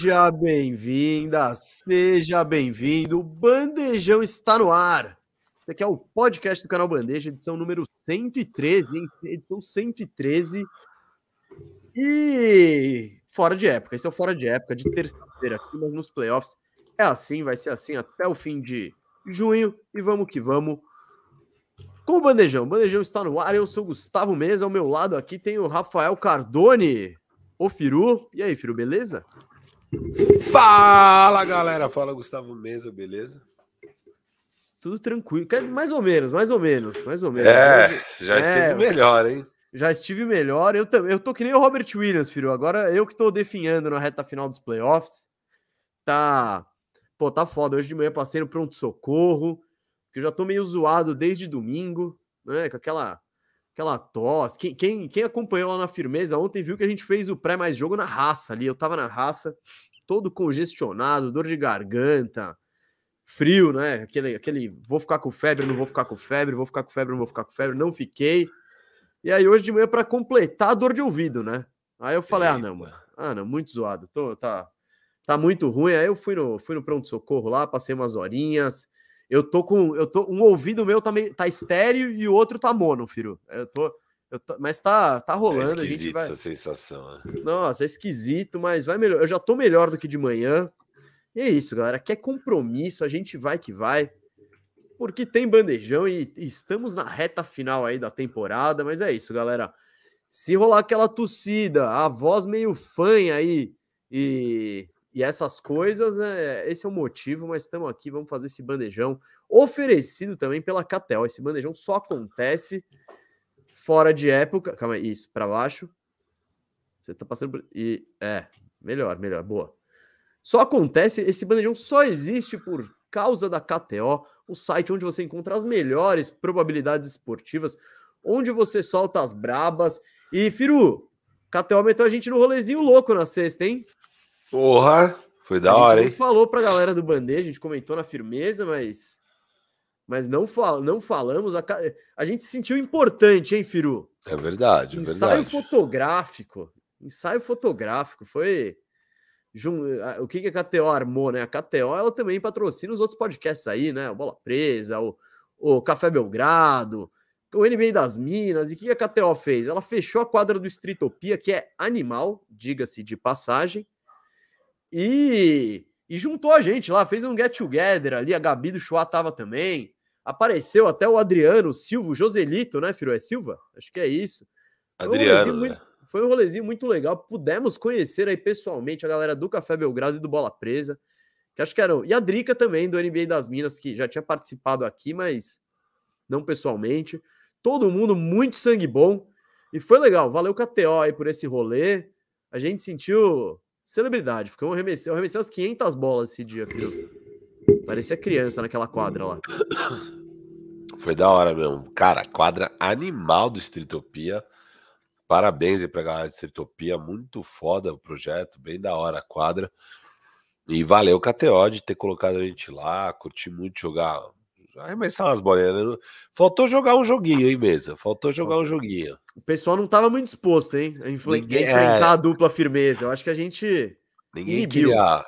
Seja bem-vinda, seja bem-vindo. Bandejão está no ar. Esse aqui é o podcast do canal Bandeja, edição número 113, hein? edição 113. E fora de época, esse é o fora de época, de terça-feira, aqui nos playoffs. É assim, vai ser assim até o fim de junho. E vamos que vamos com o Bandejão. O Bandejão está no ar, eu sou Gustavo Mesa, ao meu lado aqui tem o Rafael Cardone. Ô, Firu. E aí, Firu, beleza? Fala, galera. Fala, Gustavo Mesa, beleza? Tudo tranquilo. Mais ou menos, mais ou menos, mais ou menos. É, já é, esteve melhor, hein? Já estive melhor. Eu também. Eu tô que nem o Robert Williams, filho. Agora eu que tô definhando na reta final dos playoffs. Tá. Pô, tá foda. Hoje de manhã passei no pronto-socorro. Que eu já tô meio zoado desde domingo, né? Com aquela aquela tosse. Quem, quem, quem, acompanhou lá na firmeza ontem viu que a gente fez o pré mais jogo na raça ali. Eu tava na raça, todo congestionado, dor de garganta, frio, né? Aquele, aquele vou ficar com febre, não vou ficar com febre, vou ficar com febre, não vou ficar com febre, não fiquei. E aí hoje de manhã para completar a dor de ouvido, né? Aí eu falei: Eita. "Ah, não, mano. Ah, não, muito zoado. Tô, tá tá muito ruim". Aí eu fui no fui no pronto socorro lá, passei umas horinhas eu tô com. Eu tô, um ouvido meu tá, meio, tá estéreo e o outro tá mono, filho. Eu tô. Eu tô mas tá, tá é rolando. É a gente vai... essa sensação. Né? Nossa, é esquisito, mas vai melhor. Eu já tô melhor do que de manhã. E é isso, galera. Quer compromisso, a gente vai que vai. Porque tem bandejão e, e estamos na reta final aí da temporada. Mas é isso, galera. Se rolar aquela tossida, a voz meio fanha aí e e essas coisas, né, esse é o motivo, mas estamos aqui, vamos fazer esse bandejão oferecido também pela Catel. Esse bandejão só acontece fora de época. Calma aí, isso, para baixo. Você tá passando por... E, é, melhor, melhor, boa. Só acontece, esse bandejão só existe por causa da KTO, o site onde você encontra as melhores probabilidades esportivas, onde você solta as brabas. E, Firu, KTO meteu a gente no rolezinho louco na sexta, hein? Porra, foi da hora, hein? falou pra galera do Bandeja, a gente comentou na firmeza, mas mas não, fal não falamos. A, a gente se sentiu importante, hein, Firu? É verdade, é Ensaio verdade. fotográfico. Ensaio fotográfico. Foi. O que, que a KTO armou, né? A KTO ela também patrocina os outros podcasts aí, né? O Bola Presa, o, o Café Belgrado, o NBA das Minas. E o que a KTO fez? Ela fechou a quadra do Streetopia, que é animal, diga-se de passagem e, e juntou a gente lá, fez um get together ali. A Gabi do Chua tava também. Apareceu até o Adriano Silva, o Joselito, né, Firo? É Silva? Acho que é isso. Adriano. Um muito, né? foi um rolezinho muito legal. Pudemos conhecer aí pessoalmente a galera do Café Belgrado e do Bola Presa. Que acho que eram. E a Drica também, do NBA das Minas, que já tinha participado aqui, mas não pessoalmente. Todo mundo muito sangue bom. E foi legal. Valeu, KTO, aí por esse rolê. A gente sentiu celebridade. Ficou arremessei, eu arremessei umas 500 bolas esse dia, filho. Parecia criança naquela quadra lá. Foi da hora mesmo. Cara, quadra animal do Streetopia. Parabéns aí pra galera do Streetopia. Muito foda o projeto. Bem da hora a quadra. E valeu KTO de ter colocado a gente lá. Curti muito jogar arremessar umas bolinhas. Né? Faltou jogar um joguinho, hein, mesa? Faltou jogar um joguinho. O pessoal não estava muito disposto, hein? A Ninguém, enfrentar é... a dupla firmeza. Eu acho que a gente. Ninguém inibiu. queria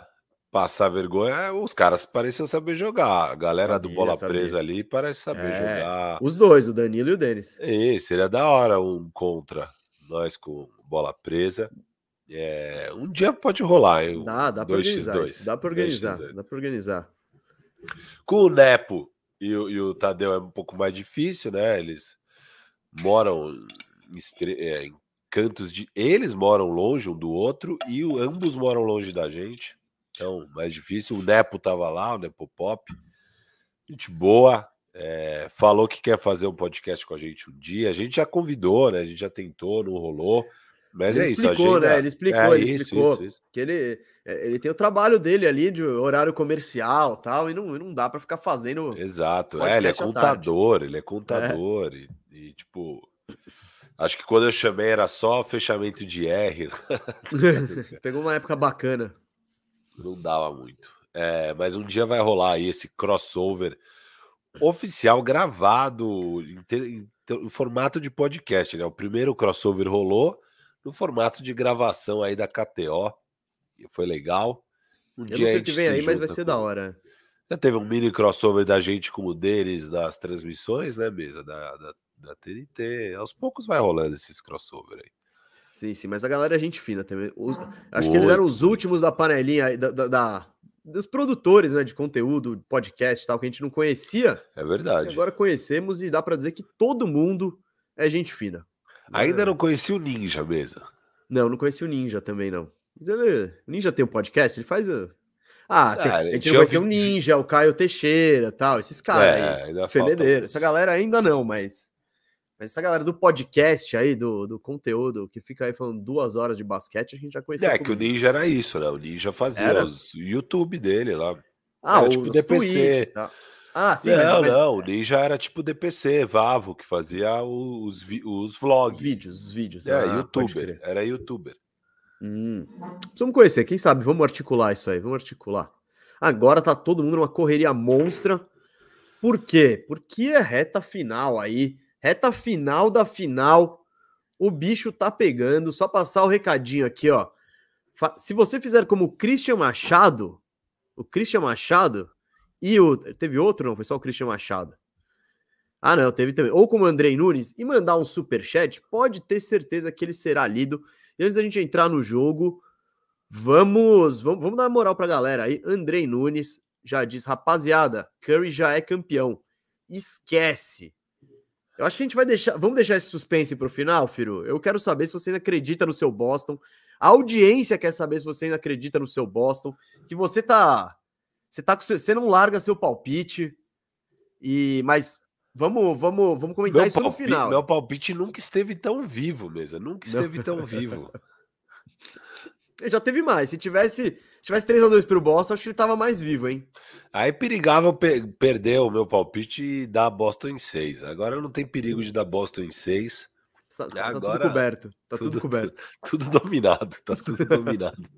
passar vergonha. Os caras pareciam saber jogar. A galera sabia, do Bola sabia. Presa ali parece saber é, jogar. Os dois, o Danilo e o Denis. E seria da hora um contra nós com Bola Presa. É, um dia pode rolar, hein? Dá, dá para organizar. Dá para organizar. Dá para organizar. Com o Nepo e o, e o Tadeu é um pouco mais difícil, né? Eles moram em, é, em cantos de. Eles moram longe um do outro e o... ambos moram longe da gente. Então, mais difícil. O Nepo tava lá, o Nepo Pop. Gente boa. É... falou que quer fazer um podcast com a gente um dia. A gente já convidou, né? A gente já tentou, não rolou. Mas ele é explicou, isso, agenda... né? Ele explicou, é, ele isso, explicou isso, que ele, é, ele tem o trabalho dele ali de horário comercial tal, e não, não dá para ficar fazendo. Exato, é, ele é contador, ele é contador, é. E, e, tipo. Acho que quando eu chamei era só fechamento de R. Pegou uma época bacana. Não dava muito. É, mas um dia vai rolar aí esse crossover oficial gravado em, em, em formato de podcast, né? O primeiro crossover rolou no formato de gravação aí da KTO. foi legal. Um eu não sei o que vem aí, mas vai ser com... da hora. Já teve um mini crossover da gente com o deles das transmissões, né, mesa? Da, da, da TNT. Aos poucos vai rolando esses crossover aí. Sim, sim, mas a galera é gente fina também. acho que eles eram os últimos da panelinha, da, da, da, dos produtores né, de conteúdo, podcast e tal, que a gente não conhecia. É verdade. Agora conhecemos e dá para dizer que todo mundo é gente fina. Ainda não conheci o Ninja mesmo. Não, não conheci o Ninja também, não. Mas ele, o Ninja tem um podcast, ele faz. Ah, tem, ah, a gente conheceu o Ninja, o Caio Teixeira tal, esses caras é, aí. Essa galera ainda não, mas. Mas essa galera do podcast aí, do, do conteúdo, que fica aí falando duas horas de basquete, a gente já conhecia. É, que o Ninja era isso, né? O Ninja fazia era... os YouTube dele lá. Ah, era, tipo DPC. Tá. Ah, sim. Não, mas, não, o Ninja era tipo DPC, Vavo, que fazia os, os vlogs. Vídeos, os vídeos. É, ah, youtuber. Era youtuber. Hum. Precisamos conhecer, quem sabe? Vamos articular isso aí, vamos articular. Agora tá todo mundo numa correria monstra. Por quê? Porque é reta final aí, reta final da final. O bicho tá pegando. Só passar o recadinho aqui, ó. Se você fizer como o Christian Machado, o Christian Machado e o. Teve outro, não? Foi só o Christian Machado. Ah, não, teve também. Ou como Andrei Nunes e mandar um super chat, pode ter certeza que ele será lido. E antes da gente entrar no jogo, vamos, vamos, vamos dar moral pra galera aí. Andrei Nunes já diz, rapaziada, Curry já é campeão. Esquece. Eu acho que a gente vai deixar. Vamos deixar esse suspense pro final, Firu. Eu quero saber se você ainda acredita no seu Boston. A audiência quer saber se você ainda acredita no seu Boston. Que você tá. Você tá com. Você não larga seu palpite. E. Mas Vamos, vamos, vamos comentar meu isso palpite, no final. Meu palpite nunca esteve tão vivo, mesa. Nunca esteve Não. tão vivo. já teve mais. Se tivesse, se tivesse 3x2 pro Boston, acho que ele tava mais vivo, hein? Aí perigava eu perder o meu palpite e dar Boston em 6. Agora não tem perigo de dar Boston em 6. Tá, tá Agora, tudo coberto. Tá tudo, tudo coberto. Tudo, tudo dominado. Tá tudo dominado.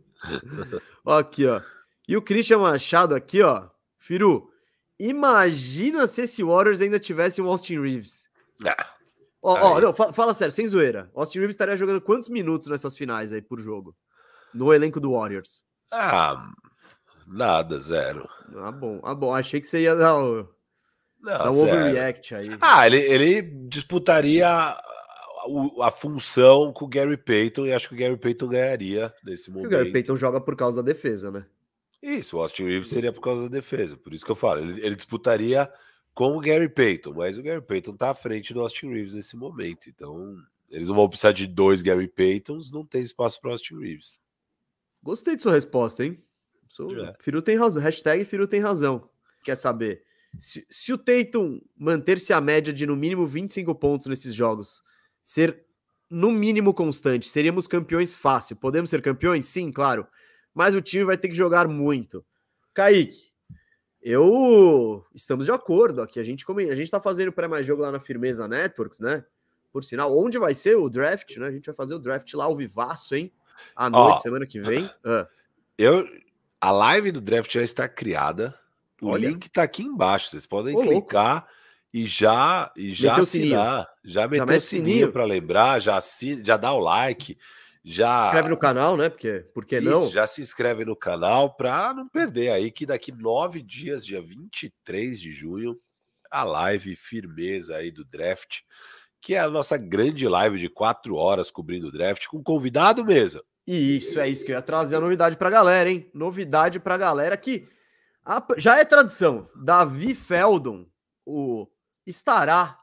aqui, ó. E o Christian Machado aqui, ó. Firu, Imagina se esse Warriors ainda tivesse um Austin Reeves. Ah, ó, ó, não, fala, fala, sério, sem zoeira. Austin Reeves estaria jogando quantos minutos nessas finais aí por jogo? No elenco do Warriors? Ah, nada, zero. Ah, bom. Ah, bom. Achei que você ia dar, o, não, um overreact aí. Ah, ele, ele disputaria a, a, função com o Gary Payton e acho que o Gary Payton ganharia nesse momento. O Gary Payton joga por causa da defesa, né? Isso, o Austin Reeves seria por causa da defesa. Por isso que eu falo, ele, ele disputaria com o Gary Payton, mas o Gary Payton está à frente do Austin Reeves nesse momento. Então, eles não vão precisar de dois Gary Paytons, não tem espaço para Austin Reeves. Gostei de sua resposta, hein? Sou... É. Firu tem razão. Hashtag Firu tem razão. Quer saber? Se, se o Tatum manter-se a média de no mínimo 25 pontos nesses jogos, ser no mínimo constante, seríamos campeões fácil. Podemos ser campeões? Sim, claro mas o time vai ter que jogar muito. Kaique, eu estamos de acordo aqui. A gente a gente está fazendo pré mais jogo lá na Firmeza Networks, né? Por sinal, onde vai ser o draft, né? A gente vai fazer o draft lá ao vivaço, hein? À noite, Ó, semana que vem. Ah. Eu a live do draft já está criada. O Olha. link está aqui embaixo. Vocês podem Ô, clicar louco. e já e já assinar. Já meter o sininho para lembrar, já assina, já dá o like. Já se inscreve no canal, né? Porque, por que não? já se inscreve no canal para não perder aí que daqui nove dias, dia 23 de junho, a live firmeza aí do draft, que é a nossa grande live de quatro horas cobrindo o draft, com convidado mesmo. Isso, é isso que eu ia trazer a novidade para a galera, hein? Novidade para a galera que já é tradição. Davi Feldon o, estará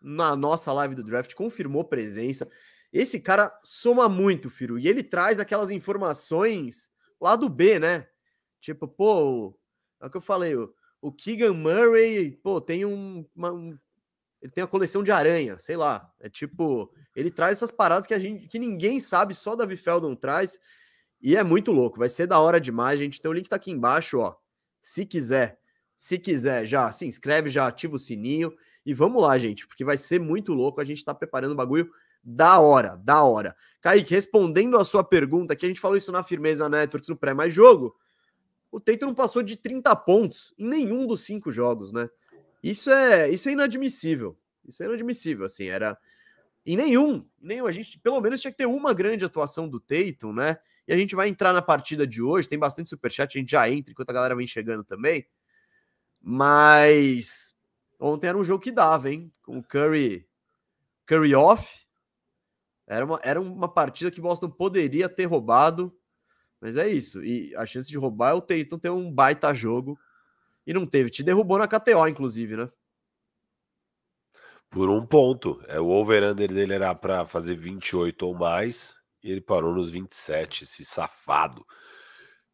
na nossa live do draft, confirmou presença. Esse cara soma muito, Firo, e ele traz aquelas informações lá do B, né? Tipo, pô, é o que eu falei, o, Keegan Murray, pô, tem um, uma, um, ele tem a coleção de aranha, sei lá. É tipo, ele traz essas paradas que a gente que ninguém sabe, só Davi Feldon traz. E é muito louco, vai ser da hora demais, gente. Então o link tá aqui embaixo, ó. Se quiser, se quiser, já se inscreve, já ativa o sininho e vamos lá, gente, porque vai ser muito louco. A gente tá preparando o bagulho da hora, da hora. Kaique, respondendo a sua pergunta, que a gente falou isso na Firmeza Networks no pré mais jogo, o Teito não passou de 30 pontos em nenhum dos cinco jogos, né? Isso é, isso é inadmissível. Isso é inadmissível, assim, era em nenhum, em nenhum, a gente pelo menos tinha que ter uma grande atuação do Tatum, né? E a gente vai entrar na partida de hoje. Tem bastante superchat, a gente já entra enquanto a galera vem chegando também. Mas ontem era um jogo que dava, hein? Com o Curry, Curry off. Era uma, era uma partida que Boston poderia ter roubado. Mas é isso. E a chance de roubar é o Tatum ter um baita jogo. E não teve. Te derrubou na KTO, inclusive, né? Por um ponto. É, o over-under dele era para fazer 28 ou mais. E ele parou nos 27, esse safado.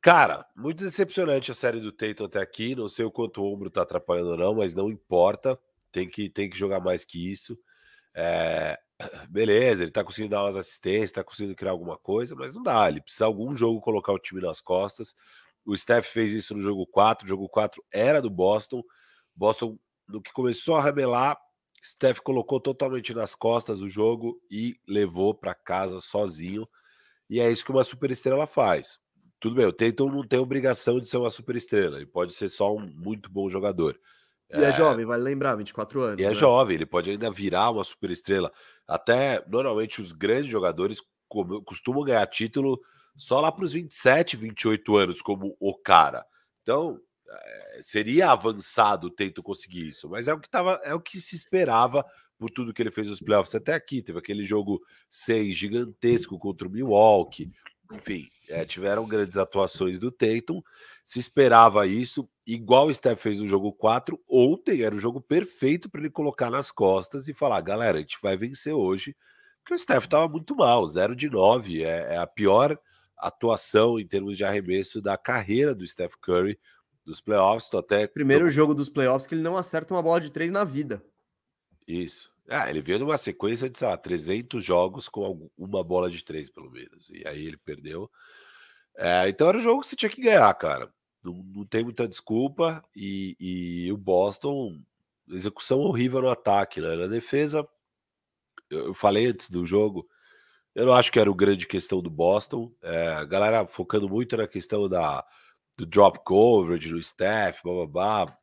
Cara, muito decepcionante a série do Tatum até aqui. Não sei o quanto o ombro tá atrapalhando ou não, mas não importa. Tem que, tem que jogar mais que isso. É... Beleza, ele tá conseguindo dar umas assistências, tá conseguindo criar alguma coisa, mas não dá. Ele precisa algum jogo colocar o time nas costas. O Steph fez isso no jogo 4. O jogo 4 era do Boston. Boston, no que começou a rebelar, Steph colocou totalmente nas costas o jogo e levou para casa sozinho. E é isso que uma superestrela faz. Tudo bem, o Tatum não tem obrigação de ser uma superestrela, ele pode ser só um muito bom jogador. E é, é jovem, vale lembrar, 24 anos. E é né? jovem, ele pode ainda virar uma superestrela. Até normalmente os grandes jogadores costumam ganhar título só lá para os 27, 28 anos, como o cara. Então, é, seria avançado o Tento conseguir isso, mas é o que tava, é o que se esperava por tudo que ele fez nos playoffs até aqui. Teve aquele jogo 6 gigantesco contra o Milwaukee. Enfim, é, tiveram grandes atuações do Tatum. Se esperava isso, igual o Steph fez no jogo 4. Ontem era o jogo perfeito para ele colocar nas costas e falar: galera, a gente vai vencer hoje. Porque o Steph estava muito mal, 0 de 9. É, é a pior atuação em termos de arremesso da carreira do Steph Curry dos playoffs. Tô até. Primeiro jogo dos playoffs que ele não acerta uma bola de três na vida. Isso. Ah, ele veio numa sequência de, sei lá, 300 jogos com uma bola de três, pelo menos. E aí ele perdeu. É, então era um jogo que você tinha que ganhar, cara. Não, não tem muita desculpa. E, e, o Boston, execução horrível no ataque, né? Na defesa, eu, falei antes do jogo, eu não acho que era o grande questão do Boston. É, a galera focando muito na questão da, do drop coverage, do staff, blá blá blá.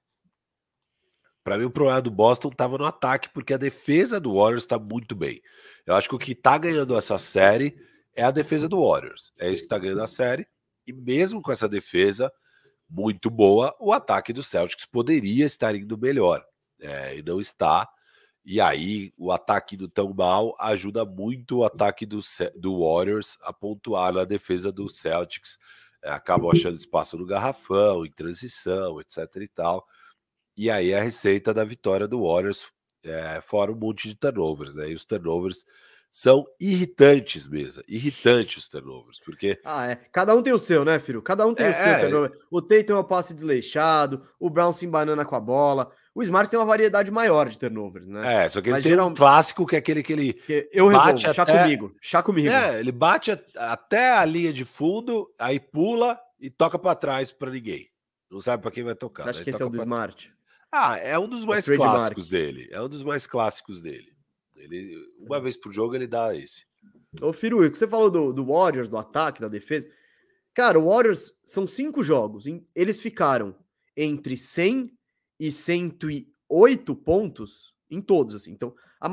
Para mim, o problema do Boston estava no ataque, porque a defesa do Warriors está muito bem. Eu acho que o que está ganhando essa série é a defesa do Warriors. É isso que está ganhando a série. E mesmo com essa defesa muito boa, o ataque do Celtics poderia estar indo melhor. É, e não está. E aí, o ataque do tão mal ajuda muito o ataque do, do Warriors a pontuar na defesa do Celtics. É, acabam achando espaço no garrafão, em transição, etc e tal. E aí a receita da vitória do Warriors, é, fora um monte de turnovers, né? E os turnovers são irritantes mesmo, irritantes os turnovers, porque... Ah, é. Cada um tem o seu, né, filho? Cada um tem é, o seu é... turnover. O Tatum é um passe desleixado, o Brown se embanana com a bola, o Smart tem uma variedade maior de turnovers, né? É, só que ele Mas tem geral... um clássico que é aquele que ele que eu bate resolvo, chá até... comigo, chá comigo. É, ele bate até a linha de fundo, aí pula e toca para trás para ninguém. Não sabe para quem vai tocar. Você acha que esse é o do pra... Smart? Ah, é um dos é mais é clássicos dele. É um dos mais clássicos dele. Ele, uma vez por jogo ele dá esse. Ô, Firuico, você falou do, do Warriors, do ataque, da defesa. Cara, o Warriors são cinco jogos. Eles ficaram entre 100 e 108 pontos em todos, assim. Então, a,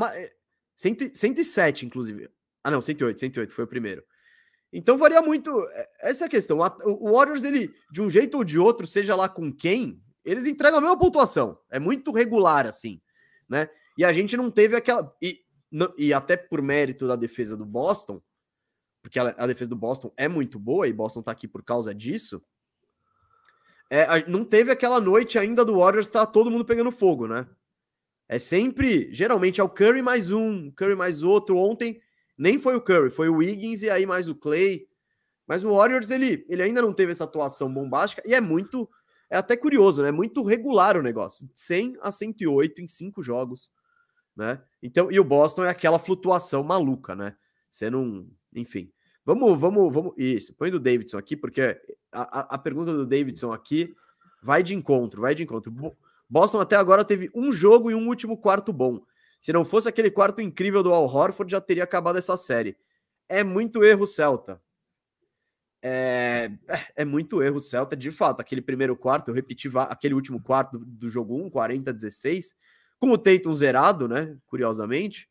100, 107, inclusive. Ah, não, 108, 108 foi o primeiro. Então varia muito. É, essa é a questão. O Warriors, ele, de um jeito ou de outro, seja lá com quem, eles entregam a mesma pontuação. É muito regular, assim, né? E a gente não teve aquela. E, e até por mérito da defesa do Boston, porque a, a defesa do Boston é muito boa e Boston tá aqui por causa disso. É, não teve aquela noite ainda do Warriors tá todo mundo pegando fogo, né? É sempre, geralmente é o Curry mais um, Curry mais outro. Ontem nem foi o Curry, foi o Wiggins e aí mais o Clay. Mas o Warriors ele, ele ainda não teve essa atuação bombástica e é muito é até curioso, né? Muito regular o negócio. 100 a 108 em cinco jogos, né? Então, e o Boston é aquela flutuação maluca, né? Você não, enfim. Vamos, vamos, vamos. Isso, põe do Davidson aqui, porque a, a pergunta do Davidson aqui vai de encontro, vai de encontro. Boston até agora teve um jogo e um último quarto bom. Se não fosse aquele quarto incrível do Al Horford, já teria acabado essa série. É muito erro Celta. É, é muito erro Celta, de fato. Aquele primeiro quarto, eu repeti aquele último quarto do, do jogo 1, 40 16, com o Tatum zerado, né? Curiosamente,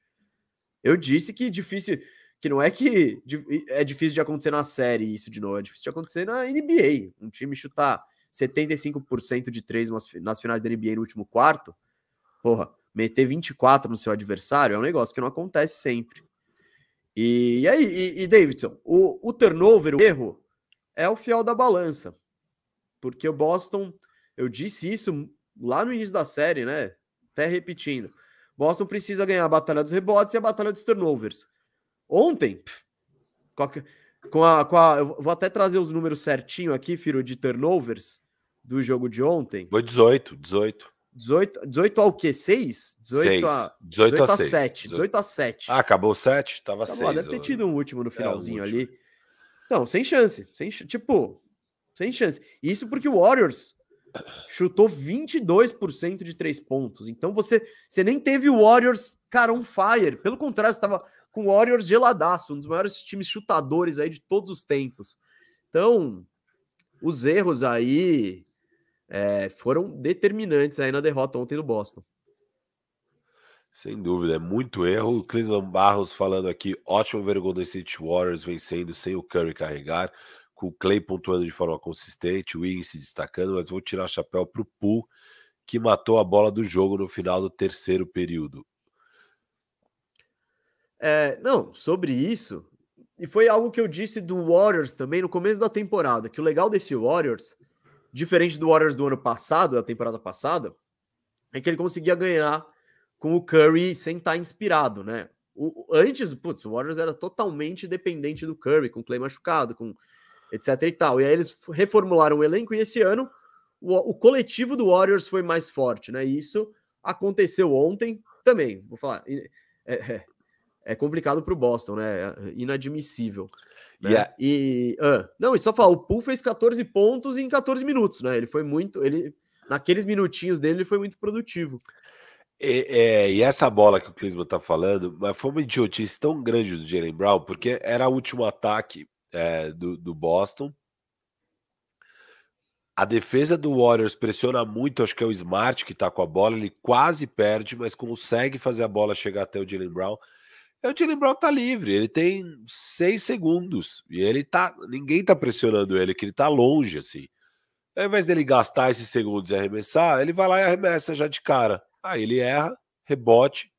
eu disse que difícil que não é que é difícil de acontecer na série isso de novo, é difícil de acontecer na NBA. Um time chutar 75% de três nas finais da NBA no último quarto, porra, meter 24 no seu adversário é um negócio que não acontece sempre. E, e aí, e, e Davidson, o, o turnover, o erro, é o fiel da balança. Porque o Boston, eu disse isso lá no início da série, né? Até repetindo. Boston precisa ganhar a batalha dos rebotes e a batalha dos turnovers. Ontem, com a, com a, eu vou até trazer os números certinho aqui, Firo, de turnovers do jogo de ontem. Foi 18, 18. 18, 18 ao quê? 6? 18 6. a 18, 18 a 6. 7. 18 a 7. Ah, acabou 7? Tava Tá 6. bom, deve ter tido um último no É, finalzinho último. ali. Então, sem chance. Sem, tipo, sem chance. Isso porque o Warriors chutou 22% de três pontos. Então você, você nem teve o Warriors, cara, on fire. Pelo contrário, você estava com o Warriors geladaço, um dos maiores times chutadores aí de todos os tempos. Então, os erros aí é, foram determinantes aí na derrota ontem do Boston. Sem dúvida, é muito erro. O Cleveland Barros falando aqui, ótimo ver o Golden State Warriors vencendo sem o Curry carregar, com o Clay pontuando de forma consistente, o Wiggins se destacando, mas vou tirar o chapéu para o Poole, que matou a bola do jogo no final do terceiro período. É, não, sobre isso, e foi algo que eu disse do Warriors também no começo da temporada, que o legal desse Warriors, diferente do Warriors do ano passado, da temporada passada, é que ele conseguia ganhar com o Curry sem estar inspirado, né? O, antes, putz, o Warriors era totalmente dependente do Curry, com o Clay machucado, com etc e tal. E aí eles reformularam o elenco e esse ano o, o coletivo do Warriors foi mais forte, né? E isso aconteceu ontem também. Vou falar, é, é, é complicado para o Boston, né? É inadmissível. E né? a- E ah, não, e só falar, o Poole fez 14 pontos em 14 minutos, né? Ele foi muito, ele naqueles minutinhos dele ele foi muito produtivo. E, é, e essa bola que o Clisman tá falando, mas foi uma idiotice tão grande do Jalen Brown, porque era o último ataque é, do, do Boston. A defesa do Warriors pressiona muito, acho que é o Smart que tá com a bola, ele quase perde, mas consegue fazer a bola chegar até o Jalen Brown. O Jalen Brown tá livre, ele tem seis segundos e ele tá, ninguém tá pressionando ele, que ele tá longe assim. Ao invés dele gastar esses segundos e arremessar, ele vai lá e arremessa já de cara. Aí ele erra, rebote.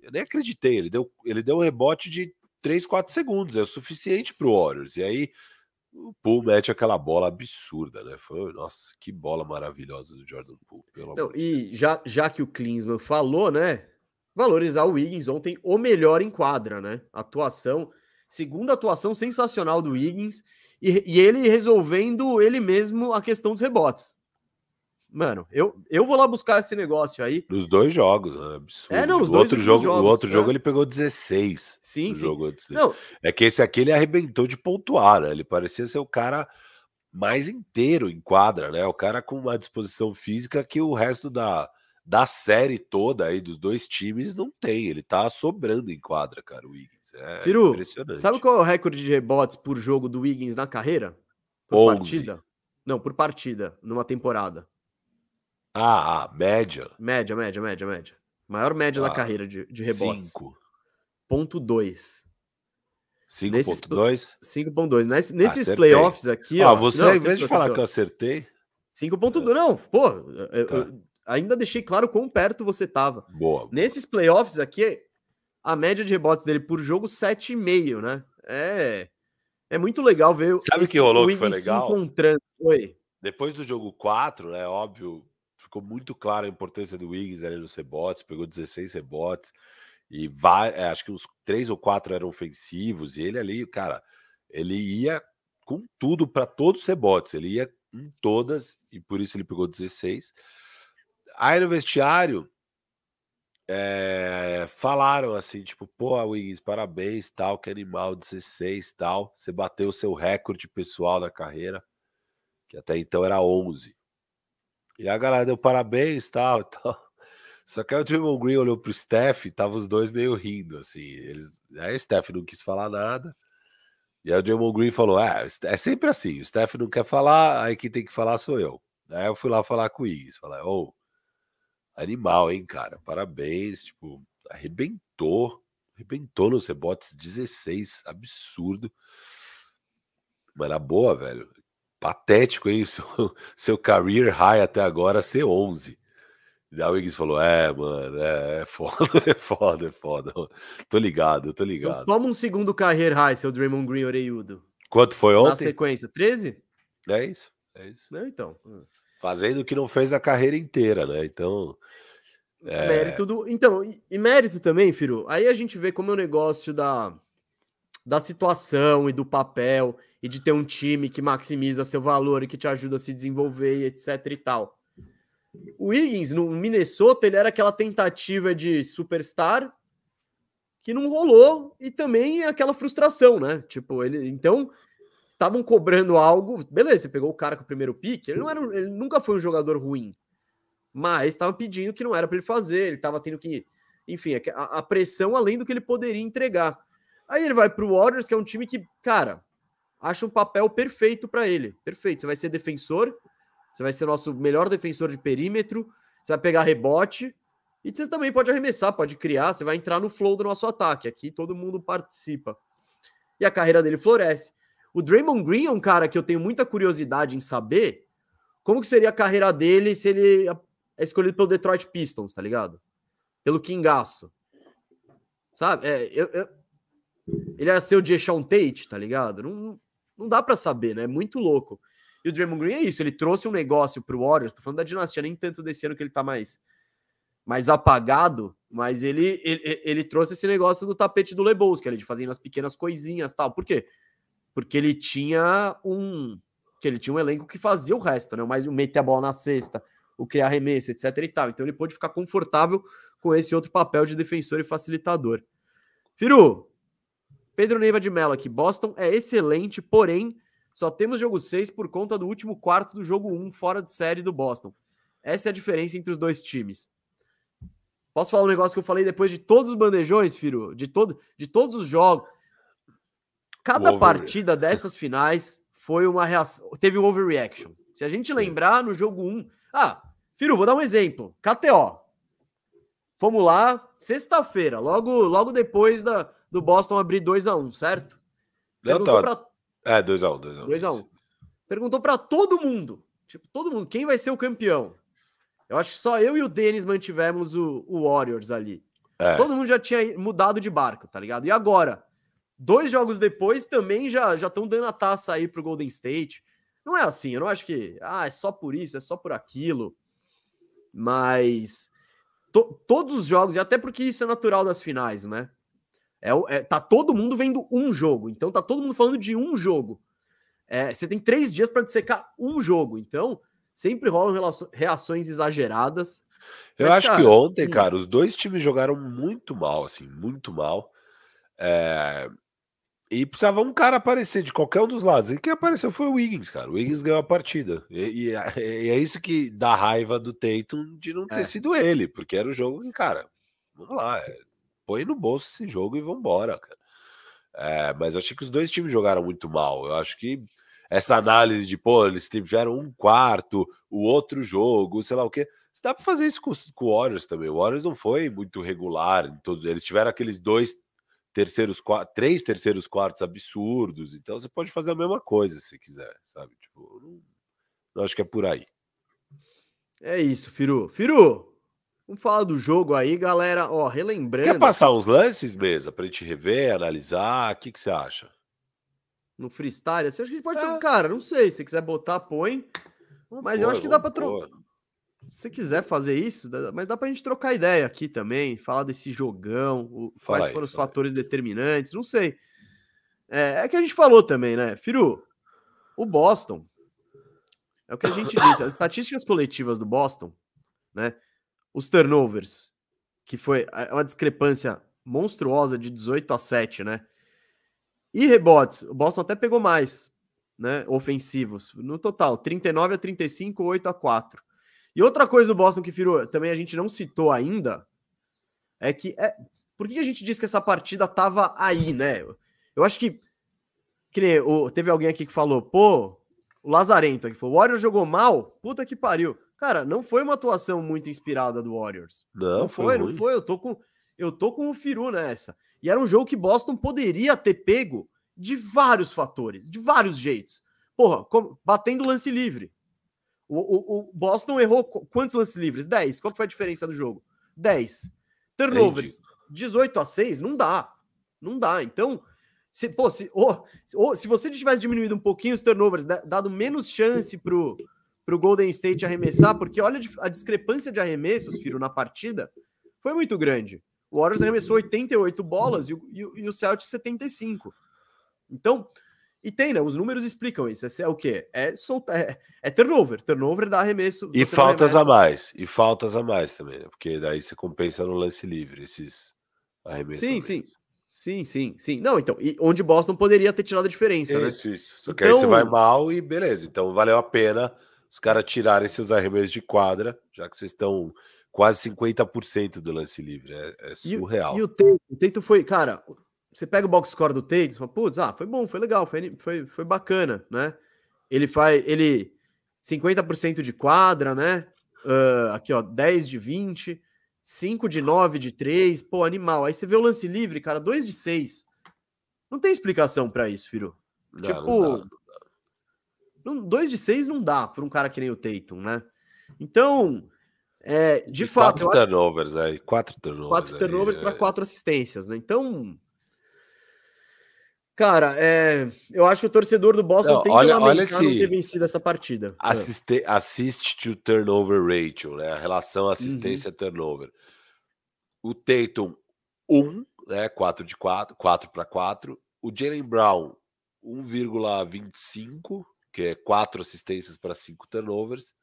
Eu nem acreditei, ele deu, ele deu um rebote de 3, 4 segundos, é o suficiente pro Warriors. E aí o Poole mete aquela bola absurda, né? Foi, nossa, que bola maravilhosa do Jordan Poole, Não, e já, já que o Klinsmann falou, né? Valorizar o Wiggins ontem o melhor em quadra, né? Atuação, segunda atuação sensacional do Wiggins e, e ele resolvendo ele mesmo a questão dos rebotes. Mano, eu, eu vou lá buscar esse negócio aí. Nos dois jogos, né? Absurdo. É, não, os o dois outro jogo, jogos, o outro né? jogo ele pegou 16. Sim, sim. jogo. Não, É que esse aqui ele arrebentou de pontuar, né? Ele parecia ser o cara mais inteiro em quadra, né? O cara com uma disposição física que o resto da, da série toda aí dos dois times não tem. Ele tá sobrando em quadra, cara, o Wiggins. É Firu, impressionante. sabe qual é o recorde de rebotes por jogo do Wiggins na carreira? Por 11. partida? Não, por partida, numa temporada. Ah, a média. Média, média, média, média. Maior média da Ah, carreira de, de rebotes. 5. Ponto 2. 5.2. 5.2. Nesse, nesses Acertei. playoffs aqui, Ah, ó. você, ao invés de falar que eu acertei, 5.2. Não, pô, Tá. eu ainda deixei claro quão perto você tava. boa. Nesses playoffs aqui, a média de rebotes dele por jogo, 7,5, né? É. É muito legal ver Sabe o que rolou que foi se legal? encontrando. Oi. Depois do jogo 4, né, óbvio, ficou muito clara a importância do Wiggins ali nos rebotes, pegou 16 rebotes, e vai, é, acho que uns três ou quatro eram ofensivos, e ele ali, cara, ele ia com tudo para todos os rebotes, ele ia em todas, e por isso ele pegou 16. Aí no vestiário, é, falaram assim, tipo, pô, Wiggins, parabéns, tal, que animal, 16, tal, você bateu o seu recorde pessoal na carreira, que até então era 11. E a galera deu parabéns, tal, tal. Só que aí o Draymond Green olhou pro Steph e tava os dois meio rindo, assim. Eles... Aí o Steph não quis falar nada. E aí o Draymond Green falou, é, é sempre assim, o Steph não quer falar, aí quem tem que falar sou eu. Aí eu fui lá falar com o Iggs, falar, ô, animal, hein, cara, parabéns, tipo, arrebentou, Arrebentou nos rebotes 16, absurdo. Mas na boa, velho. Patético, hein? Seu, seu career high até agora ser 11. E a Wiggins falou: É, mano, é, é foda, é foda, é foda. Tô ligado, tô então ligado. Então, toma um segundo career high, seu Draymond Green Oreiudo. Quanto foi ontem? Na sequência, 13? É isso, é isso. Não, então. Fazendo o que não fez na carreira inteira, né? Então. É... Mérito do. Então, e mérito também, Firo. Aí a gente vê como é o negócio da, da situação e do papel e de ter um time que maximiza seu valor e que te ajuda a se desenvolver, etc e tal. O Wiggins, no Minnesota, ele era aquela tentativa de superstar que não rolou e também aquela frustração, né? Tipo, ele então estavam cobrando algo, beleza, você pegou o cara com o primeiro pique, ele não era, ele nunca foi um jogador ruim, mas estava pedindo que não era para ele fazer, ele estava tendo que, enfim, a, a, pressão além do que ele poderia entregar. Aí ele vai para o Warriors, que é um time que, cara, acha um papel perfeito para ele, perfeito. Você vai ser defensor, você vai ser nosso melhor defensor de perímetro, você vai pegar rebote e você também pode arremessar, pode criar, você vai entrar no flow do nosso ataque. Aqui todo mundo participa. E a carreira dele floresce. O Draymond Green é um cara que eu tenho muita curiosidade em saber como que seria a carreira dele se ele é escolhido pelo Detroit Pistons, tá ligado? Pelo Kingaço. Sabe? É, eu, eu... Ele ser o Deshaun Tate, tá ligado? Não, não dá para saber, né? É muito louco. E o Draymond Green é isso, ele trouxe um negócio pro Warriors, tô falando da dinastia, nem tanto desse ano que ele tá mais mais apagado, mas ele, ele, ele trouxe esse negócio do tapete do Lebowski, de fazendo as pequenas coisinhas tal. Por quê? Porque ele tinha um que ele tinha um elenco que fazia o resto, né? Mais o meter a bola na cesta, o criar arremesso, etc e tal. Então ele pôde ficar confortável com esse outro papel de defensor e facilitador. Firu, Pedro Neiva de Mello aqui. Boston é excelente, porém só temos jogo 6 por conta do último quarto do jogo 1 fora de série do Boston. Essa é a diferença entre os dois times. Posso falar um negócio que eu falei depois de todos os bandejões, Firo? De, todo, de todos os jogos. Cada partida dessas finais foi uma reação. Teve um overreaction. Se a gente lembrar no jogo 1. Ah, Firo, vou dar um exemplo. KTO. Fomos lá, sexta-feira, logo, logo depois da, do Boston abrir 2 a 1 certo? Perguntou pra é, 2x1, 2x1. 2x1. Perguntou para todo mundo. Tipo, todo mundo, quem vai ser o campeão? Eu acho que só eu e o Denis mantivemos o, o Warriors ali. É. Todo mundo já tinha mudado de barco, tá ligado? E agora, dois jogos depois, também já estão dando a taça aí pro Golden State. Não é assim, eu não acho que, ah, é só por isso, é só por aquilo. Mas to, todos os jogos, e até porque isso é natural das finais, né? É, é, tá todo mundo vendo um jogo, então tá todo mundo falando de um jogo. É, você tem três dias para dissecar um jogo, então sempre rolam reações exageradas. Eu Mas, acho cara, que ontem, hum. cara, os dois times jogaram muito mal, assim, muito mal. É... E precisava um cara aparecer de qualquer um dos lados. E quem apareceu foi o Wiggins, cara. O Wiggins ganhou a partida. E, e, e é isso que dá raiva do Tatum de não ter é. sido ele, porque era o jogo que, cara, vamos lá, é põe no bolso esse jogo e vambora, cara. É, mas eu achei que os dois times jogaram muito mal. Eu acho que essa análise de, pô, eles tiveram um quarto, o outro jogo, sei lá o quê. Dá para fazer isso com, com, o Warriors também. O Warriors não foi muito regular em todos. Eles tiveram aqueles dois terceiros, três terceiros quartos absurdos. Então você pode fazer a mesma coisa se quiser, sabe? Tipo, não, não acho que é por aí. É isso, Firu. Firu, Vamos falar do jogo aí, galera. Ó, relembrando. Quer passar uns lances, mesa, pra gente rever, analisar? O que, que você acha? No freestyle? Você acha que a gente pode é. Cara, não sei. Se quiser botar, põe. Mas eu acho que dá pra trocar. Se você quiser fazer isso, mas dá pra gente trocar ideia aqui também, falar desse jogão, quais aí, foram os fatores aí. determinantes, não sei. É, é, que a gente falou também, né? Firu, o Boston, é o que a gente disse, as estatísticas coletivas do Boston, né? os turnovers, que foi é uma discrepância monstruosa de 18 a 7, né? E rebotes, o Boston até pegou mais, né? Ofensivos. No total, 39 a 35, 8 a 4. E outra coisa do Boston que virou, também a gente não citou ainda, é que é, por que a gente disse que essa partida tava aí, né? Eu acho que, que nem, o, teve alguém aqui que falou, pô, o Lazarento aqui falou, o Warriors jogou mal? Puta que pariu. Cara, não foi uma atuação muito inspirada do Warriors. Não, não foi, foi não foi. Eu tô com. Eu tô com o Firu nessa. E era um jogo que Boston poderia ter pego de vários fatores, de vários jeitos. Porra, batendo lance livre. O, o, o, Boston errou quantos lances livres? 10. Qual foi a diferença do jogo? 10. Turnovers, 18 a 6, não dá. Não dá. Então, se, pô, se, ou, ou, se você tivesse diminuído um pouquinho os turnovers, dado menos chance pro, pro Golden State arremessar, porque olha a discrepância de arremessos, filho, na partida, foi muito grande. O Warriors arremessou 88 bolas e o, e, e o Celtics 75. Então, e tem, né? Os números explicam isso. É, é o quê? É, solta, é, é turnover. Turnover dá arremesso. E faltas a mais. E faltas a mais também, né? Porque daí você compensa no lance livre esses arremessos. Sim, sim. Sim, sim, sim. Não, então, e onde Boston poderia ter tirado a diferença, isso, né? Isso, isso. Só que então... aí você vai mal e beleza. Então valeu a pena os caras tirarem seus arremessos de quadra, já que vocês estão quase 50% do lance livre. É, é surreal. E, e o Teito, o Teito foi, cara, você pega o box score do Tate e fala, putz, ah, foi bom, foi legal, foi, foi, foi bacana, né? Ele faz, ele 50% de quadra, né? Uh, aqui, ó, 10 de 20, 5 de 9 de 3, pô, animal. Aí você vê o lance livre, cara, 2 de 6. Não tem explicação para isso, filho. Não, tipo, não 2 de 6 não dá para um cara que nem o Tatum, né? Então, é, de fato. Quatro turnovers acho... aí, quatro turnovers. Quatro turnovers para é... quatro assistências, né? Então, Cara, é, eu acho que o torcedor do Boston não, tem olha, que lamentar esse, não ter vencido essa partida. Assiste, assist to turnover ratio, né? A relação assistência-turnover. Uhum. O Tatum, 1, né? 4 de 4, 4 para 4. O Jalen Brown, 1,25, que é 4 assistências para 5 turnovers.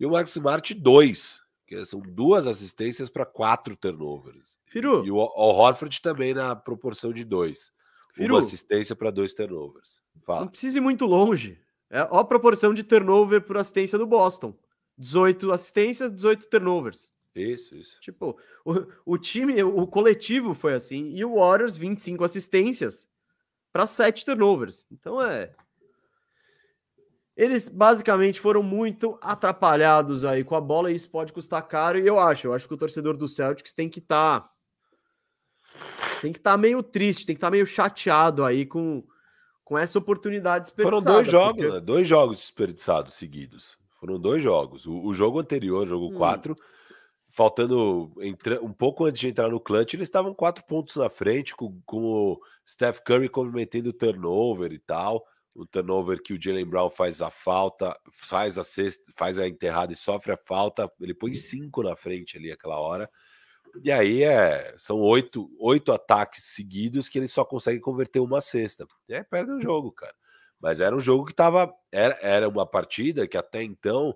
E o Max Smart, 2, que são duas assistências para 4 turnovers. Firu. E o, o Horford também na proporção de 2. Firu, uma assistência para dois turnovers. Fala. Não precisa ir muito longe. É a proporção de turnover por assistência do Boston. 18 assistências, 18 turnovers. Isso, isso. Tipo, o, o time, o coletivo foi assim. E o Warriors, 25 assistências para 7 turnovers. Então é. Eles basicamente foram muito atrapalhados aí com a bola e isso pode custar caro. E eu acho, eu acho que o torcedor do Celtics tem que estar. Tá tem que estar tá meio triste, tem que estar tá meio chateado aí com, com essa oportunidade desperdiçada. Foram dois jogos, porque... né? dois jogos desperdiçados seguidos. Foram dois jogos. O, o jogo anterior, jogo 4, hum. faltando entra, um pouco antes de entrar no clutch, eles estavam quatro pontos na frente, com, com o Steph Curry cometendo turnover e tal. O turnover que o Jalen Brown faz a falta, faz a sexta, faz a enterrada e sofre a falta. Ele põe cinco na frente ali aquela hora. E aí é, são oito, oito ataques seguidos que ele só consegue converter uma cesta. E aí perde o jogo, cara. Mas era um jogo que tava. Era, era uma partida que até então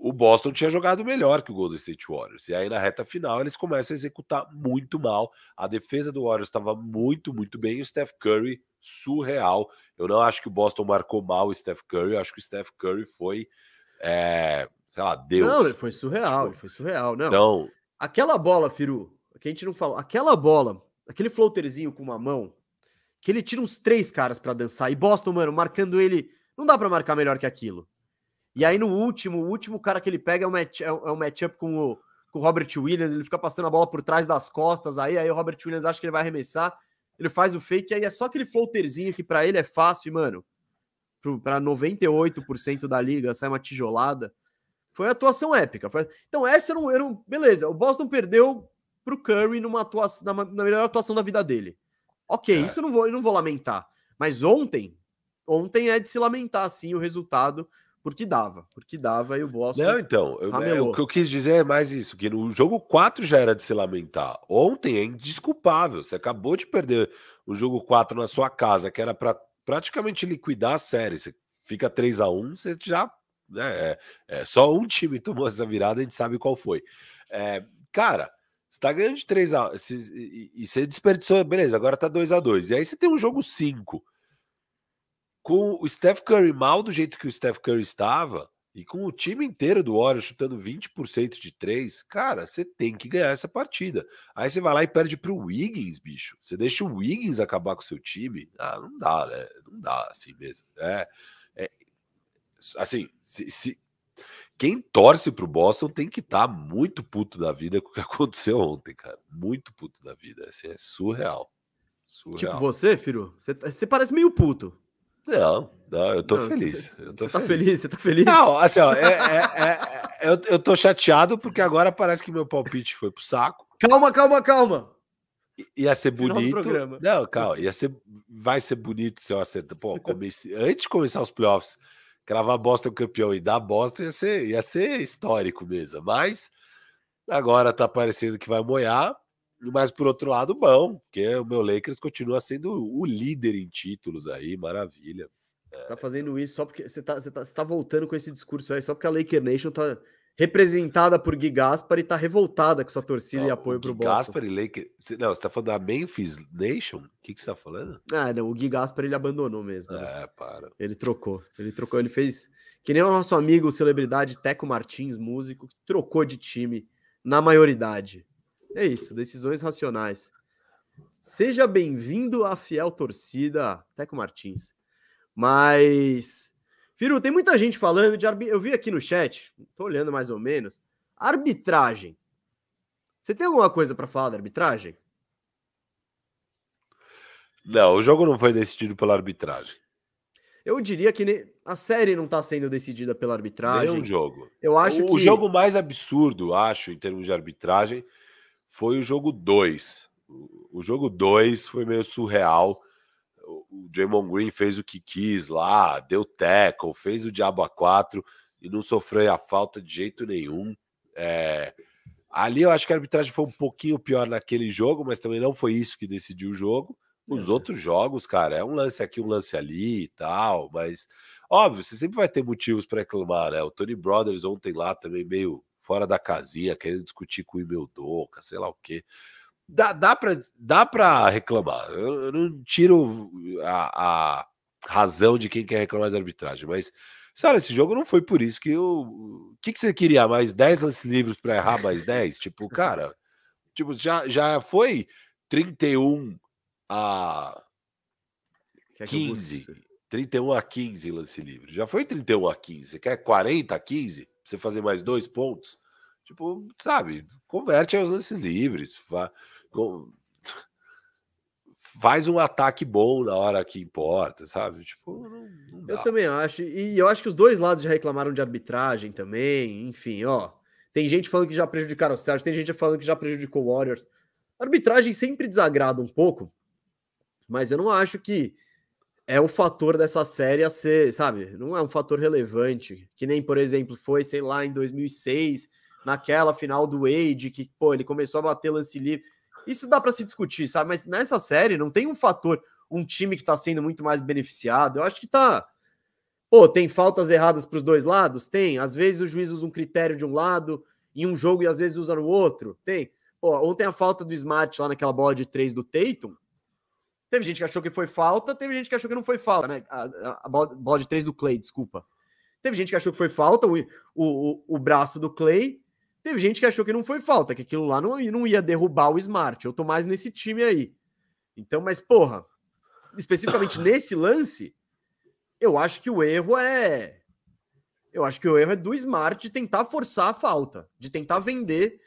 o Boston tinha jogado melhor que o Golden State Warriors. E aí na reta final eles começam a executar muito mal. A defesa do Warriors estava muito, muito bem. E o Steph Curry, surreal. Eu não acho que o Boston marcou mal o Steph Curry. Eu acho que o Steph Curry foi. É, sei lá, Deus. Não, ele foi surreal, tipo, ele foi surreal. Não. Então, Aquela bola, Firu, que a gente não falou, aquela bola, aquele floaterzinho com uma mão, que ele tira uns três caras para dançar, e Boston, mano, marcando ele, não dá para marcar melhor que aquilo. E aí no último, o último cara que ele pega é um, match, é um matchup com o, com o Robert Williams, ele fica passando a bola por trás das costas, aí, aí o Robert Williams acha que ele vai arremessar, ele faz o fake, aí é só aquele floaterzinho que para ele é fácil, mano, para 98% da liga, sai uma tijolada. Foi uma atuação épica. Foi... Então, essa era um, era um. Beleza, o Boston perdeu pro Curry numa atuação, na, na melhor atuação da vida dele. Ok, é. isso eu não vou, eu não vou lamentar. Mas ontem, ontem é de se lamentar, sim, o resultado, porque dava. Porque dava e o Boston. Não, então, eu, é, o que eu quis dizer é mais isso: que no jogo 4 já era de se lamentar. Ontem é indisculpável. Você acabou de perder o jogo 4 na sua casa, que era para praticamente liquidar a série. Você fica 3 a 1 você já né? É, é, só um time tomou essa virada, a gente sabe qual foi. É, cara, você tá ganhando de 3 a e, e você desperdiçou, beleza, agora tá 2 a 2 E aí você tem um jogo 5 com o Steph Curry mal do jeito que o Steph Curry estava e com o time inteiro do Warriors chutando 20% de 3, cara, você tem que ganhar essa partida. Aí você vai lá e perde pro Wiggins, bicho. Você deixa o Wiggins acabar com o seu time? Ah, não dá, né? Não dá assim mesmo. É, assim, se, se, quem torce pro Boston tem que estar tá muito puto da vida com o que aconteceu ontem, cara. Muito puto da vida. Assim, é surreal. surreal. Tipo você, Firo? Você, tá, você parece meio puto. Não, não, eu tô não, feliz. Você, eu tô você tá feliz, você tá feliz? Não, assim, ó, é, é, é, eu, eu tô chateado porque agora parece que meu palpite foi pro saco. Calma, calma, calma. Ia ser bonito. Não, calma, ia ser, vai ser bonito se eu acertar. Pô, comece, antes de começar os playoffs, cravar Boston campeão e dar Boston ia ser, ia ser histórico mesmo. Mas agora tá parecendo que vai moiar. Mas por outro lado, bom, porque o meu Lakers continua sendo o líder em títulos aí, maravilha. Você tá fazendo isso só porque você tá, você tá, você tá voltando com esse discurso aí, só porque a Laker Nation tá representada por Gui Gaspar e tá revoltada com sua torcida não, e apoio pro Boston. Gaspar e Laker. Não, você tá falando da Memphis Nation? O que, que você tá falando? Ah, não, o Gui Gaspar ele abandonou mesmo. Né? É, para. Ele trocou. Ele trocou, ele fez. Que nem o nosso amigo, celebridade Teco Martins, músico, trocou de time na maioridade. É isso, decisões racionais. Seja bem-vindo à fiel torcida, Teco Martins. Mas, Firu, tem muita gente falando de arbitragem. Eu vi aqui no chat, tô olhando mais ou menos. Arbitragem. Você tem alguma coisa para falar da arbitragem? Não, o jogo não foi decidido pela arbitragem. Eu diria que a série não está sendo decidida pela arbitragem. Nem um jogo. Eu acho o, que... o jogo mais absurdo, acho, em termos de arbitragem, foi o jogo 2. O jogo 2 foi meio surreal. O Draymond Green fez o que quis lá, deu tackle, fez o diabo a 4 e não sofreu a falta de jeito nenhum. É... Ali eu acho que a arbitragem foi um pouquinho pior naquele jogo, mas também não foi isso que decidiu o jogo. Os é. outros jogos, cara, é um lance aqui, um lance ali e tal, mas óbvio, você sempre vai ter motivos para reclamar, né? O Tony Brothers ontem lá também meio fora da casinha, querendo discutir com o Imeldoca, sei lá o quê. Dá, dá para dá pra reclamar. Eu, eu não tiro a, a, razão de quem quer reclamar da arbitragem, mas, sabe, esse jogo não foi por isso que eu. O que, que você queria? Mais 10 lances livres para errar mais 10? Tipo, cara, tipo, já, já foi 31 a 15. 31 a 15 lance livre. Já foi 31 a 15. Você quer 40 a 15? você fazer mais dois pontos. Tipo, sabe, converte aos lances livres. Faz um ataque bom na hora que importa, sabe? Tipo, não, não eu também acho. E eu acho que os dois lados já reclamaram de arbitragem também. Enfim, ó. Tem gente falando que já prejudicaram o Sérgio, tem gente falando que já prejudicou o Warriors. A arbitragem sempre desagrada um pouco, mas eu não acho que é o fator dessa série a ser, sabe? Não é um fator relevante, que nem, por exemplo, foi, sei lá, em 2006, naquela final do Wade, que, pô, ele começou a bater lance livre. Isso dá para se discutir, sabe? Mas nessa série não tem um fator, um time que tá sendo muito mais beneficiado. Eu acho que tá. Pô, tem faltas erradas para os dois lados? Tem. Às vezes o juiz usa um critério de um lado em um jogo e às vezes usa no outro? Tem. Pô, ontem a falta do Smart lá naquela bola de três do Tatum Teve gente que achou que foi falta, teve gente que achou que não foi falta, né? A, a, a bola de três do Clay, desculpa. Teve gente que achou que foi falta, o, o, o, braço do Clay. Teve gente que achou que não foi falta, que aquilo lá não, não ia derrubar o Smart. Eu tô mais nesse time aí. Então, mas porra, especificamente nesse lance, eu acho que o erro é. Eu acho que o erro é do Smart de tentar forçar a falta, de tentar vender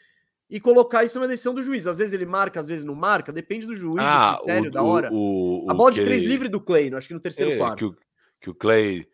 e colocar isso na decisão do juiz. Às vezes ele marca, às vezes não marca, depende do juiz, ah, do critério, o, da hora. O, o, a bola de três livre do Clay, acho que no terceiro é, quarto. Que o, que o Clay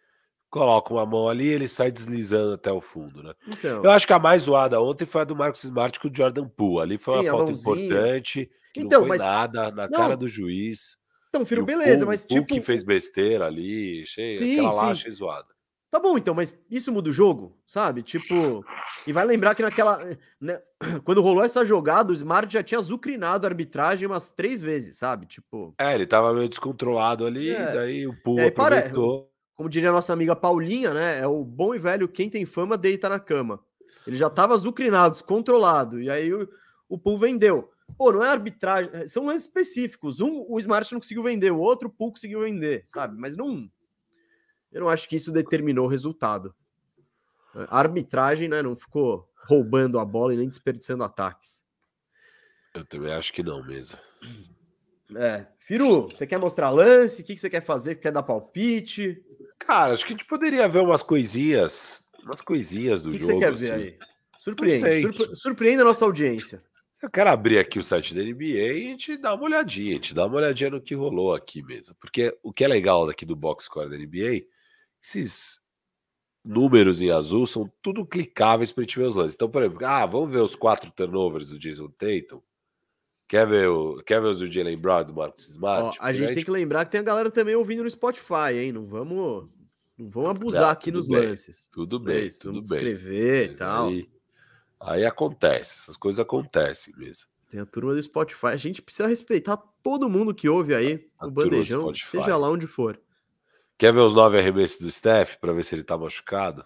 coloca uma mão ali ele sai deslizando até o fundo, né? Então, eu acho que a mais zoada ontem foi a do Marcos Smart com o Jordan Poole. Ali foi sim, uma falta importante, então, não foi mas... nada na não. cara do juiz. Então, filho, beleza, Poole, mas tipo... que fez besteira ali, achei, sim, aquela sim. lá achei zoada. Tá bom, então, mas isso muda o jogo, sabe? Tipo, e vai lembrar que naquela. Né, quando rolou essa jogada, o Smart já tinha azucrinado a arbitragem umas três vezes, sabe? Tipo. É, ele tava meio descontrolado ali, é. daí o pulo aproveitou. Para... Como diria a nossa amiga Paulinha, né? É o bom e velho quem tem fama deita na cama. Ele já tava azucrinado, descontrolado, e aí o, o pool vendeu. Pô, não é arbitragem, são lances específicos. Um, o Smart não conseguiu vender, o outro, o pool conseguiu vender, sabe? Mas não eu não acho que isso determinou o resultado. A arbitragem né, não ficou roubando a bola e nem desperdiçando ataques. Eu também acho que não mesmo. É. Firu, você quer mostrar lance? O que você quer fazer? Quer dar palpite? Cara, acho que a gente poderia ver umas coisinhas umas coisinhas do O que, que jogo. você quer ver assim. aí? Surpreende. surpre- surpreende a nossa audiência. Eu quero abrir aqui o site da NBA e a gente dá uma olhadinha, a gente dá uma olhadinha no que rolou aqui mesmo. Porque o que é legal daqui do box score da NBA, esses números em azul são tudo clicáveis para a gente ver os lances. Então, por exemplo, ah, vamos ver os quatro turnovers do Jason Tatum. Quer ver, o, quer ver os do Jalen Brown e do Marcus Ó, Smart? a gente tem que lembrar que tem a galera também ouvindo no Spotify, hein? Não vamos, não vamos abusar aqui nos bem, lances. Tudo É bem, isso, tudo vamos bem. escrever e tal. Aí, aí acontece, essas coisas acontecem mesmo. Tem a turma do Spotify. A gente precisa respeitar todo mundo que ouve aí A o bandejão, seja lá onde for. Quer ver os nove arremessos do Steph para ver se ele tá machucado?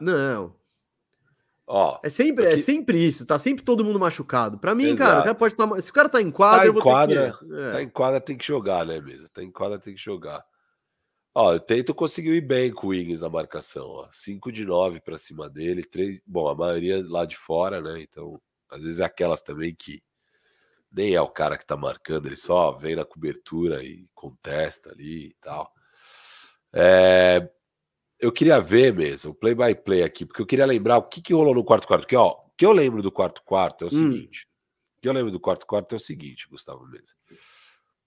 Não, Ó, é sempre, é sempre isso. Tá sempre todo mundo machucado. Pra mim, cara, o cara pode estar. se o cara tá em quadra, Tá em eu vou quadra, ter que. é. Tá em quadra, tem que jogar, né, mesmo? Tá em quadra, tem que jogar. Ó, o Teito conseguiu ir bem com o Wiggins na marcação, ó. 5 de 9 para cima dele, três, bom, a maioria lá de fora, né? Então, às vezes é aquelas também que nem é o cara que tá marcando, ele só vem na cobertura e contesta ali e tal. É, eu queria ver mesmo, o play by play aqui, porque eu queria lembrar o que, que rolou no quarto quarto. Porque, ó, o que eu lembro do quarto quarto é o Hum. seguinte. O que eu lembro do quarto quarto é o seguinte, Gustavo Mesa.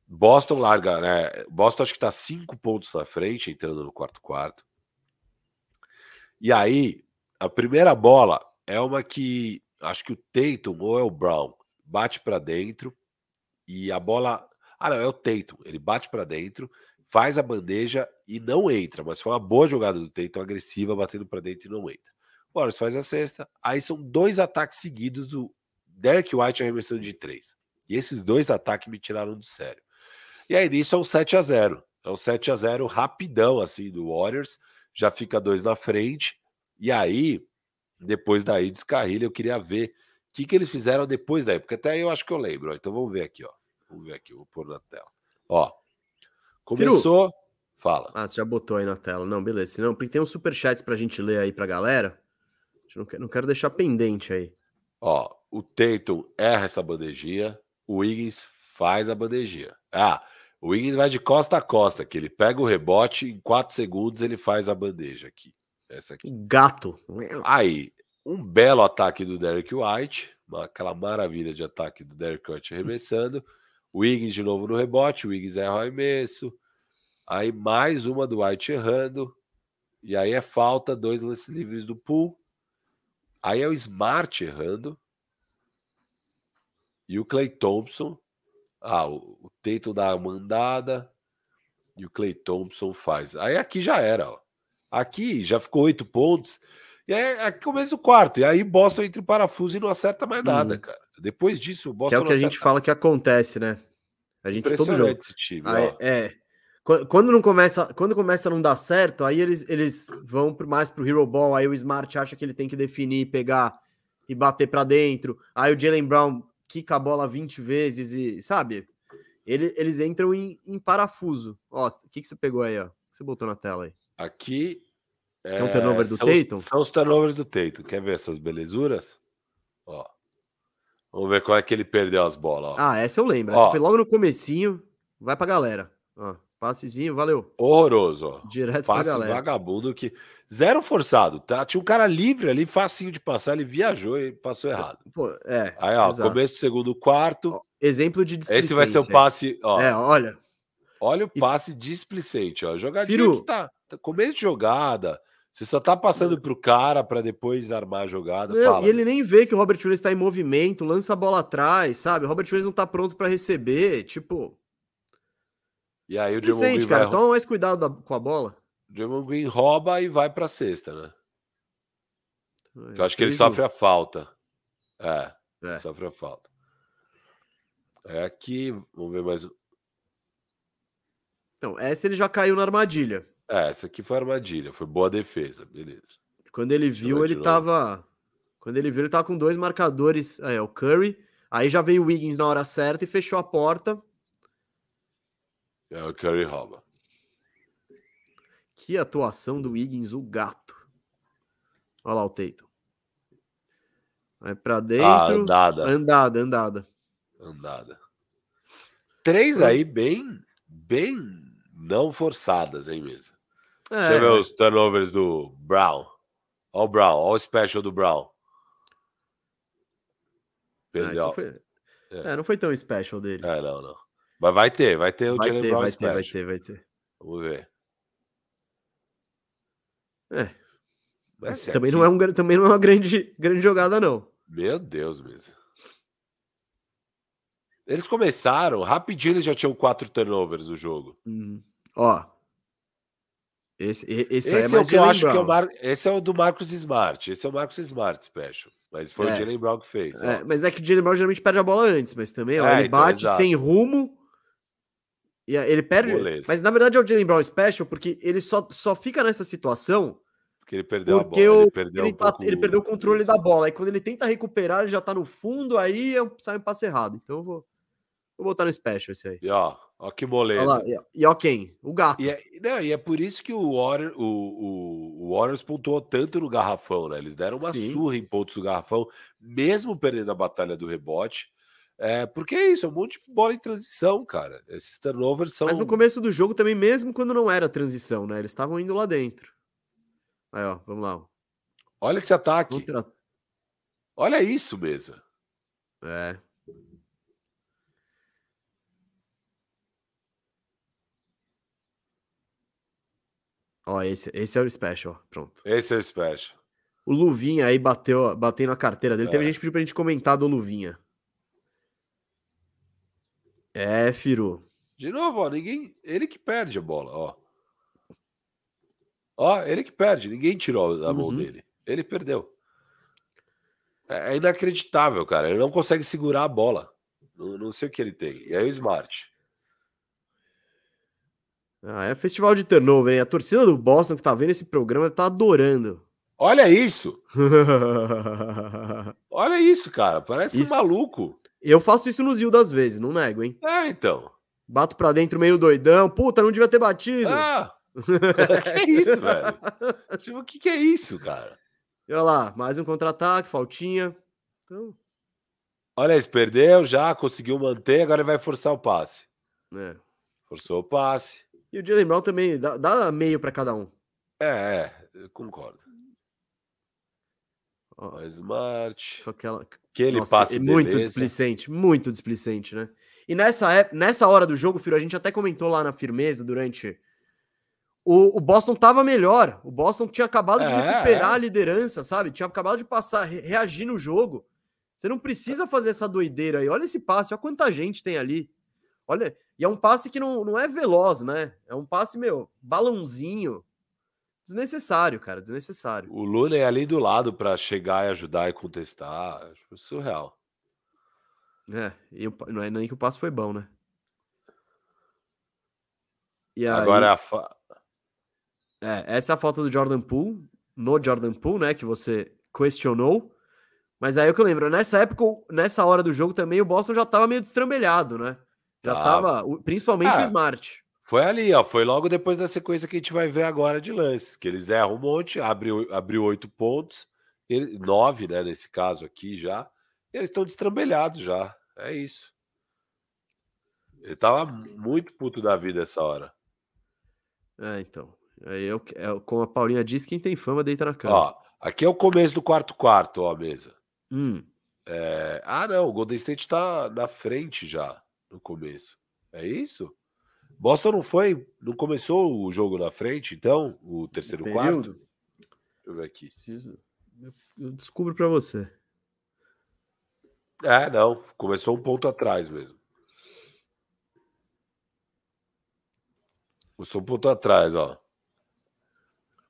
Boston larga, né? Boston acho que tá cinco pontos na frente, entrando no quarto quarto. E aí, a primeira bola é uma que acho que o Tatum ou é o Brown bate para dentro e a bola. Ah, não, é o Tatum. Ele bate para dentro, faz a bandeja e não entra. Mas foi uma boa jogada do Tatum, agressiva, batendo para dentro e não entra. O Warriors faz a sexta. Aí são dois ataques seguidos do Derek White arremessando de três. E esses dois ataques me tiraram do sério. E aí nisso é um 7 a 0 É um 7 a 0 rapidão, assim, do Warriors. Já fica dois na frente. E aí, depois daí, descarrilha. Eu queria ver o que, que eles fizeram depois daí. Porque até aí eu acho que eu lembro. Então vamos ver aqui, ó. Vamos ver aqui, vou pôr na tela. Ó. Começou. Fala. Ah, você já botou aí na tela. Não, beleza. Senão, porque tem uns superchats pra gente ler aí pra galera. Não quero, não quero deixar pendente aí. Ó, o Tatum erra essa bandejinha, o Wiggins faz a bandejinha. Ah, o Wiggins vai de costa a costa, que ele pega o rebote, em 4 segundos ele faz a bandeja aqui. Essa aqui. Gato. Aí, um belo ataque do Derek White, aquela maravilha de ataque do Derek White arremessando. O Wiggins de novo no rebote, o Wiggins erra o arremesso. Aí mais uma do White errando. E aí é falta, dois lances livres do pool. Aí é o Smart errando. E o Clay Thompson. Ah, o, o Tatum dá a mandada. E o Clay Thompson faz. Aí aqui já era, ó. Aqui já ficou oito pontos. E aí é começo do quarto. E aí Boston entra em parafuso e não acerta mais nada, Uhum. cara. Depois disso, o Que Boston é o que a gente fala que acontece, né? A gente todo jogo. Esse time. Aí, é. Qu- Quando não começa, quando começa a não dar certo, aí eles, eles vão mais pro Hero Ball, aí o Smart acha que ele tem que definir, pegar e bater pra dentro. Aí o Jalen Brown quica a bola 20 vezes e, sabe? Ele- eles entram em, em parafuso. Ó, o que, que você pegou aí, ó? O que você botou na tela aí? Aqui. Que é um turnover do são os- Tatum? São os turnovers do Tatum. Quer ver essas belezuras? Ó. Vamos ver qual é que ele perdeu as bolas. Ó. Ah, essa eu lembro. Essa Ó. foi logo no comecinho. Vai pra galera. Ó, passezinho, valeu. Horroroso, ó. Direto pra Passe galera. vagabundo que. Zero forçado, tá? Tinha um cara livre ali, facinho de passar, ele viajou e passou errado. Pô, é. Aí, ó, exato. começo do segundo quarto. Exemplo de Esse vai ser o displicência. passe, ó. É, olha. Olha o E- passe displicente, ó. Jogadinha Firu. que tá, tá começo de jogada. Você só tá passando pro cara para depois armar a jogada. Não, e ele nem vê que o Robert Williams tá em movimento, lança a bola atrás, sabe? O Robert Williams não tá pronto pra receber. Tipo, E aí o Draymond displicente, Green, cara. vai, Toma mais cuidado da- com a bola. o Draymond Green rouba e vai pra sexta, né? Eu acho que ele sofre a falta. É, É. ele sofre a falta. É aqui, vamos ver mais. um. Então, essa ele já caiu na armadilha. É, essa aqui foi armadilha, foi boa defesa, beleza. Quando ele viu, ele tava. Quando ele viu, ele tava com dois marcadores. É, o Curry. Aí já veio o Wiggins na hora certa e fechou a porta. É o Curry rouba. Que atuação do Wiggins, o gato. Olha lá o Tatum. Vai pra dentro. Ah, andada, andada, andada. andada. Três aí bem, bem não forçadas, hein, mesmo. É, Deixa eu ver os turnovers do Brown. Ó o Brown, ó o special do Brown. Ah, Perdeu. foi- É. É, não foi tão special dele. É, não, não. Mas vai ter, vai ter o vai, ter, Brown vai ter, special. vai ter, vai ter. Vamos ver. É, Mas esse também aqui- não é, um, também não é uma grande, grande jogada, não. Meu Deus mesmo. Eles começaram, rapidinho eles já tinham quatro turnovers no jogo. Hum. Ó. Esse, e- esse, aí Esse é é, o que eu acho que é o Brown. Mar... Esse é o do Marcos Smart. Esse é o Marcos Smart Special. Mas foi É. o Jalen Brown que fez. ó. É, mas é que o Jalen Brown geralmente perde a bola antes, mas também, ó, É, ele então, bate exato. sem rumo. E ele perde. Moleza. Mas na verdade é o Jalen Brown Special, porque ele só, só fica nessa situação Porque ele perdeu porque a bola. o- Ele perdeu, ele, um tá- pouco ele perdeu o controle da bola. Aí quando ele tenta recuperar, ele já tá no fundo, aí é sai um passe errado. Então eu vou, vou botar no Special esse aí. E ó, ó que moleza. lá, e, ó quem? O gato. E é, não, e é por isso que o, Warrior, o, o, o Warriors pontuou tanto no garrafão, né? Eles deram uma Sim. surra em pontos do garrafão, mesmo perdendo a batalha do rebote. É, porque é isso, é um monte de bola em transição, cara. Esses turnovers são. Mas no começo do jogo também, mesmo quando não era transição, né? Eles estavam indo lá dentro. Aí, ó, vamos lá. Olha esse ataque. Contra... Olha isso, mesa. É. Ó, esse, esse é o special, ó. Pronto. Esse é o special. O Luvinha aí bateu, bateu na carteira dele. Teve É. gente que pediu pra gente comentar do Luvinha. É, Firu. De novo, ó, ninguém. Ele que perde a bola, ó. Ó, ele que perde, ninguém tirou da mão Uhum. dele. Ele perdeu. É é inacreditável, cara. Ele não consegue segurar a bola. Não, não sei o que ele tem. E aí o Smart. Ah, é festival de turnover, hein? A torcida do Boston que tá vendo esse programa tá adorando. Olha isso! Olha isso, cara. Parece Isso- um maluco. Eu faço isso no Zil das vezes, não nego, hein? É, então. Bato pra dentro meio doidão. Puta, não devia ter batido. Ah! que isso, velho? Tipo, o que, que é isso, cara? E olha lá, mais um contra-ataque, faltinha. Então, Olha isso, perdeu já, conseguiu manter, agora ele vai forçar o passe. é. Forçou o passe. E o Jalen Brown também dá, dá meio pra cada um. É, é, eu concordo. Ó, Smart. aquela, Aquele Nossa, passe é muito beleza. displicente, muito displicente, né? E nessa, ép- nessa hora do jogo, Firo, a gente até comentou lá na firmeza durante. O, o Boston tava melhor. O Boston tinha acabado de É, recuperar é. a liderança, sabe? Tinha acabado de passar, re- reagir no jogo. Você não precisa fazer essa doideira aí. Olha esse passe, olha quanta gente tem ali. Olha, e é um passe que não, não é veloz, né? É um passe, meu, balãozinho. Desnecessário, cara, desnecessário. O Luna é ali do lado para chegar e ajudar e contestar. Acho surreal. É, e o não é nem que o passe foi bom, né? E Agora aí- a fa... É, essa é a falta do Jordan Poole, no Jordan Poole, né, que você questionou. Mas aí é o que eu lembro, nessa época, nessa hora do jogo também, o Boston já tava meio destrambelhado, né? Já Tava. tava, o- principalmente Ah. o Smart. foi ali, ó. Foi logo depois da sequência que a gente vai ver agora de lances. Que eles erram um monte, abriu, oito pontos, ele, nove, né? Nesse caso aqui já. E eles estão destrambelhados já. É isso. Ele tava muito puto da vida essa hora. É, então. Aí eu, é, como a Paulinha disse, quem tem fama deita na cama. Ó, aqui é o começo do quarto quarto, ó, a mesa. Hum, É, Ah, não, o Golden State tá na frente já no começo. É isso? Boston não foi, não começou o jogo na frente, então, o terceiro quarto? Deixa eu ver aqui. Preciso. Eu, descubro pra você. É, não, começou um ponto atrás mesmo. Começou um ponto atrás, ó.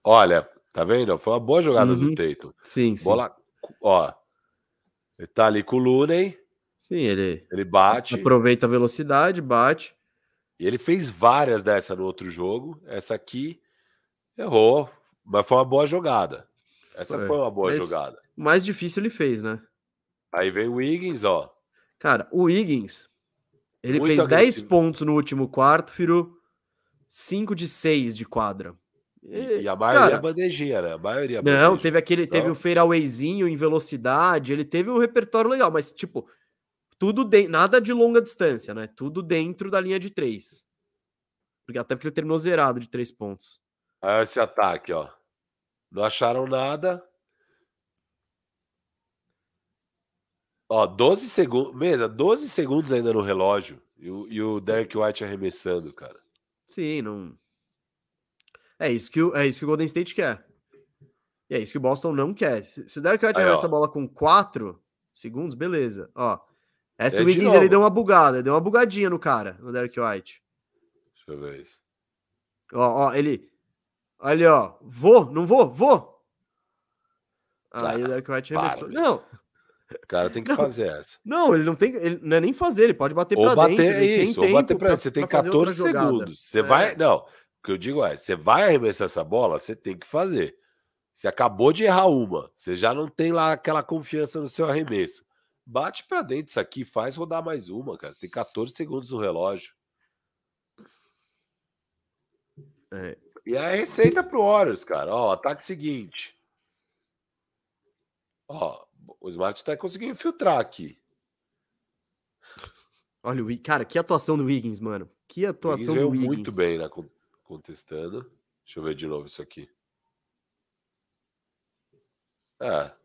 Olha, tá vendo? Foi uma boa jogada Uhum. do. Sim, sim. Bola, ó. Ele tá ali com o Looney, Sim, ele ele bate. aproveita a velocidade, bate. E ele fez várias dessa no outro jogo. Essa aqui errou, mas foi uma boa jogada. Essa Foi. foi uma boa Mas- jogada. Mais difícil ele fez, né? Aí vem o Wiggins, ó. Cara, o Higgins, ele Muito fez 10 agressivo. pontos no último quarto, Firu, 5 de 6 de quadra. E, e a maioria cara, é bandejinha, né? A maioria é Não, bandeja. teve aquele, teve Não. o fairwayzinho em velocidade, ele teve um repertório legal, mas tipo, tudo de... Nada de longa distância, né? Tudo dentro da linha de três. Porque, até porque ele terminou zerado de três pontos. Aí esse ataque, ó. Não acharam nada. Ó, 12 segundos. Mesa, 12 segundos ainda no relógio. E o, e o Derek White arremessando, cara. Sim, não. É isso que o, é isso que o Golden State quer. E é isso que o Boston não quer. Se o Derek White arremessa a bola com 4 segundos, beleza. Ó, essa é Wiggins ele deu uma bugada, deu uma bugadinha no cara, no Derek White. Deixa eu ver isso. Ó, ó, ele. Olha, ó. Vou, não vou, vou. Aí ah, o Derek White arremessou. Não, o cara tem que não, fazer essa. Não, ele não tem. Ele não é nem fazer, ele pode bater para dentro. É isso, ou bater pra, Você tem 14 segundos. Você é. vai. Não, o que eu digo é: você vai arremessar essa bola, você tem que fazer. Você acabou de errar uma, você já não tem lá aquela confiança no seu arremesso. Bate para dentro isso aqui, faz rodar mais uma, cara. Tem 14 segundos no relógio. É. E a receita pro Warriors, cara. Ó, ataque seguinte. Ó, o Smart tá conseguindo infiltrar aqui. Olha o cara, que atuação do Wiggins, mano. Que atuação do Wiggins. muito bem na contestando. Deixa eu ver de novo isso aqui. É.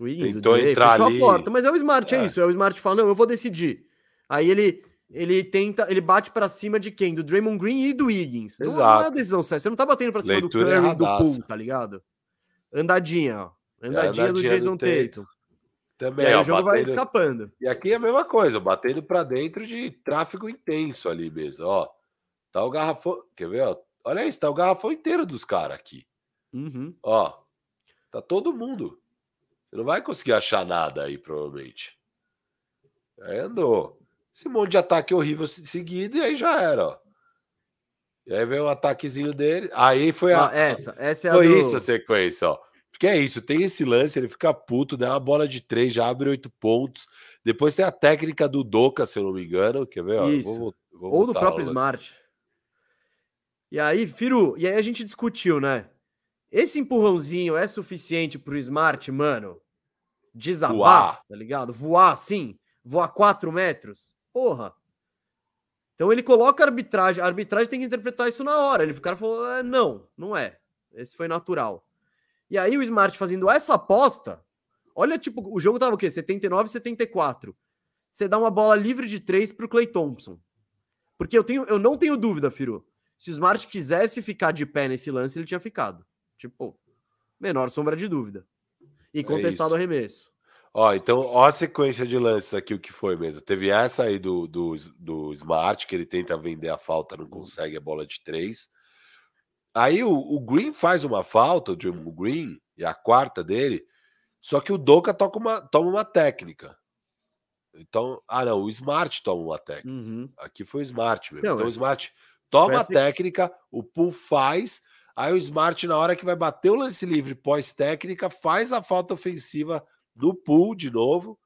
O Wiggins, Tentou o entrar fechou ali. a porta, mas é o Smart, é. é. isso. É o Smart fala, não, eu vou decidir. Aí ele ele tenta, ele bate para cima de quem? Do Draymond Green e do Wiggins. Exato. Não é a decisão certa. Você não tá batendo para cima Leitura do Curry e do Poole, tá ligado? Andadinha, ó. Andadinha, é, do Jason do Tatum. Também, e aí ó, o jogo batendo... vai escapando. E aqui é a mesma coisa, batendo para dentro de tráfego intenso ali mesmo, ó. Tá o garrafão, quer ver, ó? Olha isso, tá o garrafão inteiro dos caras aqui. Uhum. Ó, tá todo mundo. Você não vai conseguir achar nada aí, provavelmente. Aí andou. Esse monte de ataque horrível seguido e aí já era, ó. E aí veio um ataquezinho dele. Aí foi a. Essa, essa é a. Foi isso a sequência, ó. Porque é isso, tem esse lance, ele fica puto, dá uma bola de três, já abre oito pontos. Depois tem a técnica do Doca, se eu não me engano. Quer ver? Isso. Vou, vou Ou do próprio Smart. E aí, Firu, e aí a gente discutiu, né? Esse empurrãozinho é suficiente pro Smart, mano, desabar, Voar. tá ligado? Voar assim, voar quatro metros. Porra. Então ele coloca a arbitragem, a arbitragem tem que interpretar isso na hora. Ele, o cara falou: é, não, não é. Esse foi natural. E aí o Smart fazendo essa aposta, olha, tipo, o jogo tava o quê? 79, 74. Você dá uma bola livre de três pro Clay Thompson. Porque eu, tenho, eu não tenho dúvida, Firu. Se o Smart quisesse ficar de pé nesse lance, ele tinha ficado. Tipo, menor sombra de dúvida. E é contestado é o arremesso. Ó, então, ó a sequência de lances aqui, o que foi mesmo. Teve essa aí do, do, do Smart, que ele tenta vender a falta, não consegue a bola de três. Aí o, o, Green faz uma falta, o Jim Green, e a quarta dele, só que o Doca toca uma, toma uma técnica. Então, ah não, o Smart toma uma técnica. Uhum. Aqui foi o Smart mesmo. Não, então é... o Smart toma a técnica, o Pool faz, aí o Smart, na hora que vai bater o lance livre pós-técnica, faz a falta ofensiva do Pool de novo.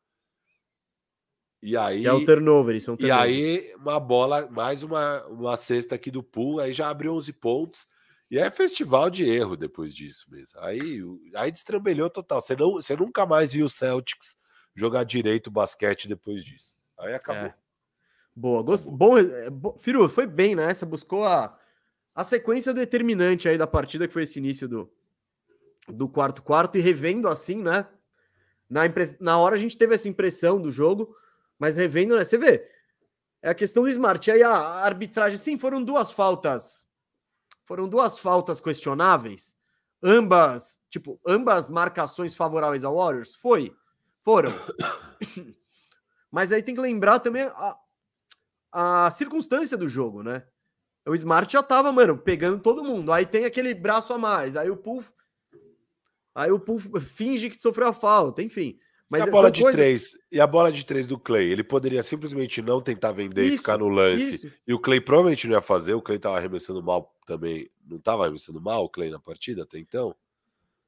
E aí. é o turnover, isso é um turnover. E aí, uma bola, mais uma, uma cesta aqui do Pool, aí já abriu 11 pontos. E é festival de erro depois disso mesmo. Aí, aí destrambelhou total. Você, não, você nunca mais viu o Celtics jogar direito o basquete depois disso. Aí acabou. É. Boa, gost... bom, é, bom. Firu, foi bem nessa, buscou a, a sequência determinante aí da partida, que foi esse início do, do quarto quarto, e revendo assim, né? Na, impre... na hora a gente teve essa impressão do jogo, mas revendo, né? Você vê, é a questão do Smart. Aí a arbitragem, sim, foram duas faltas foram duas faltas questionáveis, ambas, tipo, ambas marcações favoráveis ao Warriors? Foi, foram. Mas aí tem que lembrar também a, a circunstância do jogo, né? O Smart já tava, mano, pegando todo mundo. Aí tem aquele braço a mais. Aí o Puff. Aí o Puff finge que sofreu a falta, enfim. Mas e a bola de coisa... três e a bola de três do Clay, ele poderia simplesmente não tentar vender isso, e ficar no lance. Isso. E o Clay provavelmente não ia fazer. O Clay tava arremessando mal também. Não tava arremessando mal o Clay na partida até então.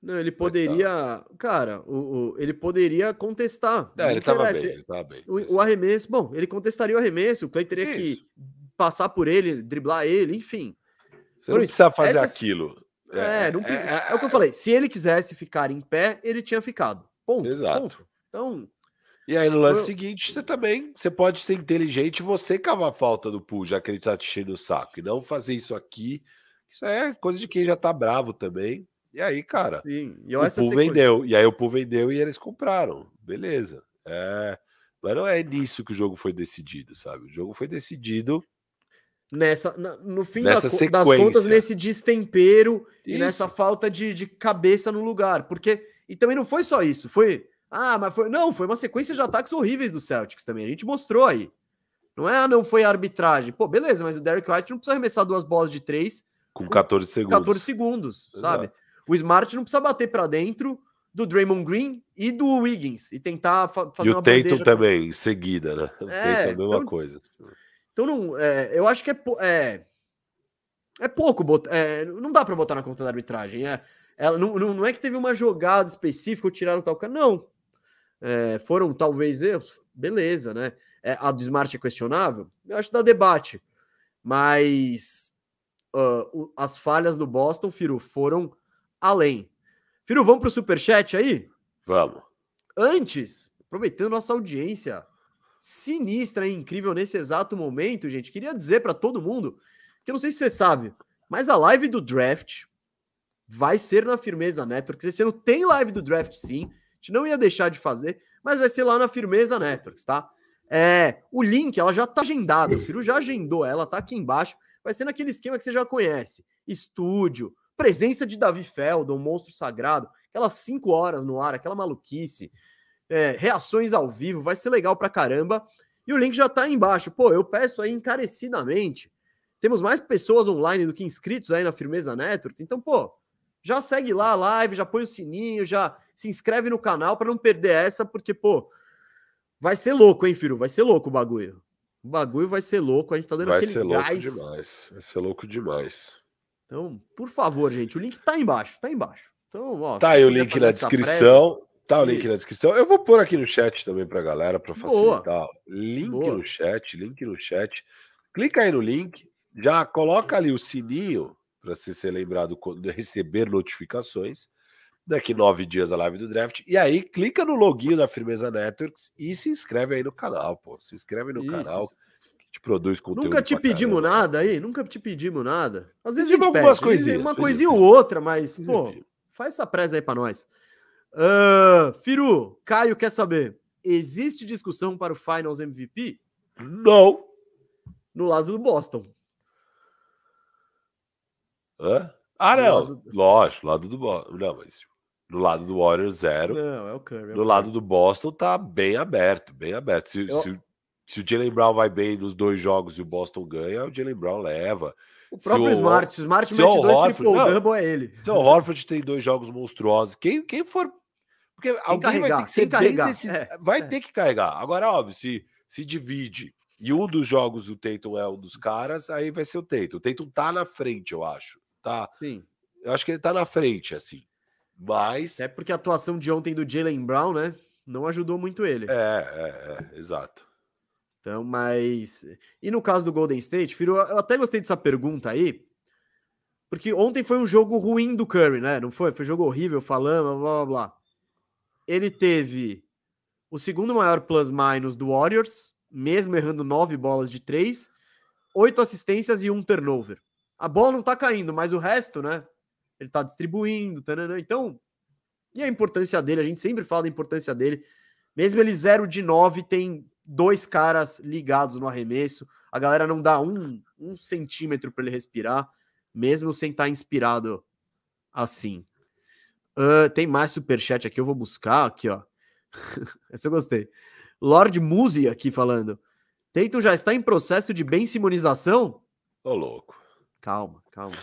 Não, ele poderia, cara, o, o, ele poderia contestar. É, ele tava bem, ele tava bem. O, o, arremesso, bom, ele contestaria o arremesso, o Clay teria isso. que passar por ele, driblar ele, enfim. Você não precisa fazer aquilo. É, é, não, é, é, é, o que eu falei. Se ele quisesse ficar em pé, ele tinha ficado. Ponto. Exato. Ponto. Então. E aí no lance eu... seguinte, você também você pode ser inteligente você cavar a falta do pool, já que ele tá te cheio o saco. E não fazer isso aqui. Isso é coisa de quem já tá bravo também. E aí, cara, Sim. E o pool vendeu. E aí o pool vendeu e eles compraram. Beleza. É, mas não é nisso que o jogo foi decidido, sabe? O jogo foi decidido nessa na, no fim da, das contas nesse destempero isso. e nessa falta de, de cabeça no lugar, porque e também não foi só isso, foi ah, mas foi não, foi uma sequência de ataques horríveis do Celtics também. A gente mostrou aí. Não é, ah, não foi arbitragem. Pô, beleza, mas o Derek White não precisa arremessar duas bolas de três com 14 segundos. 14 segundos, Exato. sabe? O Smart não precisa bater para dentro do Draymond Green e do Wiggins e tentar fa fazer e uma o Tatum também, em seguida, né? O é, Tatum é a mesma então, coisa. Então, não, é, eu acho que é, é, é pouco, é, não dá para botar na conta da arbitragem. É, ela, não, não, não é que teve uma jogada específica ou tiraram tal cara, não. É, foram talvez erros, beleza, né? É, a do Smart é questionável, eu acho que dá debate, mas uh, as falhas do Boston, Firu, foram além. Firu, vamos para o superchat aí? Vamos. Antes, aproveitando nossa audiência sinistra e incrível nesse exato momento, gente, queria dizer para todo mundo que eu não sei se você sabe, mas a live do draft vai ser na Firmeza Networks. Esse ano tem live do draft, sim. A gente não ia deixar de fazer, mas vai ser lá na Firmeza Networks, tá? É, o link, ela já tá agendada. O Firu já agendou ela, tá aqui embaixo. Vai ser naquele esquema que você já conhece: estúdio, presença de Davi Feldon, monstro sagrado, aquelas cinco horas no ar, aquela maluquice, é, reações ao vivo, vai ser legal pra caramba. E o link já tá aí embaixo. Pô, eu peço aí encarecidamente. Temos mais pessoas online do que inscritos aí na Firmeza Network. Então, pô, já segue lá a live, já põe o sininho, já se inscreve no canal para não perder essa, porque, pô, vai ser louco, hein, filho? Vai ser louco o bagulho. O bagulho vai ser louco, a gente tá dando vai aquele ser louco demais. Vai ser louco demais. Então, por favor, gente, o link tá embaixo, tá embaixo. Então, ó, tá aí o link na descrição. Prévia, tá o link isso. na descrição. Eu vou pôr aqui no chat também pra galera para facilitar. Boa. Link Boa. no chat, link no chat. Clica aí no link, já coloca ali o sininho para você ser lembrado de receber notificações. Daqui nove dias a live do draft. E aí, clica no login da Firmeza Networks e se inscreve aí no canal, pô. Se inscreve no Isso. canal que te produz conteúdo. Nunca te pedimos caramba. nada aí, nunca te pedimos nada. Às vezes pedimos algumas coisinhas. Uma coisinha ou outra, mas, pô, faz essa presa aí para nós. Uh, Firu, Caio quer saber: existe discussão para o Finals MVP? Não. No lado do Boston. Hã? Ah, não. Lado... Lógico, lado do Boston. Não, mas no lado do Warriors, zero. Não, é o Curry. É no lado do Boston, tá bem aberto, bem aberto. Se, eu... se, se o Jalen Brown vai bem nos dois jogos e o Boston ganha, o Jalen Brown leva. O próprio se Smart, se o Smart mete dois triple-double, é ele. Se o Horford tem dois jogos monstruosos, quem, quem for... Porque alguém carregar, vai ter que ser carregar. Desses... É, vai é. ter que carregar. Agora, óbvio, se, se divide e um dos jogos o Tatum é um dos caras, aí vai ser o Tatum. O Tatum tá na frente, eu acho. Tá. Sim. Eu acho que ele tá na frente, assim. Mas. É porque a atuação de ontem do Jalen Brown, né? Não ajudou muito ele. É, é, é, exato. Então, mas. E no caso do Golden State, Firo, eu até gostei dessa pergunta aí. Porque ontem foi um jogo ruim do Curry, né? Não foi? Foi um jogo horrível, falando, blá blá blá. Ele teve o segundo maior plus-minus do Warriors, mesmo errando nove bolas de três, oito assistências e um turnover. A bola não tá caindo, mas o resto, né? ele tá distribuindo, taranã. então, e a importância dele, a gente sempre fala da importância dele, mesmo ele 0 de 9, tem dois caras ligados no arremesso, a galera não dá um, um centímetro para ele respirar, mesmo sem estar tá inspirado assim. Uh, tem mais superchat aqui, eu vou buscar aqui, ó. Essa eu gostei. Lord Musi aqui falando. Tatum já está em processo de bem simonização? Ô, louco. Calma, calma.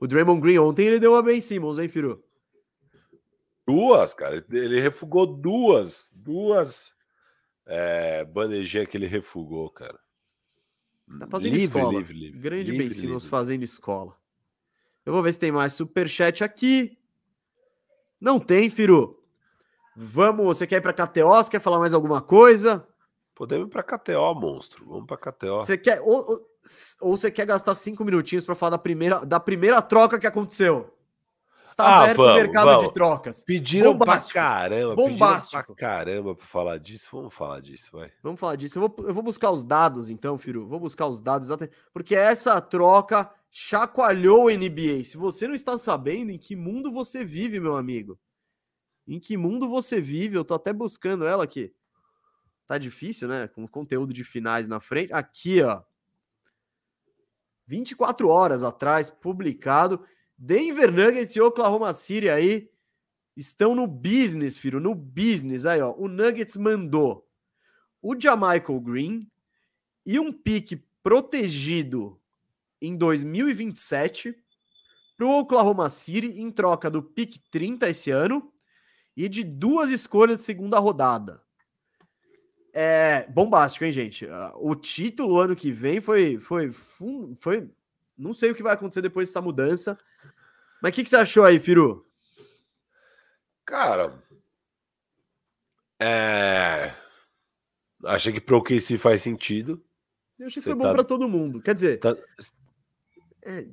O Draymond Green ontem ele deu uma Ben Simmons, hein, Firu? Duas, cara. Ele refugou duas. Duas é, bandejinhas que ele refugou, cara. Tá fazendo livre, escola. Livre, livre, Grande livre, Ben Simmons livre. fazendo escola. Eu vou ver se tem mais superchat aqui. Não tem, Firu. Vamos, você quer ir para KTO? Você quer falar mais alguma coisa? Podemos ir para KTO, monstro. Vamos para KTO. Você quer ou, ou você quer gastar cinco minutinhos para falar da primeira, da primeira troca que aconteceu? Está ah, aberto vamos, o mercado vamos. de trocas. Pediram Bombástico. pra caramba. Bombástico. Pediram pra caramba pra falar disso. Vamos falar disso, vai. Vamos falar disso. Eu vou, eu vou buscar os dados, então, Firu. Vou buscar os dados exatamente. Porque essa troca chacoalhou o NBA. Se você não está sabendo em que mundo você vive, meu amigo. Em que mundo você vive? Eu tô até buscando ela aqui. Tá difícil, né? Com conteúdo de finais na frente. Aqui, ó. 24 horas atrás, publicado. Denver Nuggets e Oklahoma City aí estão no business, filho, no business. Aí, ó, o Nuggets mandou o Jamichael Green e um pique protegido em 2027 para o Oklahoma City em troca do pique 30 esse ano e de duas escolhas de segunda rodada. É bombástico, hein, gente? Ah, o título ano que vem foi foi foi não sei o que vai acontecer depois dessa mudança. Mas o que, que você achou aí, Firu? Cara, é... achei que para o se faz sentido. Eu achei que foi bom tá... para todo mundo. Quer dizer, tá... é...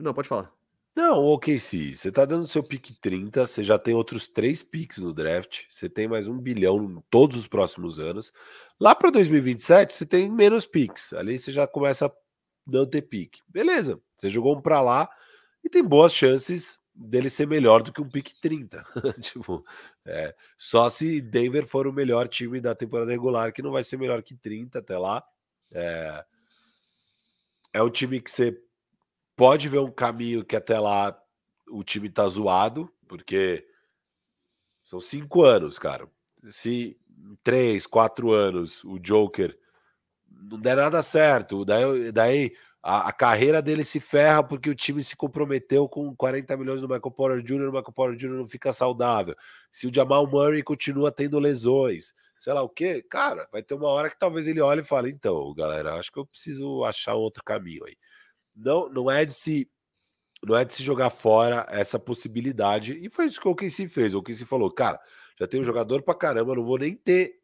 não pode falar. Não, ok, se você tá dando seu pique 30, você já tem outros três piques no draft, você tem mais um bilhão todos os próximos anos. Lá para 2027, você tem menos piques. Ali você já começa a não ter pique. Beleza, você jogou um para lá e tem boas chances dele ser melhor do que um pique 30. tipo, é, só se Denver for o melhor time da temporada regular, que não vai ser melhor que 30 até lá. É, é um time que você pode ver um caminho que até lá o time tá zoado, porque são cinco anos, cara. Se três, quatro anos o Joker não der nada certo, daí, daí a, a, carreira dele se ferra porque o time se comprometeu com 40 milhões do Michael Porter Jr., o Michael Porter Jr. não fica saudável. Se o Jamal Murray continua tendo lesões, sei lá o quê, cara, vai ter uma hora que talvez ele olhe e fale: então, galera, acho que eu preciso achar outro caminho aí não, não é de se não é de se jogar fora essa possibilidade. E foi isso que o OKC fez. O OKC falou, cara, já tem um jogador pra caramba, não vou nem ter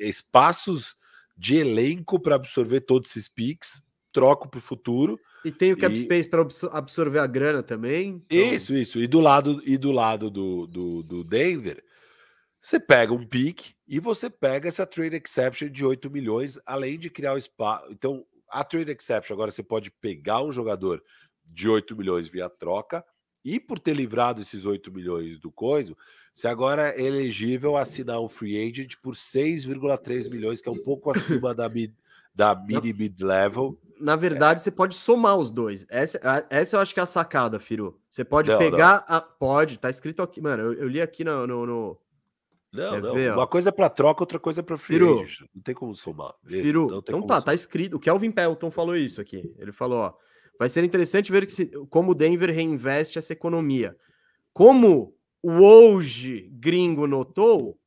espaços de elenco para absorver todos esses picks, troco para o futuro. E tem o cap e... space para absorver a grana também. Então... Isso, isso. E do lado, e do, lado do, do, do Denver, você pega um pick e você pega essa trade exception de 8 milhões, além de criar o espaço. Então, a trade exception, agora você pode pegar um jogador de 8 milhões via troca e por ter livrado esses 8 milhões do coiso, você agora é elegível a assinar um free agent por 6,3 milhões, que é um pouco acima da mid, da mid e mid level. Na verdade, é. você pode somar os dois. Essa, essa eu acho que é a sacada, Firu. Você pode não, pegar. Não. A, pode, tá escrito aqui. Mano, eu, eu li aqui no, no, no não, não. Ver, uma coisa é para troca, outra coisa é para free Firu. Não tem como somar. Firu, então tá, somar. tá escrito. O Kelvin Pelton falou isso aqui. Ele falou, ó, vai ser interessante ver que se, como o Denver reinveste essa economia. Como o hoje gringo notou,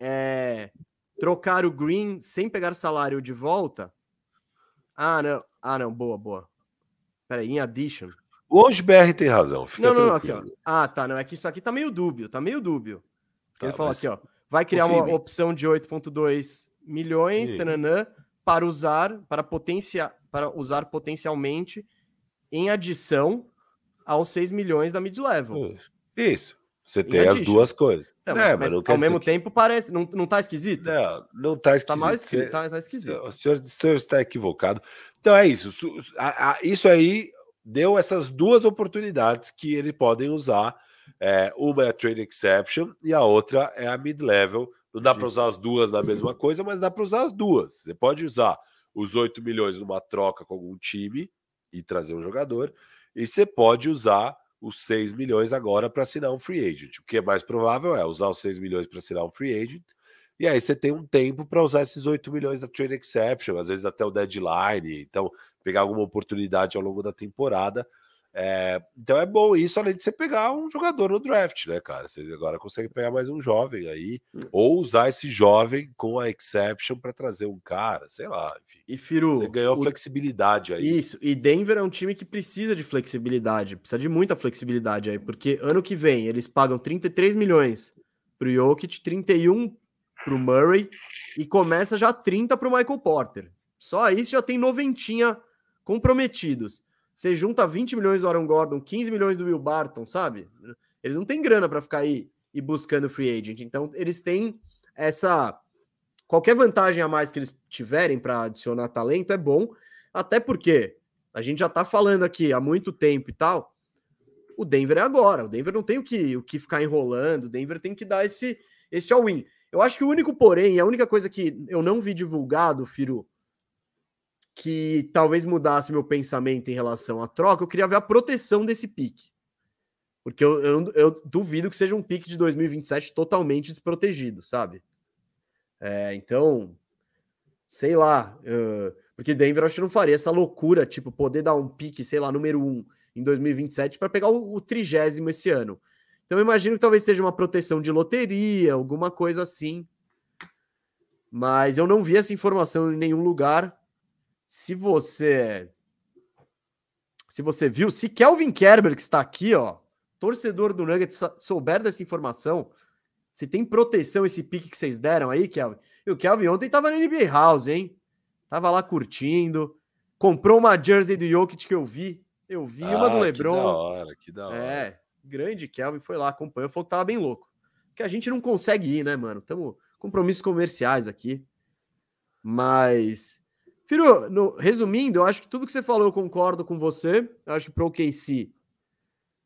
é, trocar o Green sem pegar salário de volta. Ah, não. Ah, não. Boa, boa. Peraí, em addition. Hoje BR tem razão. não, não, não, aqui, ó. Ah, tá. Não, é que isso aqui tá meio dúbio. Tá meio dúbio. Tá, ele falou mas... assim, ó vai criar uma opção de 8,2 milhões tananã, para usar para potenciar para usar potencialmente em adição aos 6 milhões da mid level. Isso. Você tem as duas coisas. É, mas, é, mas, mas ao mesmo tempo que... parece. Não, não tá esquisito? Não, não tá esquisito. Tá, mais, tá, tá esquisito. O senhor, o senhor está equivocado. Então é isso. Isso aí deu essas duas oportunidades que eles podem usar é, uma é a trade exception e a outra é a mid-level. Não dá para usar as duas na mesma coisa, mas dá para usar as duas. Você pode usar os 8 milhões numa troca com algum time e trazer um jogador, e você pode usar os 6 milhões agora para assinar um free agent. O que é mais provável é usar os 6 milhões para assinar um free agent, e aí você tem um tempo para usar esses 8 milhões da trade exception, às vezes até o deadline, então pegar alguma oportunidade ao longo da temporada é, então é bom isso, além de você pegar um jogador no draft, né, cara? Você agora consegue pegar mais um jovem aí, hum. ou usar esse jovem com a exception para trazer um cara, sei lá. Enfim. E Firu, você ganhou o... flexibilidade aí. Isso, e Denver é um time que precisa de flexibilidade, precisa de muita flexibilidade aí, porque ano que vem eles pagam 33 milhões pro Jokic, 31 pro Murray e começa já 30 pro Michael Porter. Só aí já tem noventinha comprometidos. Você junta 20 milhões do Aaron Gordon, 15 milhões do Will Barton, sabe? Eles não têm grana para ficar aí e buscando free agent. Então, eles têm essa. Qualquer vantagem a mais que eles tiverem para adicionar talento é bom, até porque a gente já tá falando aqui há muito tempo e tal. O Denver é agora. O Denver não tem o que, o que ficar enrolando. O Denver tem que dar esse, esse all-in. Eu acho que o único, porém, a única coisa que eu não vi divulgado, Firu, que talvez mudasse meu pensamento em relação à troca, eu queria ver a proteção desse pique. Porque eu, eu, eu duvido que seja um pique de 2027 totalmente desprotegido, sabe? É, então, sei lá. Uh, porque Denver acho que não faria essa loucura, tipo, poder dar um pique, sei lá, número um em 2027 para pegar o, o trigésimo esse ano. Então eu imagino que talvez seja uma proteção de loteria, alguma coisa assim. Mas eu não vi essa informação em nenhum lugar. Se você se você viu, se Kelvin Kerber que está aqui, ó, torcedor do Nuggets souber dessa informação, se tem proteção esse pique que vocês deram aí, Kelvin. E o Kelvin ontem tava na NBA House, hein? Tava lá curtindo, comprou uma jersey do Jokic que eu vi. Eu vi ah, uma do LeBron. Que da hora, que da hora. É, grande Kelvin foi lá, acompanhou, falou que tava bem louco. Que a gente não consegue ir, né, mano? Tamo compromissos comerciais aqui. Mas Firu, no, resumindo, eu acho que tudo que você falou eu concordo com você. Eu acho que pro OKC,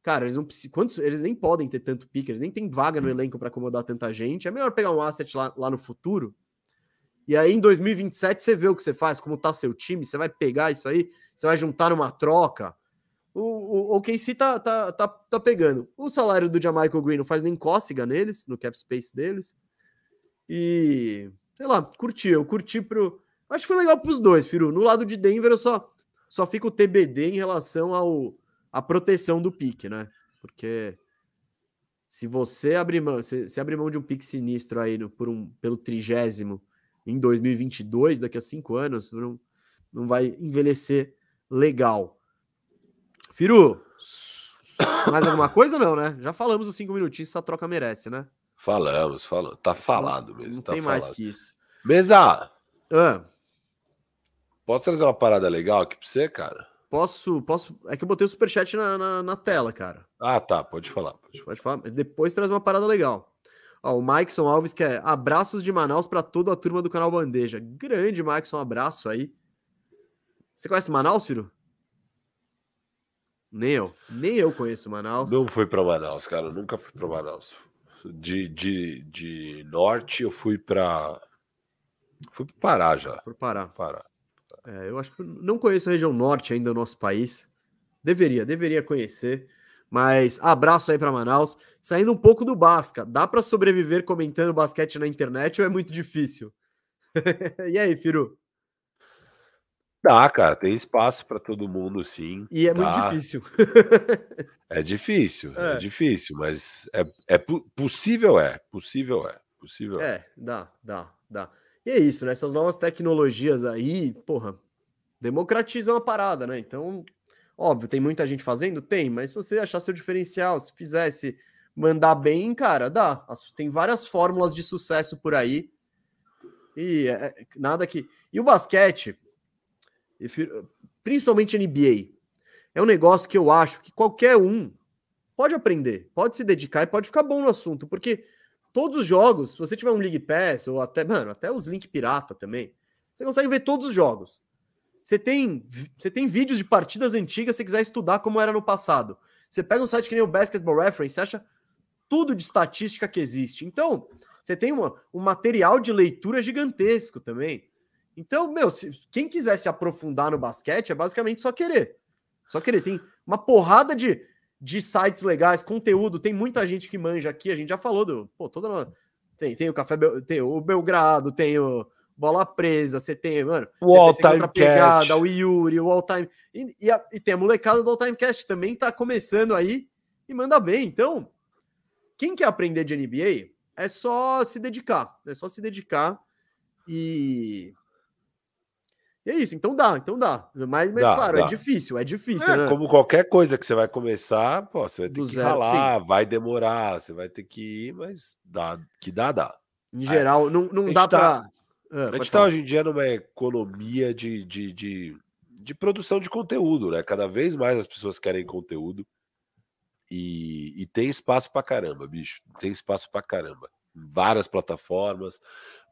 cara, eles não quantos, eles nem podem ter tanto pique, eles nem tem vaga no elenco para acomodar tanta gente. É melhor pegar um asset lá, lá no futuro e aí, em 2027, você vê o que você faz, como tá seu time, você vai pegar isso aí, você vai juntar numa troca. O, o, o KC tá, tá, tá, tá pegando. O salário do Jamaica Green não faz nem cócega neles, no cap space deles. E, sei lá, curti. Eu curti pro. Acho que foi legal pros dois, Firu. No lado de Denver, eu só, só fico TBD em relação ao a proteção do pique, né? Porque se você abrir mão, se, se abrir mão de um pique sinistro aí no, por um, pelo trigésimo em 2022, daqui a cinco anos, não, não vai envelhecer legal. Firu, mais alguma coisa não, né? Já falamos os cinco minutinhos, essa troca merece, né? Falamos, falamos. Tá falado mesmo. Não tá tem falado. mais que isso. Mesa! Ah. Posso trazer uma parada legal aqui pra você, cara? Posso, posso. É que eu botei o superchat na, na, na tela, cara. Ah, tá. Pode falar. Pode, pode falar, mas depois traz uma parada legal. Ó, o Maikson Alves que é abraços de Manaus para toda a turma do canal Bandeja. Grande Maikson, um abraço aí. Você conhece Manaus, filho? Nem eu. Nem eu conheço Manaus. Não fui para Manaus, cara. Eu nunca fui para Manaus. De, de, de norte eu fui para fui para Pará já. Por Pará. Pará. É, eu acho que não conheço a região norte ainda do nosso país. Deveria, deveria conhecer. Mas abraço aí para Manaus. Saindo um pouco do Basca, dá para sobreviver comentando basquete na internet ou é muito difícil? e aí, Firu? Dá, cara, tem espaço para todo mundo, sim. E é dá. muito difícil. é difícil, é. é, difícil, mas é, é possível, é, possível é, possível. É, dá, dá, dá. E é isso, né? Essas novas tecnologias aí, porra, democratizam a parada, né? Então, Óbvio, tem muita gente fazendo? Tem, mas se você achar seu diferencial, se fizesse mandar bem, cara, dá. Tem várias fórmulas de sucesso por aí. E é, é nada que. E o basquete, principalmente NBA, é um negócio que eu acho que qualquer um pode aprender, pode se dedicar e pode ficar bom no assunto, porque todos os jogos, se você tiver um League Pass ou até, mano, até os Link Pirata também, você consegue ver todos os jogos. Você tem, você tem vídeos de partidas antigas se quiser estudar como era no passado. Você pega um site que nem o Basketball Reference, você acha tudo de estatística que existe. Então, você tem uma, um material de leitura gigantesco também. Então, meu, se, quem quiser se aprofundar no basquete é basicamente só querer. Só querer. Tem uma porrada de, de sites legais, conteúdo. Tem muita gente que manja aqui. A gente já falou do. Pô, toda. Tem, tem o Café. Tem o Belgrado, tem o bola presa, você tem, mano, o all time pegada, o Yuri, o all time e, e, a, e, tem a molecada do all time cast também tá começando aí e manda bem. Então, quem quer aprender de NBA é só se dedicar, é só se dedicar e e é isso, então dá, então dá. Mas, mas dá, claro, é dá. é difícil, é difícil. É, né? Como qualquer coisa que você vai começar, pô, você vai ter Do que zero, ralar, sim. vai demorar, você vai ter que ir, mas dá, que dá, dá. Em geral, não, não dá tá, para é, a gente está hoje em dia numa economia de, de, de, de, produção de conteúdo, né? Cada vez mais as pessoas querem conteúdo e, e tem espaço para caramba, bicho. Tem espaço para caramba. Várias plataformas,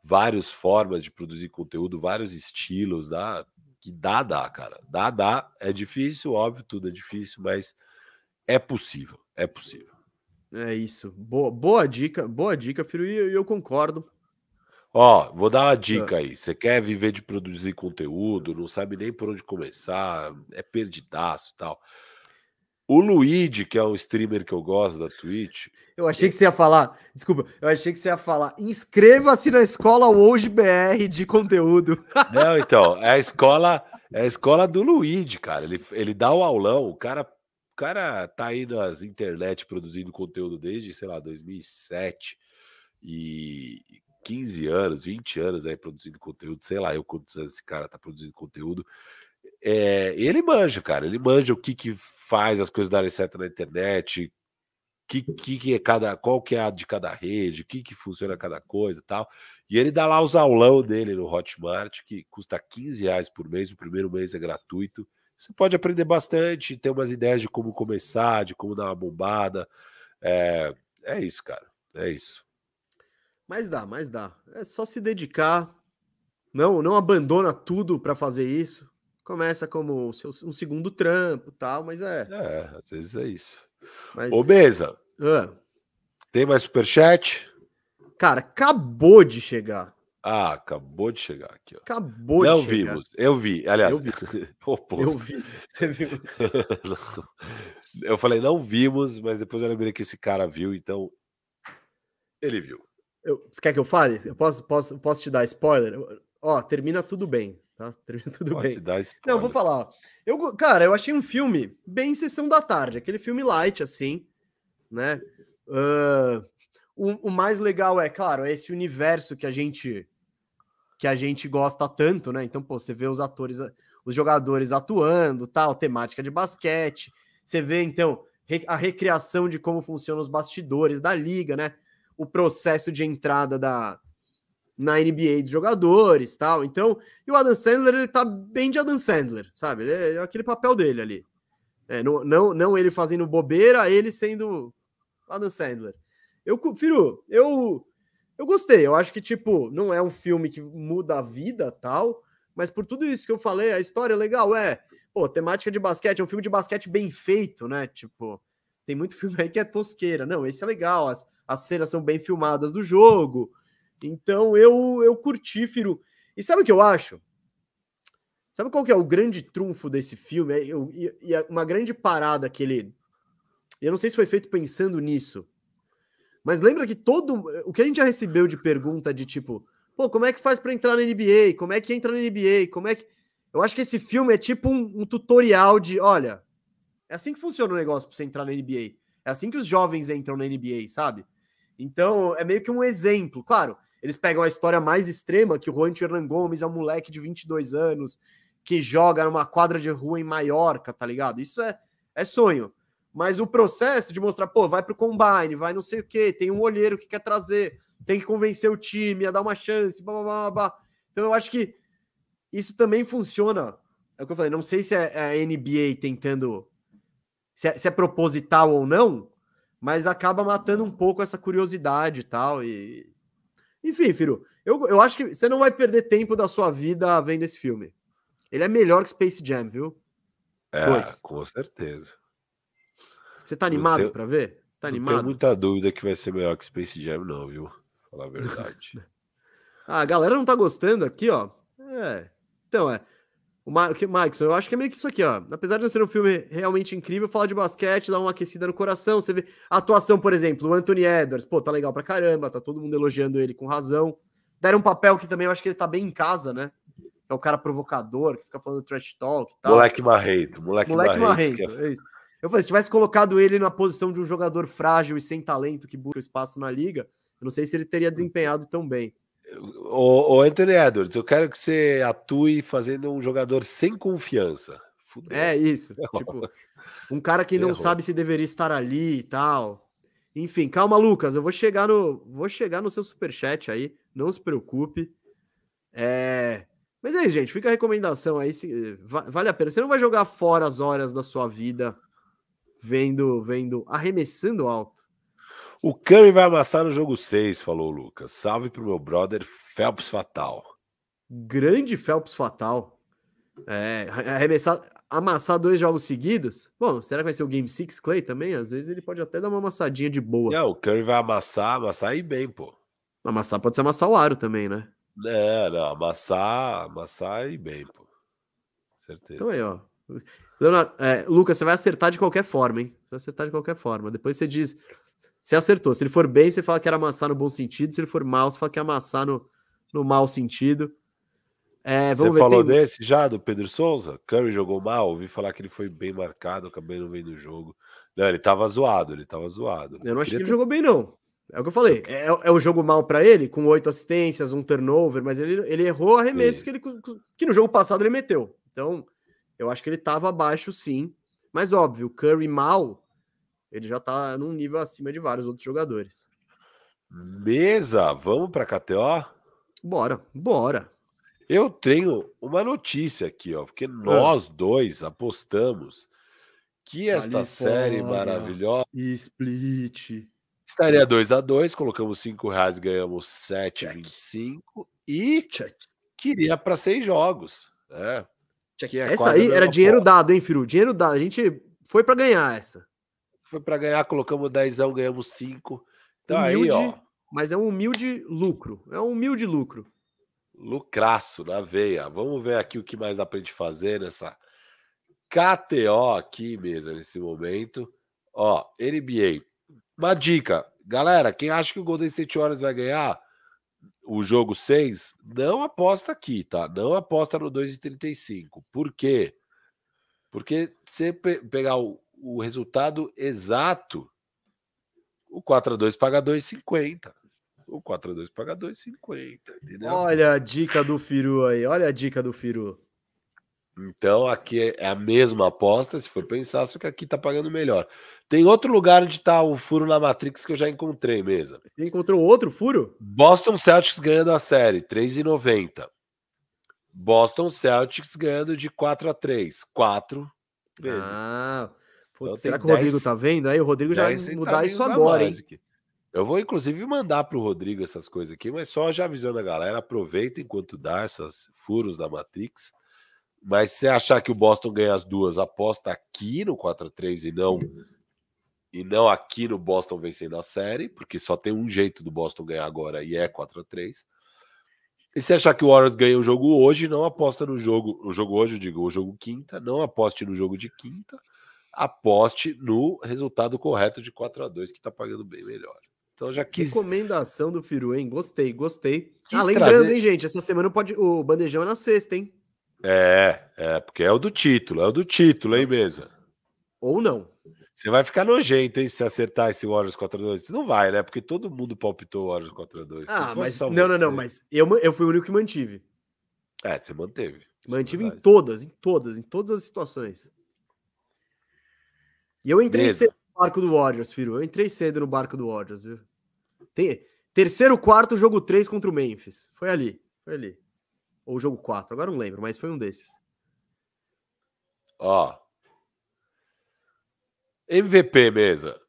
várias formas de produzir conteúdo, vários estilos, dá, que dá, dá, cara. Dá, dá. É difícil, óbvio, tudo é difícil, mas é possível, é possível. É isso. Boa, boa dica, boa dica, filho, e eu, eu concordo. Ó, vou dar uma dica aí. Você quer viver de produzir conteúdo, não sabe nem por onde começar, é perdidaço e tal. O Luigi, que é um streamer que eu gosto da Twitch. Eu achei que você ia falar, desculpa, eu achei que você ia falar, inscreva-se na escola hoje BR de conteúdo. Não, então, é a escola, é a escola do Luigi, cara. Ele, ele dá o aulão, o cara, o cara tá aí nas internet produzindo conteúdo desde, sei lá, 2007. E 15 anos, 20 anos aí produzindo conteúdo, sei lá, eu quantos anos esse cara tá produzindo conteúdo. É, ele manja, cara, ele manja o que que faz as coisas darem certo na internet, que, que, que é cada, qual que é a de cada rede, o que que funciona cada coisa e tal. E ele dá lá os aulão dele no Hotmart, que custa 15 reais por mês, o primeiro mês é gratuito. Você pode aprender bastante, ter umas ideias de como começar, de como dar uma bombada. É, é isso, cara. É isso. Mas dá, mas dá. É só se dedicar. Não, não abandona tudo para fazer isso. Começa como seu, um segundo trampo, tal, mas é. É, às vezes é isso. Mas... Ô, Beza, Ah, tem mais superchat? cara, acabou de chegar. Ah, acabou de chegar aqui, ó. Acabou Não de chegar. vimos. Eu vi. Aliás, Eu vi. Eu vi. Você viu? Eu falei, não vimos, mas depois eu lembrei que esse cara viu, então ele viu. Eu- você quer que eu fale? Eu posso, posso, posso te dar spoiler? Ó, termina tudo bem, tá? Tudo Pode bem. Não, vou falar. Eu, cara, eu achei um filme bem sessão da tarde, aquele filme light, assim, né? Ah, o, o mais legal é, claro, é esse universo que a gente que a gente gosta tanto, né? Então, pô, você vê os atores, os jogadores atuando, tal, temática de basquete. Você vê, então, a recriação de como funcionam os bastidores da liga, né? O processo de entrada da na NBA dos jogadores, tal. Então, e o Adam Sandler, ele tá bem de Adam Sandler, sabe? Ele é, é aquele papel dele ali. É, não, não, não ele fazendo bobeira, ele sendo Adam Sandler. Eu, Firu, eu, eu gostei. Eu acho que, tipo, não é um filme que muda a vida, tal, mas por tudo isso que eu falei, a história é legal, é, pô, temática de basquete, é um filme de basquete bem feito, né? Tipo, tem muito filme aí que é tosqueira. Não, esse é legal, as, as cenas são bem filmadas do jogo. Então eu eu curti, Firu. E sabe o que eu acho? Sabe qual que é o grande trunfo desse filme? É, eu- E é uma grande parada que ele. Eu não sei se foi feito pensando nisso. Mas lembra que todo. O que a gente já recebeu de pergunta de tipo, pô, como é que faz para entrar na NBA? Como é que entra na NBA? Como é que. Eu acho que esse filme é tipo um, um tutorial de, olha, é assim que funciona o negócio para você entrar na NBA. É assim que os jovens entram na NBA, sabe? Então, é meio que um exemplo. Claro, eles pegam a história mais extrema, que o Juan Hernan Gomes é um moleque de 22 anos que joga numa quadra de rua em Maiorca, tá ligado? Isso é, é sonho. Mas o processo de mostrar, pô, vai pro combine, vai não sei o quê, tem um olheiro que quer trazer, tem que convencer o time a dar uma chance, blá, blá, blá, blá. Então eu acho que isso também funciona. É o que eu falei, não sei se é a NBA tentando, se é, se é proposital ou não, mas acaba matando um pouco essa curiosidade e tal. E... Enfim, Firu, eu, eu acho que você não vai perder tempo da sua vida vendo esse filme. Ele é melhor que Space Jam, viu? É, Dois. com certeza. Você tá animado pra ver? Tá não tenho animado? muita dúvida que vai ser melhor que Space Jam, não, viu? Falar a verdade. Ah, a galera não tá gostando aqui, ó. É. Então, é. O Ma que- eu acho que é meio que isso aqui, ó. Apesar de não ser um filme realmente incrível, falar de basquete, dá uma aquecida no coração. Você vê a atuação, por exemplo, o Anthony Edwards, pô, tá legal pra caramba, tá todo mundo elogiando ele com razão. Deram um papel que também eu acho que ele tá bem em casa, né? É o cara provocador, que fica falando trash talk e tal. moleque marrento, moleque, Moleque marrento. marrento, é- é isso. Eu falei, se tivesse colocado ele na posição de um jogador frágil e sem talento que busca espaço na liga, eu não sei se ele teria desempenhado tão bem. Ô, ô, Anthony Edwards, eu quero que você atue fazendo um jogador sem confiança. Fudeu. É isso. tipo, um cara que não Errou. sabe se deveria estar ali e tal. Enfim, calma, Lucas. Eu vou chegar no, vou chegar no seu superchat aí. Não se preocupe. É... Mas é isso, gente. Fica a recomendação aí. Se... va- Vale a pena. Você não vai jogar fora as horas da sua vida vendo, vendo, arremessando alto. O Curry vai amassar no jogo 6, falou o Lucas. Salve pro meu brother Phelps Fatal. Grande Phelps Fatal. É, arremessar, amassar dois jogos seguidos. Bom, será que vai ser o Game 6 Clay também? Às vezes ele pode até dar uma amassadinha de boa. Não, o Curry vai amassar, amassar e bem, pô. Amassar pode ser amassar o aro também, né? É, não, amassar, amassar e bem, pô. Certeza. Então aí, ó. Leonardo, é, Lucas, você vai acertar de qualquer forma, hein? Você vai acertar de qualquer forma. Depois você diz. Você acertou. Se ele for bem, você fala que era amassar no bom sentido. Se ele for mal, você fala que é amassar no, no mau sentido. É, você ver, falou tem... desse já, do Pedro Souza? Curry jogou mal? Ouvi falar que ele foi bem marcado, acabei não vendo o jogo. Não, ele tava zoado, ele tava zoado. Eu não achei que ele ter... jogou bem, não. É o que eu falei. É, é o jogo mal para ele, com oito assistências, um turnover, mas ele, ele errou arremessos que, ele, que no jogo passado ele meteu. Então, eu acho que ele tava abaixo, sim. Mas óbvio, o Curry mal, ele já tá num nível acima de vários outros jogadores. Mesa, vamos para KTO? Bora, bora. Eu tenho uma notícia aqui, ó, porque nós dois apostamos que esta Ali série maravilhosa. Split. Estaria 2 a 2 colocamos 5 reais, ganhamos 7,25 e Check. queria para seis jogos. É, é essa aí era dinheiro dado, hein, Firu? Dinheiro dado. A gente foi para ganhar essa. Foi para ganhar, colocamos 10, ganhamos 5. Então humilde, aí, ó. Mas é um humilde lucro. É um humilde lucro. Lucraço na veia. Vamos ver aqui o que mais dá pra gente fazer nessa KTO aqui mesmo, nesse momento. Ó, NBA. Uma dica, galera, quem acha que o Golden State Warriors vai ganhar o jogo 6, não aposta aqui, tá? Não aposta no 2,35. Por quê? Porque se pe pegar o, o resultado exato, o 4 a 2 paga 2,50. O 4x2 paga 2,50, entendeu? Olha a dica do Firu aí, olha a dica do Firu. Então aqui é a mesma aposta, se for pensar, só que aqui tá pagando melhor. Tem outro lugar onde tá o furo na Matrix que eu já encontrei mesmo. Você encontrou outro furo? Boston Celtics ganhando a série, 3,90. Boston Celtics ganhando de 4 a 3, 4 vezes. Ah, putz, então, será que o Rodrigo tá vendo? Aí o Rodrigo já vai mudar isso agora, hein? Eu vou, inclusive, mandar para o Rodrigo essas coisas aqui, mas só já avisando a galera: aproveita enquanto dá esses furos da Matrix. Mas se achar que o Boston ganha as duas, aposta aqui no 4x3 e não e não aqui no Boston vencendo a série, porque só tem um jeito do Boston ganhar agora e é 4 a 3 E se achar que o Warriors ganha o jogo hoje, não aposta no jogo, o jogo hoje, eu digo, o jogo quinta, não aposte no jogo de quinta, aposte no resultado correto de 4 a 2 que está pagando bem melhor. Então já quis. Recomendação do Firu, hein? Gostei, gostei. Quis ah, lembrando, trazer... hein, gente? Essa semana pode... o bandejão é na sexta, hein? É, é, porque é o do título, é o do título, hein, mesa? Ou não. Você vai ficar nojento, hein, se acertar esse Warriors 4x2. Não vai, né? Porque todo mundo palpitou o Warriors 4x2. Ah, mas. Não, não, não, mas eu, eu fui o único que mantive. É, você manteve. É mantive é em todas, em todas, em todas as situações. E eu entrei cedo barco do Warriors, filho. Eu entrei cedo no barco do Warriors, viu? Tem, terceiro, quarto, jogo 3 contra o Memphis. Foi ali, foi ali. Ou jogo 4, agora não lembro, mas foi um desses. Ó. MVP mesa.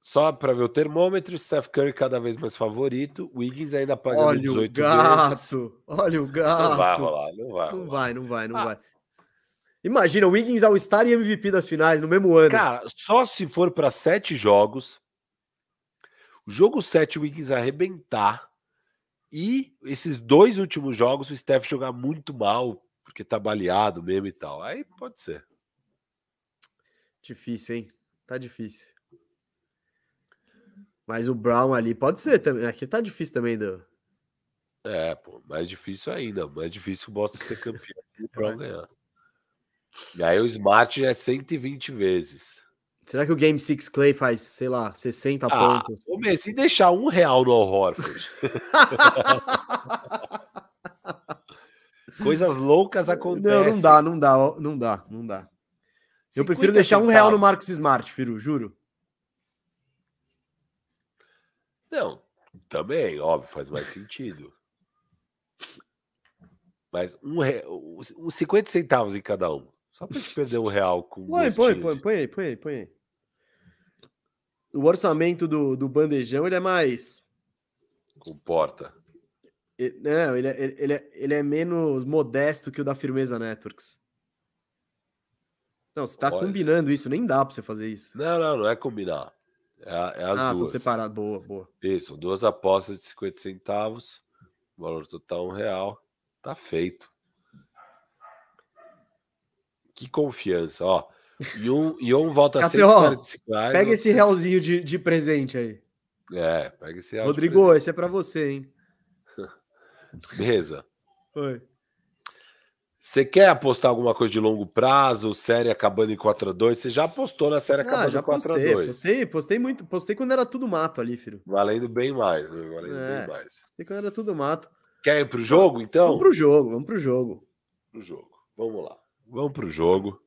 Só para ver o termômetro, Steph Curry cada vez mais favorito, Wiggins ainda pagando olha 18 o gato. Olha o gato. Não vai rolar, não vai. Não vai, não vai, não ah, vai. Imagina, o Wiggins All-Star e MVP das finais no mesmo ano. Cara, só se for para sete jogos, o jogo 7 o Wiggins arrebentar e esses dois últimos jogos o Steph jogar muito mal, porque tá baleado mesmo e tal. Aí pode ser. Difícil, hein? Tá difícil. Mas o Brown ali pode ser também. Aqui tá difícil também do. É, pô, mais difícil ainda. Mais difícil o Boston ser campeão e o Brown ganhar. E aí o Smart é 120 vezes. Será que o Game 6 Clay faz, sei lá, 60 ah, pontos? Ô, se deixar um real no Horford. Coisas loucas acontecem. Não, não dá, não dá, não dá, não dá. Eu prefiro deixar um real no Marcos Smart, Firu, juro. Não, também, óbvio, faz mais sentido. Mas um, re... uns 50 centavos em cada um. Só pra gente perder um real com. Põe, põe, põe, põe aí, põe aí, põe aí. O orçamento do, do bandejão ele é mais. Comporta. Ele, não, ele é, ele, é, ele é menos modesto que o da Firmeza Networks. Não, você tá Olha. combinando isso, nem dá pra você fazer isso. Não, não, não é combinar. É, é as ah, são duas. separados. Boa, boa. Isso, duas apostas de 50 centavos. Valor total um real. Tá feito. Que confiança, ó. E um, e um volta 145 reais. Pega esse 60. realzinho de, de presente aí. É, pega esse real Rodrigo, esse é pra você, hein? Beleza. Oi. Você quer apostar alguma coisa de longo prazo, série acabando em 4x2? Você já apostou na série Ah, acabando em postei, 4x2. postei, postei muito, postei quando era tudo mato ali, filho. Valendo bem mais, né? Valendo É. bem mais. Postei quando era tudo mato. Quer ir pro jogo, então? Vamos pro jogo, vamos pro jogo. pro jogo. Vamos lá. Vamos pro jogo.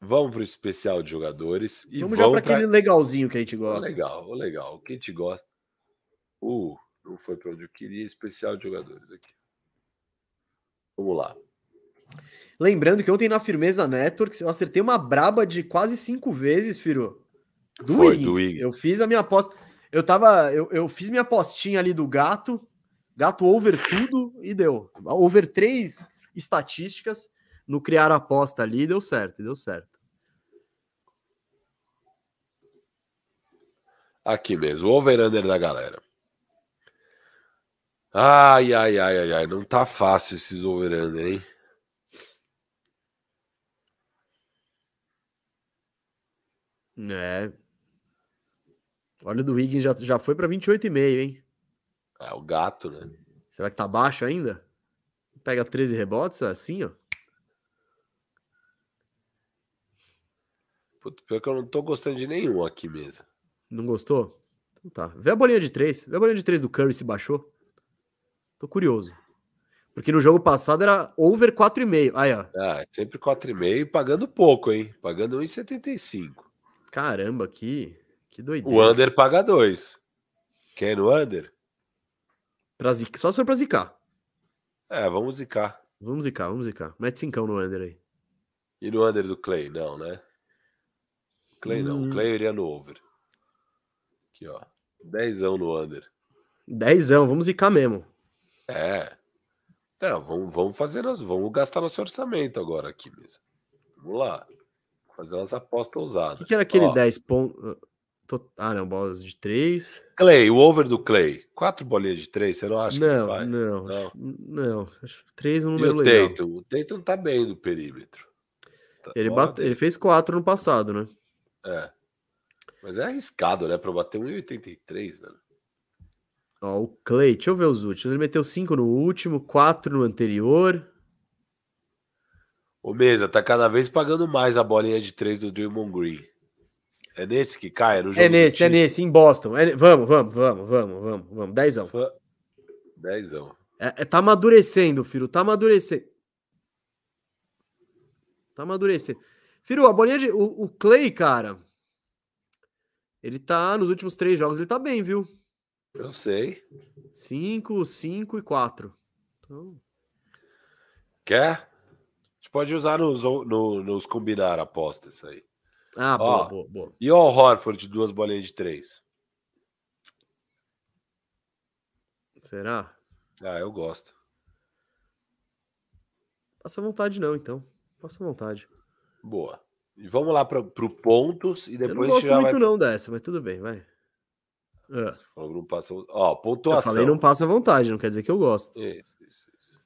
Vamos pro especial de jogadores. E vamos já vamos pra aquele legalzinho que a gente gosta. Legal, ô, legal. Quem te gosta? Uh, não foi para onde eu queria. Especial de jogadores aqui. Vamos lá. Lembrando que ontem na Firmeza Networks eu acertei uma braba de quase cinco vezes, Firo. Do, Foi, Wiggins. do Wiggins. Eu fiz a minha aposta. Eu tava. Eu, eu fiz minha apostinha ali do gato. Gato over tudo e deu. Over três estatísticas no criar a aposta ali deu certo, deu certo. Aqui mesmo, o over-under da galera. Ai, ai, ai, ai, ai. Não tá fácil esses over-under, hein? É. Olha o do Wiggins já, já foi para 28,5, hein? É o gato, né? Será que tá baixo ainda? Pega 13 rebotes assim, ó. Puta, pior que eu não tô gostando de nenhum aqui mesmo. Não gostou? Então tá. Vê a bolinha de 3. Vê a bolinha de 3 do Curry se baixou. Tô curioso. Porque no jogo passado era over 4,5. Aí, ó. Ah, é sempre 4,5 e pagando pouco, hein? Pagando 1,75. Caramba, que, que doideira. O under paga 2. Quer no under? Pra zica- Só se for pra zicar. É, vamos zicar. Vamos zicar, vamos zicar. Mete 5 no under aí. E no under do Clay? Não, né? Clay não. Hum. Clay iria no over. Aqui, ó. Dezão no under. 10, vamos zicar mesmo. É. Não, vamos, vamos fazer, nosso, vamos gastar nosso orçamento agora aqui mesmo. Vamos lá. Fazer umas apostas O ousadas. que, que era aquele Ó, 10 pontos? Ah, não, bolas de 3. Clay, o over do Clay. Quatro bolinhas de três, você não acha que Não, faz? não, Não. não. Acho 3 é um E número o legal. Tatum? O Tatum tá bem do perímetro. Tá- Ele, bate... ele fez 4 no passado, né? É. Mas é arriscado, né? Pra bater 1,83, velho. Ó, o Clay, deixa eu ver os últimos. Ele meteu 5 no último, 4 no anterior. O Mesa tá cada vez pagando mais a bolinha de três do Draymond Green. É nesse que cai? É no jogo É nesse, é nesse, em Boston. É- Vamos, vamos, vamos, vamos, vamos, vamos. Dezão. Dezão. É, é- tá amadurecendo, filho. Tá amadurecendo. Tá amadurecendo. Filho, a bolinha de. O, o Clay, cara. Ele tá. Nos últimos três jogos, ele tá bem, viu? Eu sei. 5, 5 e 4. Então, Quer? A gente pode usar nos, no- nos combinar apostas isso aí. ah, Ó. boa, boa, boa. E o Horford de duas bolinhas de três? Será? Ah, eu gosto. Passa vontade, não, então. Passa vontade. Boa. E vamos lá para pro pontos e Eu não depois a gente gosto muito, vai. não, dessa, mas tudo bem, vai. Ah, falou que não passa- Ó, eu pontuação. falei não passa vontade, não quer dizer que eu gosto. Isso, isso, isso.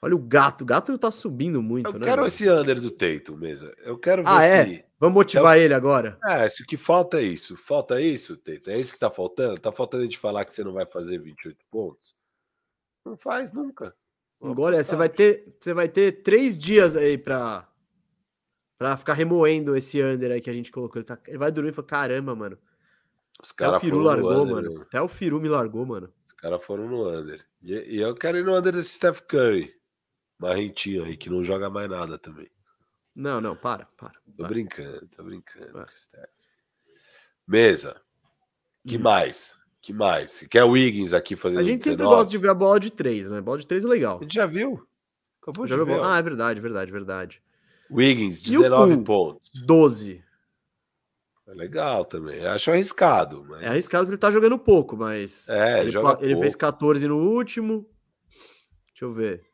Olha o gato, o gato tá subindo muito, Eu né? quero velho? esse under do Tatum, mesa. Eu quero ver Ah, é? se. Vamos motivar ele agora. É, se o que falta é isso. Falta isso, Tatum. É isso que tá faltando? Tá faltando a gente falar que você não vai fazer 28 pontos? Não faz nunca. Agora é, você vai ter, você vai ter três dias aí pra, pra ficar remoendo esse under aí que a gente colocou. Ele, tá, ele vai dormir e fala, caramba, mano. Os Até o Firu largou, under, mano. meu. Até o Firu me largou, mano. Os caras foram no under. E, e eu quero ir no under desse Steph Curry. Marrentinho aí, que não joga mais nada também. Não, não, para, para. Tô para. brincando, tô brincando. Steph. Mesa. Que Hum. mais? Que mais? Quer o Wiggins aqui fazendo A gente sempre 19? gosta de ver a bola de três, né? Bola de três é legal. A gente já viu. Acabou Já de ver. bola? Ah, é verdade, verdade, verdade. Wiggins, E o 19 Poole? pontos. 12. É legal também. Acho arriscado. Mas... É arriscado porque ele tá jogando pouco, mas. É, ele, joga ele fez pouco. 14 no último. Deixa eu ver.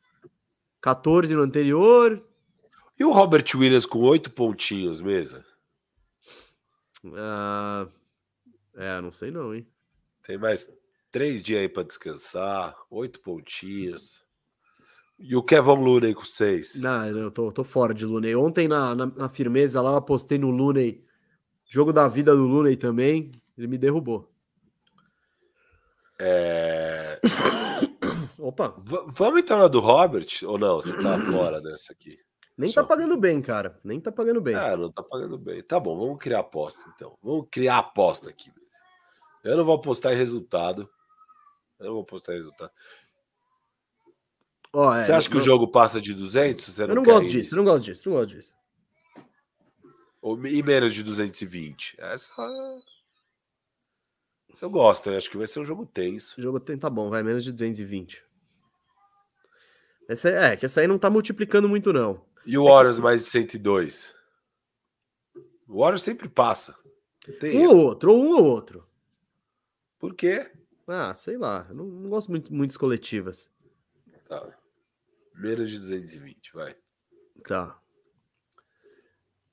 14 no anterior. E o Robert Williams com oito pontinhos, mesa? Uh, é, não sei não, hein? Tem mais três dias aí para descansar, oito pontinhos. E o Kevin Looney com seis? Não, eu tô, tô fora de Looney. Ontem na, na, na, firmeza lá, eu apostei no Looney. Jogo da vida do Looney também. Ele me derrubou. É... Opa. V vamos entrar na do Robert ou não? Você tá fora dessa aqui? Nem Só. tá pagando bem, cara. Nem tá pagando bem. Ah, não tá pagando bem. Tá bom, vamos criar aposta então. Vamos criar aposta aqui. Eu não vou apostar em resultado. Eu não vou apostar em resultado. É, você acha que o jogo passa de 200? Você eu não, não gosto disso, eu não gosto disso, não gosto disso. Ou, e menos de 220. Essa. Essa eu gosto, eu acho que vai ser um jogo tenso. O jogo tem, tá bom, vai menos de 220. Essa, é, que essa aí não tá multiplicando muito, não. E o Warriors mais de 102? O Warriors sempre passa. Tem um ou outro, ou um ou outro. Por quê? Ah, sei lá. Eu não, não gosto muito muitas coletivas. Tá. Menos de 220, vai. Tá.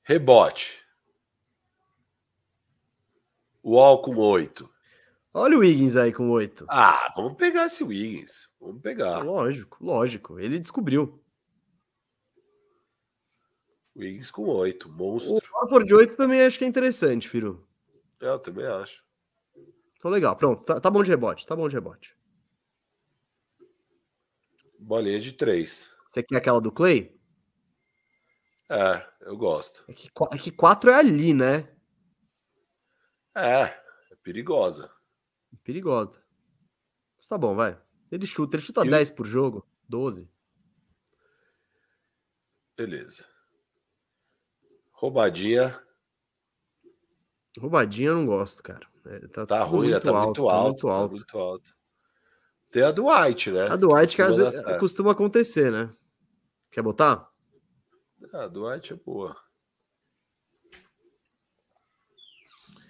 Rebote. Wall com 8. Olha o Wiggins aí com 8. Ah, vamos pegar esse Wiggins. Vamos pegar. Lógico, lógico. Ele descobriu. Wings com 8, monstro. O Horford de 8 também acho que é interessante, Firo. É, eu também acho. Então legal, pronto. Tá, tá bom de rebote, tá bom de rebote. Bolinha de 3. Você quer aquela do Clay? É, eu gosto. É que, é que 4 é ali, né? É, é perigosa. Perigosa. Mas tá bom, vai. Ele chuta, ele chuta e 10 por jogo, 12. Beleza. Roubadinha. Roubadinha eu não gosto, cara. É, tá, tá ruim, muito tá, alto, muito alto, tá muito alto. Tá muito alto. Tem a do White, né? A do White que às vezes costuma acontecer, né? Quer botar? Ah, a do White é boa.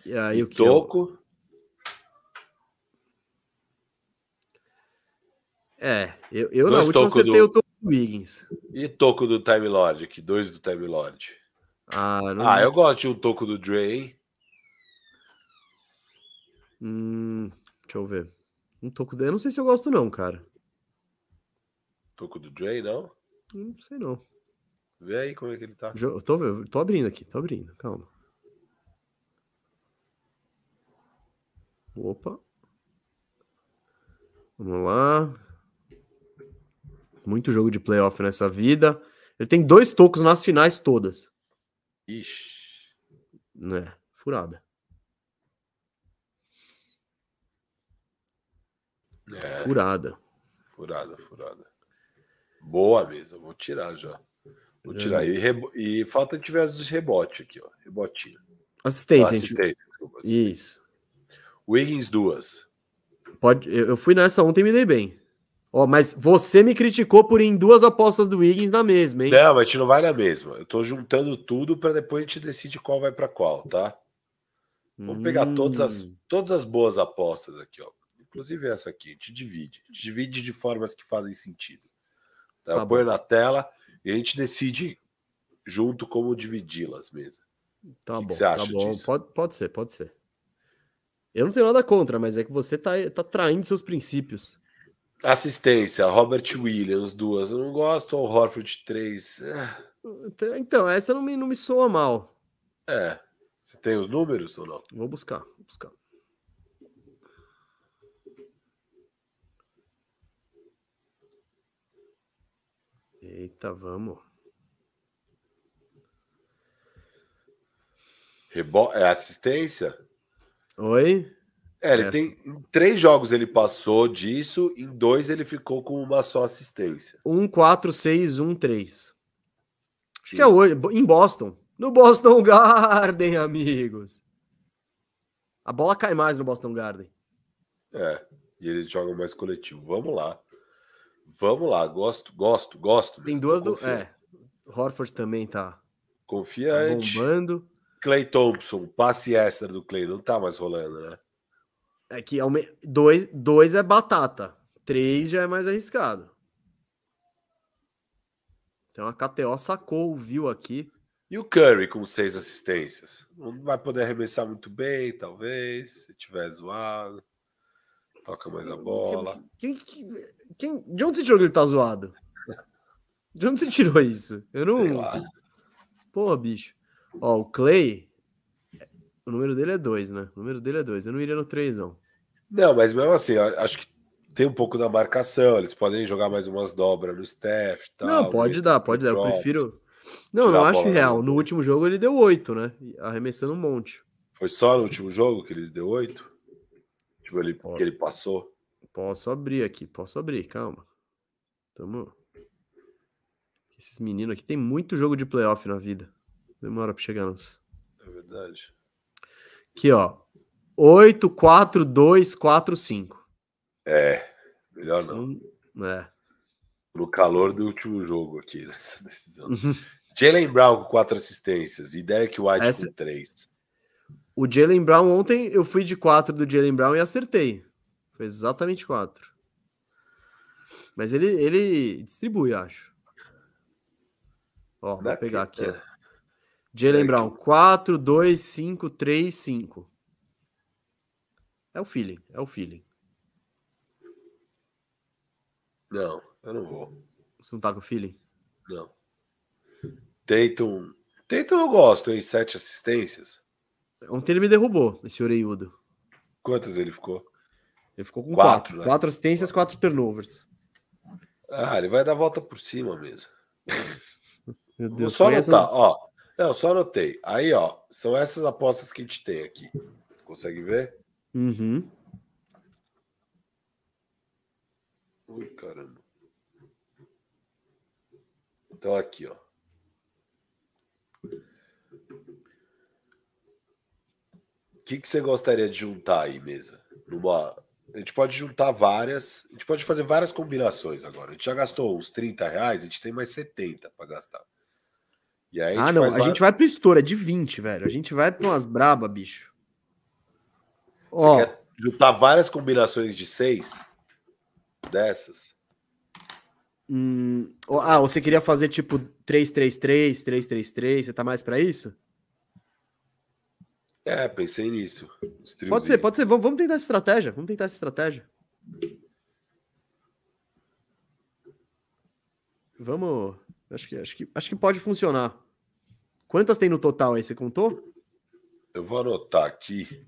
E aí o que? Toco. É, eu, eu na última acertei do... o Toco do Wiggins. E toco do Time Lord aqui, dois do Time Lord. Ah, ah, eu gosto de um toco do Dre. Hum, deixa eu ver. Um toco dele, eu não sei se eu gosto não, cara. Toco do Dre, não? Não sei não. Vê aí como é que ele tá. Eu tô, tô abrindo aqui, tô abrindo, calma. Opa. Vamos lá. Muito jogo de playoff nessa vida. Ele tem dois tocos nas finais todas. Ixi. Né, furada. É. Furada. Furada, furada. Boa mesa, vou tirar já. Vou é. tirar. E, rebo... e falta tiver as rebote aqui, ó. Rebotinho. Assistência. assistência, desculpa, assistência. Isso. Wiggins, duas. Pode, eu fui nessa ontem e me dei bem. Ó, mas você me criticou por ir em duas apostas do Wiggins na mesma, hein? Não, mas a gente não vai na mesma. Eu tô juntando tudo para depois a gente decide qual vai para qual, tá? Vamos hum. pegar todas as, hum. todas as boas apostas aqui, ó. Inclusive essa aqui, a gente divide. A gente divide de formas que fazem sentido. Tá? tá eu ponho na tela e a gente decide junto como dividi-las mesmo. Tá que bom, que você acha tá bom. Disso? Pode, pode ser, pode ser. Eu não tenho nada contra, mas é que você tá, tá traindo seus princípios. Assistência, Robert Williams, duas. Eu não gosto, ou Horford, três. É. Então, essa não me, não me soa mal. É. Você tem os números ou não? Vou buscar, vou buscar. Eita, vamos. Rebo... É assistência? Oi? É, ele tem. Em três jogos ele passou disso, em dois ele ficou com uma só assistência. Um, quatro, seis, um, três. Acho Isso. que é hoje, em Boston. No Boston Garden, amigos. A bola cai mais no Boston Garden. É, e eles jogam mais coletivo. Vamos lá. Vamos lá, gosto, gosto, gosto. Tem duas do. É, Horford também tá. Confiante. Tá bombando. Clay Thompson, passe extra do Clay, não tá mais rolando, né? É que dois, dois é batata, três já é mais arriscado. Tem uma KTO sacou, viu aqui. E o Curry com seis assistências? Não vai poder arremessar muito bem, talvez, se tiver zoado. Toca mais a bola. Quem, quem, quem, de onde você tirou que ele tá zoado? De onde você tirou isso? Eu não. Pô, bicho. Ó, o Clay. O número dele é dois, né? O número dele é dois. Eu não iria no três, não. Não, mas mesmo assim, acho que tem um pouco da marcação. Eles podem jogar mais umas dobras no staff. Tal, não, pode dar, pode dar. Eu prefiro. Não, não acho real. No último jogo ele deu oito, né? Arremessando um monte. Foi só no último jogo que ele deu oito? Tipo, ele, que ele passou? Posso abrir aqui, posso abrir, calma. Tamo. Esses meninos aqui tem muito jogo de playoff na vida. Demora pra chegar nos. É verdade. Aqui, ó. 8, 4, 2, 4, 5. É, melhor não. Então, é. No calor do último jogo aqui, nessa decisão. Jalen Brown com quatro assistências e Derek White Essa... com três. O Jalen Brown ontem eu fui de quatro do Jalen Brown e acertei. Foi exatamente quatro. Mas ele, ele distribui, acho. Ó, vou pegar aqui. É. Jalen Brown, 4, 2, 5, 3, 5. É o feeling, é o feeling. Não, eu não vou. Você não tá com feeling? Não. Tatum. Tatum eu gosto, hein? Sete assistências. Ontem ele me derrubou, esse oreiudo. Quantas ele ficou? Ele ficou com quatro. Quatro, né? quatro assistências, quatro turnovers. Ah, ele vai dar volta por cima mesmo. Meu Deus, Vou só anotar, essa... ó. Não, só anotei. Aí, ó, são essas apostas que a gente tem aqui. Você consegue ver? Uhum. Ui, caramba. Então, aqui, ó. O que, que você gostaria de juntar aí, mesa? Numa... A gente pode juntar várias. A gente pode fazer várias combinações agora. A gente já gastou uns 30 reais, a gente tem mais 70 para gastar. E aí ah, não. A gente vai pro estouro, é de 20, velho. A gente vai para umas braba, bicho. Ó. Juntar várias combinações de seis dessas? Hum, ah, você queria fazer tipo 333, 333, você tá mais para isso? É, pensei nisso. Pode ser, pode ser. Vamos, vamos tentar essa estratégia. Vamos tentar essa estratégia. Vamos. Acho que, acho, que, acho que pode funcionar. Quantas tem no total aí? Você contou? Eu vou anotar aqui.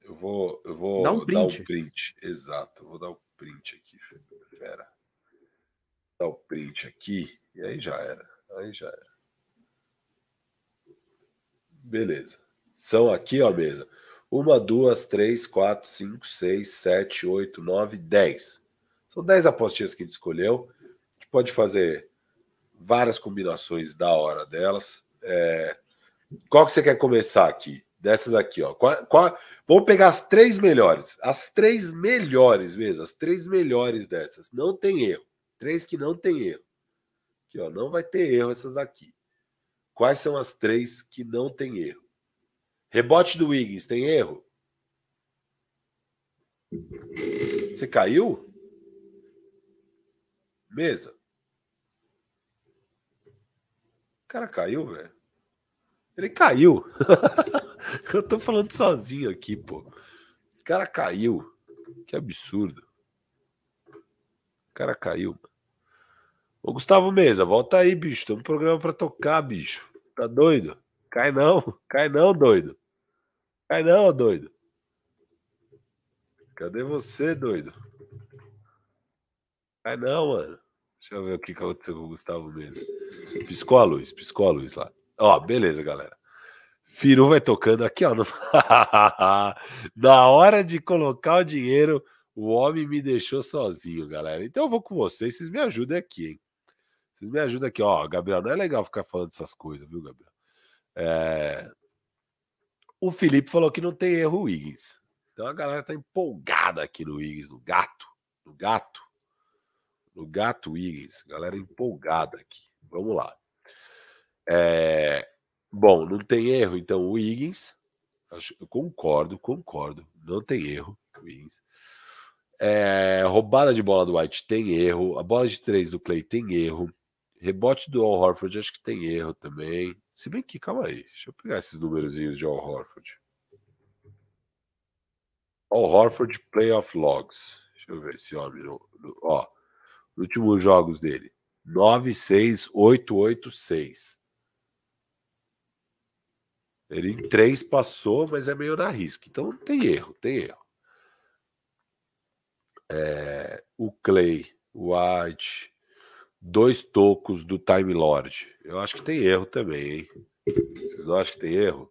Eu vou, eu vou Dá um print. dar um print. Exato. Eu vou dar um print aqui. Pera. Dar o um print aqui. E aí já era. Aí já era. Beleza. São aqui, ó, mesa. Uma, duas, três, quatro, cinco, seis, sete, oito, nove, dez. São dez apostinhas que a gente escolheu. A gente pode fazer várias combinações da hora delas. É... Qual que você quer começar aqui? Dessas aqui, ó. Qual, qual... Vamos pegar as três melhores. As três melhores mesmo. As três melhores dessas. Não tem erro. Três que não tem erro. Aqui, ó. Não vai ter erro essas aqui. Quais são as três que não tem erro? Rebote do Wiggins, tem erro? Você caiu? Mesa. cara caiu, velho. Ele caiu. Eu tô falando sozinho aqui, pô. O cara caiu. Que absurdo. O cara caiu. Ô, Gustavo Mesa, volta aí, bicho. Tem um programa para tocar, bicho. Tá doido? Cai não. Cai não, doido. Cai não, doido. Cadê você, doido? Cai não, mano. Deixa eu ver o que aconteceu com o Gustavo mesmo. Piscou a luz, piscou a luz lá. Ó, beleza, galera. Firu vai tocando aqui, ó. No... Na hora de colocar o dinheiro, o homem me deixou sozinho, galera. Então eu vou com vocês, vocês me ajudem aqui, hein? Vocês me ajudam aqui, ó. Gabriel, não é legal ficar falando essas coisas, viu, Gabriel? É... O Felipe falou que não tem erro Wiggins. Então a galera tá empolgada aqui no Wiggins, no gato. No gato no Gato Wiggins. Galera empolgada aqui. Vamos lá. É, bom, não tem erro, então o Wiggins. Eu concordo, concordo. Não tem erro, Wiggins. É, roubada de bola do White tem erro. A bola de três do Clay tem erro. Rebote do Al Horford, acho que tem erro também. Se bem que, calma aí, deixa eu pegar esses númerozinhos de Al Horford. Al Horford Playoff Logs. Deixa eu ver esse homem. No, no, ó, últimos jogos dele: 9, 6, 8, 8, 6. Ele em 3 passou, mas é meio na risca. Então tem erro, tem erro. É, o Clay, o White, dois tocos do Time Lord. Eu acho que tem erro também, hein? Vocês não acham que tem erro?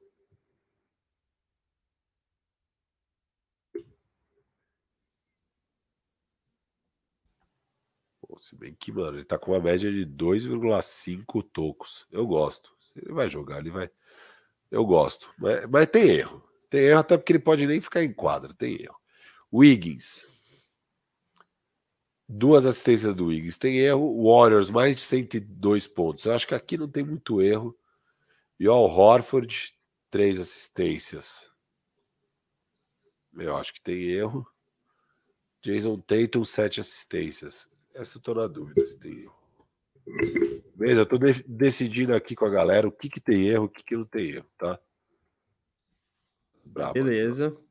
se bem que, mano, ele tá com uma média de 2,5 tocos. Eu gosto. Se ele vai jogar, ele vai. Eu gosto. Mas, mas tem erro. Tem erro até porque ele pode nem ficar em quadra. Tem erro. Wiggins. Duas assistências do Wiggins. Tem erro. Warriors, mais de 102 pontos. Eu acho que aqui não tem muito erro. E o Horford, três assistências. Eu acho que tem erro. Jason Tatum, sete assistências. Essa eu tô na dúvida se tem erro. Beleza, eu tô de decidindo aqui com a galera o que, que tem erro, o que, que não tem erro, tá? Bravo, Beleza. Então.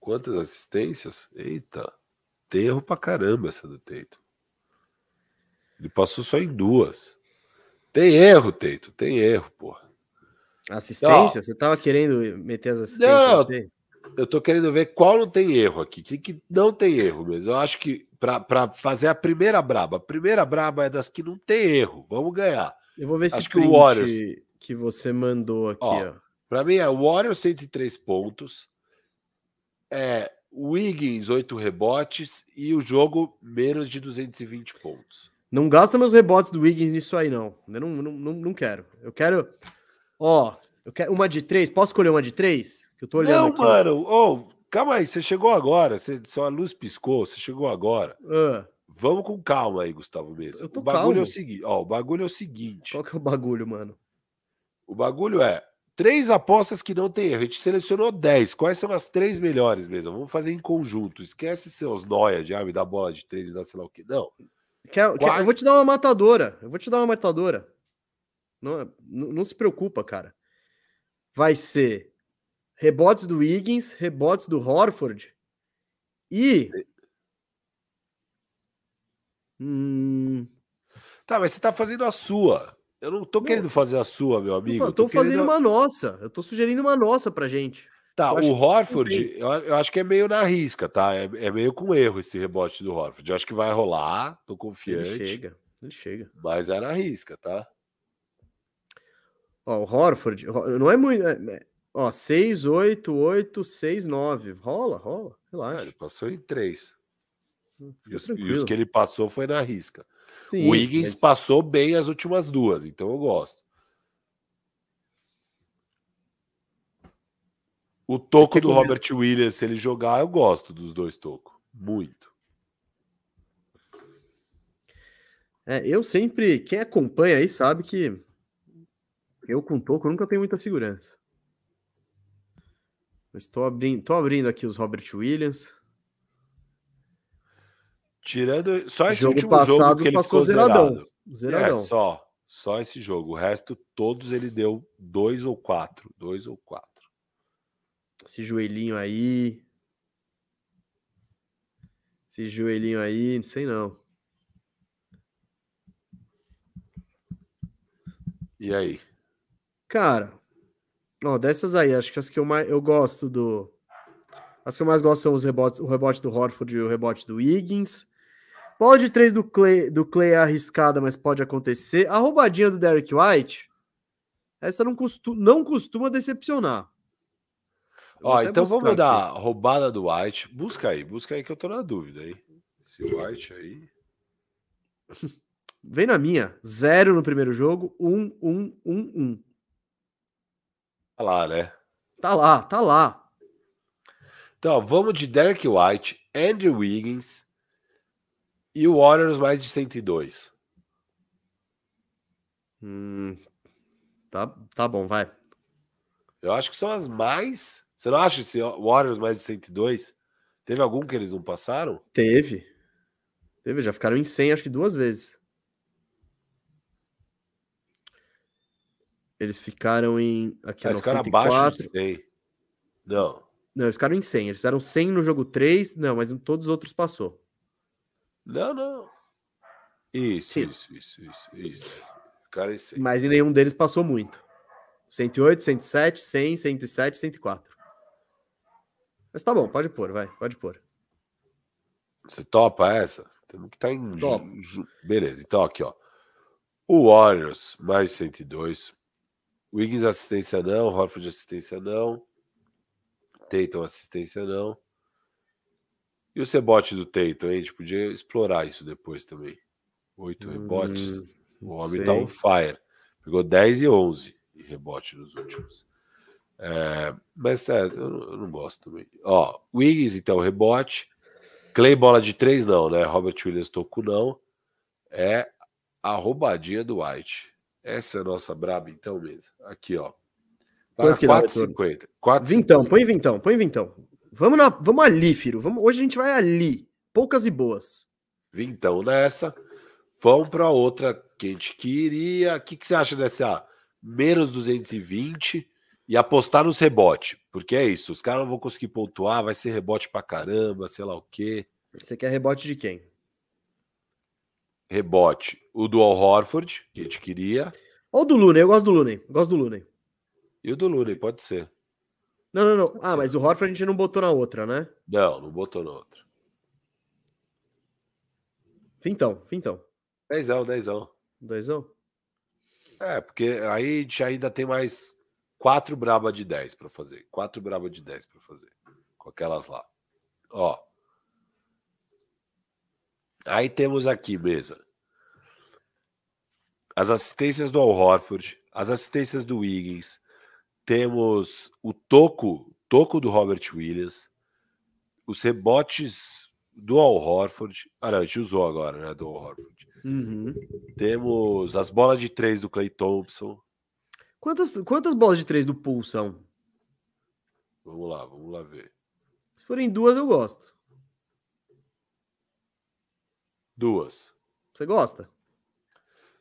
Quantas assistências? Eita, tem erro pra caramba essa do Teito. Ele passou só em duas. Tem erro, Teito, tem erro, porra. Assistência? Você tava querendo meter as assistências? Não, eu tô querendo ver qual não tem erro aqui. Que, que não tem erro mesmo. Eu acho que para fazer a primeira braba, a primeira braba é das que não tem erro. Vamos ganhar. Eu vou ver se que o Warriors que você mandou aqui, ó. ó. Para mim é o Warriors 103 pontos. É Wiggins 8 rebotes e o jogo menos de 220 pontos. Não gasta meus rebotes do Wiggins nisso aí, não. Eu não, não, não, não quero. Eu quero. Ó, eu quero uma de três. Posso escolher uma de três? Que eu tô olhando Não, aqui. mano. Oh, calma aí, você chegou agora. Você, sua luz piscou, você chegou agora. Uh. Vamos com calma aí, Gustavo Mesa. o bagulho calmo. é o seguinte, ó, o bagulho é o seguinte. Qual que é o bagulho, mano? O bagulho é três apostas que não tem erro. A gente selecionou dez. Quais são as três melhores mesmo? Vamos fazer em conjunto. Esquece seus noia de ah, me dá bola de três, me dá sei lá o quê. Não. Quer, quer, eu vou te dar uma matadora. Eu vou te dar uma matadora. Não, não, não se preocupa, cara vai ser rebotes do Wiggins, rebotes do Horford e. Hum... Tá, mas você tá fazendo a sua. Eu não tô querendo fazer a sua, meu amigo. Eu tô, tô fazendo querendo... uma nossa. Eu tô sugerindo uma nossa pra gente. Tá, eu o Horford, eu, eu, acho que é meio na risca, tá? É, é, meio com erro esse rebote do Horford. Eu acho que vai rolar, tô confiante. Ele chega, ele chega. Mas é na risca, tá? Ó, o Horford, não é muito. É, é ó, 6, 8, 8, 6, 9. Rola, rola. Relaxa. É, ele passou em 3. Hum, e os, e os, que ele passou foi na risca. Sim, o Higgins mas... passou bem as últimas duas, então eu gosto. O toco do Robert Williams, se ele jogar, eu gosto dos dois tocos. Muito. É, eu sempre, quem acompanha aí sabe que eu com toco nunca tenho muita segurança. Estou abrindo, tô abrindo aqui os Robert Williams. Tirando só esse jogo último passado jogo que ele passou zeradão. Zeradão. É, só, só esse jogo. O resto, todos ele deu dois ou quatro. Dois ou quatro. Esse joelhinho aí. Esse joelhinho aí, não sei não. E aí? Cara, ó, dessas aí, acho que as que eu mais eu gosto do. As que eu mais gosto são os rebotes, o rebote do Horford e o rebote do Higgins. Pode três do Clay, do Clay é arriscada, mas pode acontecer. A roubadinha do Derek White, essa não, costu, não costuma decepcionar. Ó, então vamos dar a roubada do White. Busca aí, busca aí que eu tô na dúvida aí. Esse White aí. Vem na minha. Zero no primeiro jogo, um, um, um, um. Tá lá, né? Tá lá, tá lá. Então, vamos de Derek White, Andrew Wiggins e o Warriors mais de 102. Hum, tá, tá bom, vai. Eu acho que são as mais. Você não acha esse Warriors mais de 102? Teve algum que eles não passaram? Teve. Teve, já ficaram em 100 acho que duas vezes. Eles ficaram em. Aqui ah, não, eles ficaram 104. abaixo de 100. Não. Não, eles ficaram em 100. Eles fizeram 100 no jogo 3, não, mas em todos os outros passou. Não, não. Isso, isso, isso, isso, isso. Em 100. Mas em nenhum deles passou muito. 108, 107, 100, 107, 104. Mas tá bom, pode pôr, vai, pode pôr. Você topa essa? Temos que estar em. Topo. ju- Beleza, então aqui, ó. O Warriors, mais 102. Wiggins, assistência não. Horford, assistência não. Tatum, assistência não. E o rebote do Tatum, hein? A gente podia explorar isso depois também. Oito rebotes. Hum, O homem tá sei. on fire. Pegou 10 e 11 em rebote nos últimos. É, mas é, eu, não- eu não gosto também. Ó, Wiggins, então, rebote. Clay, bola de três, não, né? Robert Williams, toco, não. É a roubadinha do White. Essa é a nossa braba, então, mesmo. Aqui, ó. Quanto que dá o 4,50. 4,50. Vintão, põe vintão, põe vintão. Vamos, na, vamos ali, Firo. Vamos, hoje a gente vai ali. Poucas e boas. Vintão nessa. Vamos para outra que a gente queria. O que, que você acha dessa menos 220 e apostar nos rebote? Porque é isso, os caras não vão conseguir pontuar, vai ser rebote pra caramba, sei lá o quê. Você quer rebote de quem? Rebote. O do Al Horford, que a gente queria, Ou do Looney, eu gosto do Looney. Gosto do Looney. e o do Looney, pode ser. Não, não, não. Ah, mas o Horford a gente não botou na outra, né? Não, não botou no outro. Vintão, vintão. Dezão, dezão. Doisão? É, porque aí a gente ainda tem mais quatro braba de 10 para fazer. Quatro braba de 10 para fazer. Com aquelas lá. Ó. Aí temos aqui, mesa. As assistências do Al Horford, as assistências do Wiggins. Temos o toco, toco do Robert Williams. Os rebotes do Al Horford. Ah, não, a gente usou agora, né? Do Al Horford. Uhum. Temos as bolas de três do Clay Thompson. Quantas, quantas bolas de três do pool são? Vamos lá, vamos lá ver. Se forem duas, eu gosto. Duas. Você gosta?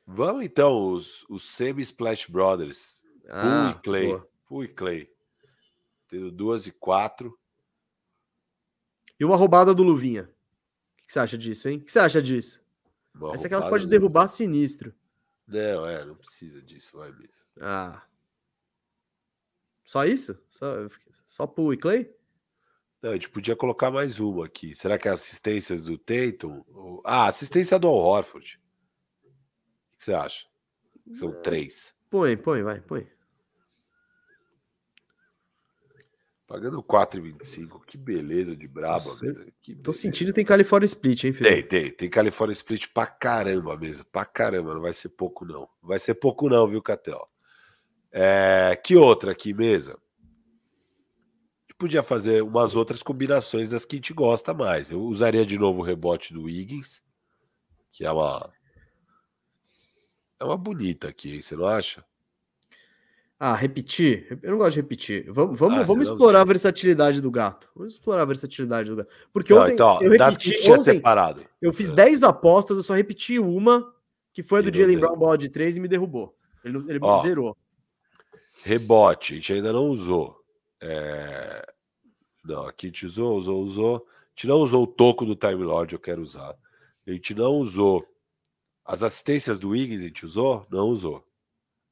Vamos então, os, os Semi-Splash Brothers. Poole e Clay. Ah, boa. E Clay. Tendo duas e quatro. E uma roubada do Luvinha. O que você acha disso, hein? O que você acha disso? Uma Essa aqui ela roubada pode do- derrubar sinistro. Não, é, não precisa disso, vai mesmo. Ah. Só isso? Só, só Poole e Clay? Não, a gente podia colocar mais uma aqui. Será que é assistências do Tatum? Ou- Ah, assistência do Al Horford. O que você acha? São três. Põe, põe, vai, põe. Pagando 4,25. Que beleza de braba, mesmo. Que Tô sentindo que tem California Split, hein, filho? Tem, tem. Tem California Split pra caramba mesmo. Pra caramba. Não vai ser pouco, não. Não vai ser pouco, não, viu, Catel? É, que outra aqui, mesa? A gente podia fazer umas outras combinações das que a gente gosta mais. Eu usaria de novo o rebote do Wiggins, que é uma. É uma bonita aqui, hein? Você não acha? Ah, repetir? Eu não gosto de repetir. Vamos, vamos, Ah, vamos você não explorar a versatilidade do gato. Vamos explorar a versatilidade do gato. Porque Não, ontem então, eu das que repeti, tinha ontem separado. eu fiz É. 10 apostas, eu só repeti uma, que foi a do Jalen. Brown bola de 3 e me derrubou. Ele, ele Ó, zerou. Rebote, a gente ainda não usou. É, Não, aqui a gente usou, usou, usou. A gente não usou o toco do Time Lord, eu quero usar. A gente não usou. As assistências do Wiggins, a gente usou? Não usou.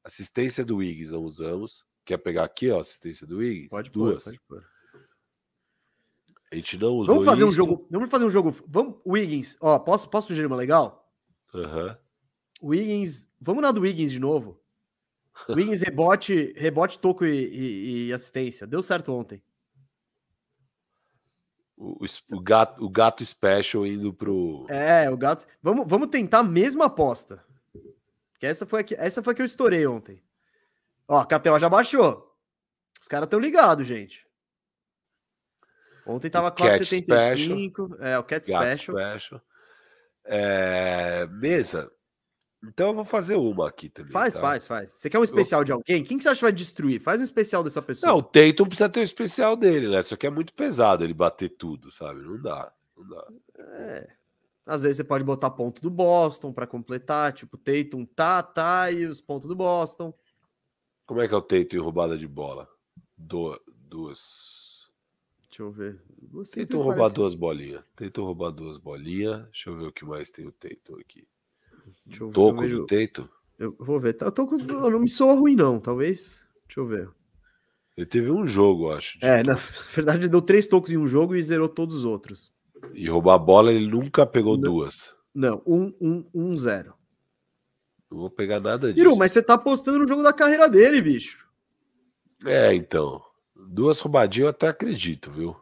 Assistência do Wiggins, não usamos. Quer pegar aqui, ó, assistência do Wiggins? Pode pôr, Duas. pode pôr. A gente não usou. Vamos fazer um jogo. Vamos fazer um jogo. Vamos, Wiggins. Ó, posso, posso sugerir uma legal? Aham. Wiggins. Vamos na do Wiggins de novo. Wiggins rebote, rebote, toco e, e- e assistência. Deu certo ontem. O, o, o gato, o gato special indo pro. É, o gato. Vamos, vamos tentar a mesma aposta. Que essa foi a que, essa foi que eu estourei ontem. Ó, a KTO já baixou. Os caras estão ligados, gente. Ontem tava Cat 4,75. É, o Cat Gato Special. special. É, mesa. Então eu vou fazer uma aqui também. Faz, tá? faz, faz. Você quer um especial de alguém? Quem que você acha que vai destruir? Faz um especial dessa pessoa. Não, o Tatum precisa ter o especial dele, né? Só que é muito pesado ele bater tudo, sabe? Não dá. Não dá. É. Às vezes você pode botar ponto do Boston para completar, tipo Tatum tá, tá e os pontos do Boston. Como é que é o Tatum em roubada de bola? Du- duas. Deixa eu ver. Você Tatum roubar duas bolinhas. Tatum roubar duas bolinhas. Deixa eu ver o que mais tem o Tatum aqui. Deixa eu ver, eu vejo- do Tatum. Eu vou ver. Eu tô com... Não me soa ruim, não. Talvez. Deixa eu ver. Ele teve um jogo, acho. É, na verdade, deu três tocos em um jogo e zerou todos os outros. E roubar a bola, ele nunca pegou Não. duas. Não, um, um, um, zero. Não vou pegar nada disso. Iru, mas você tá apostando no jogo da carreira dele, bicho. É, então. Duas roubadinhas eu até acredito, viu?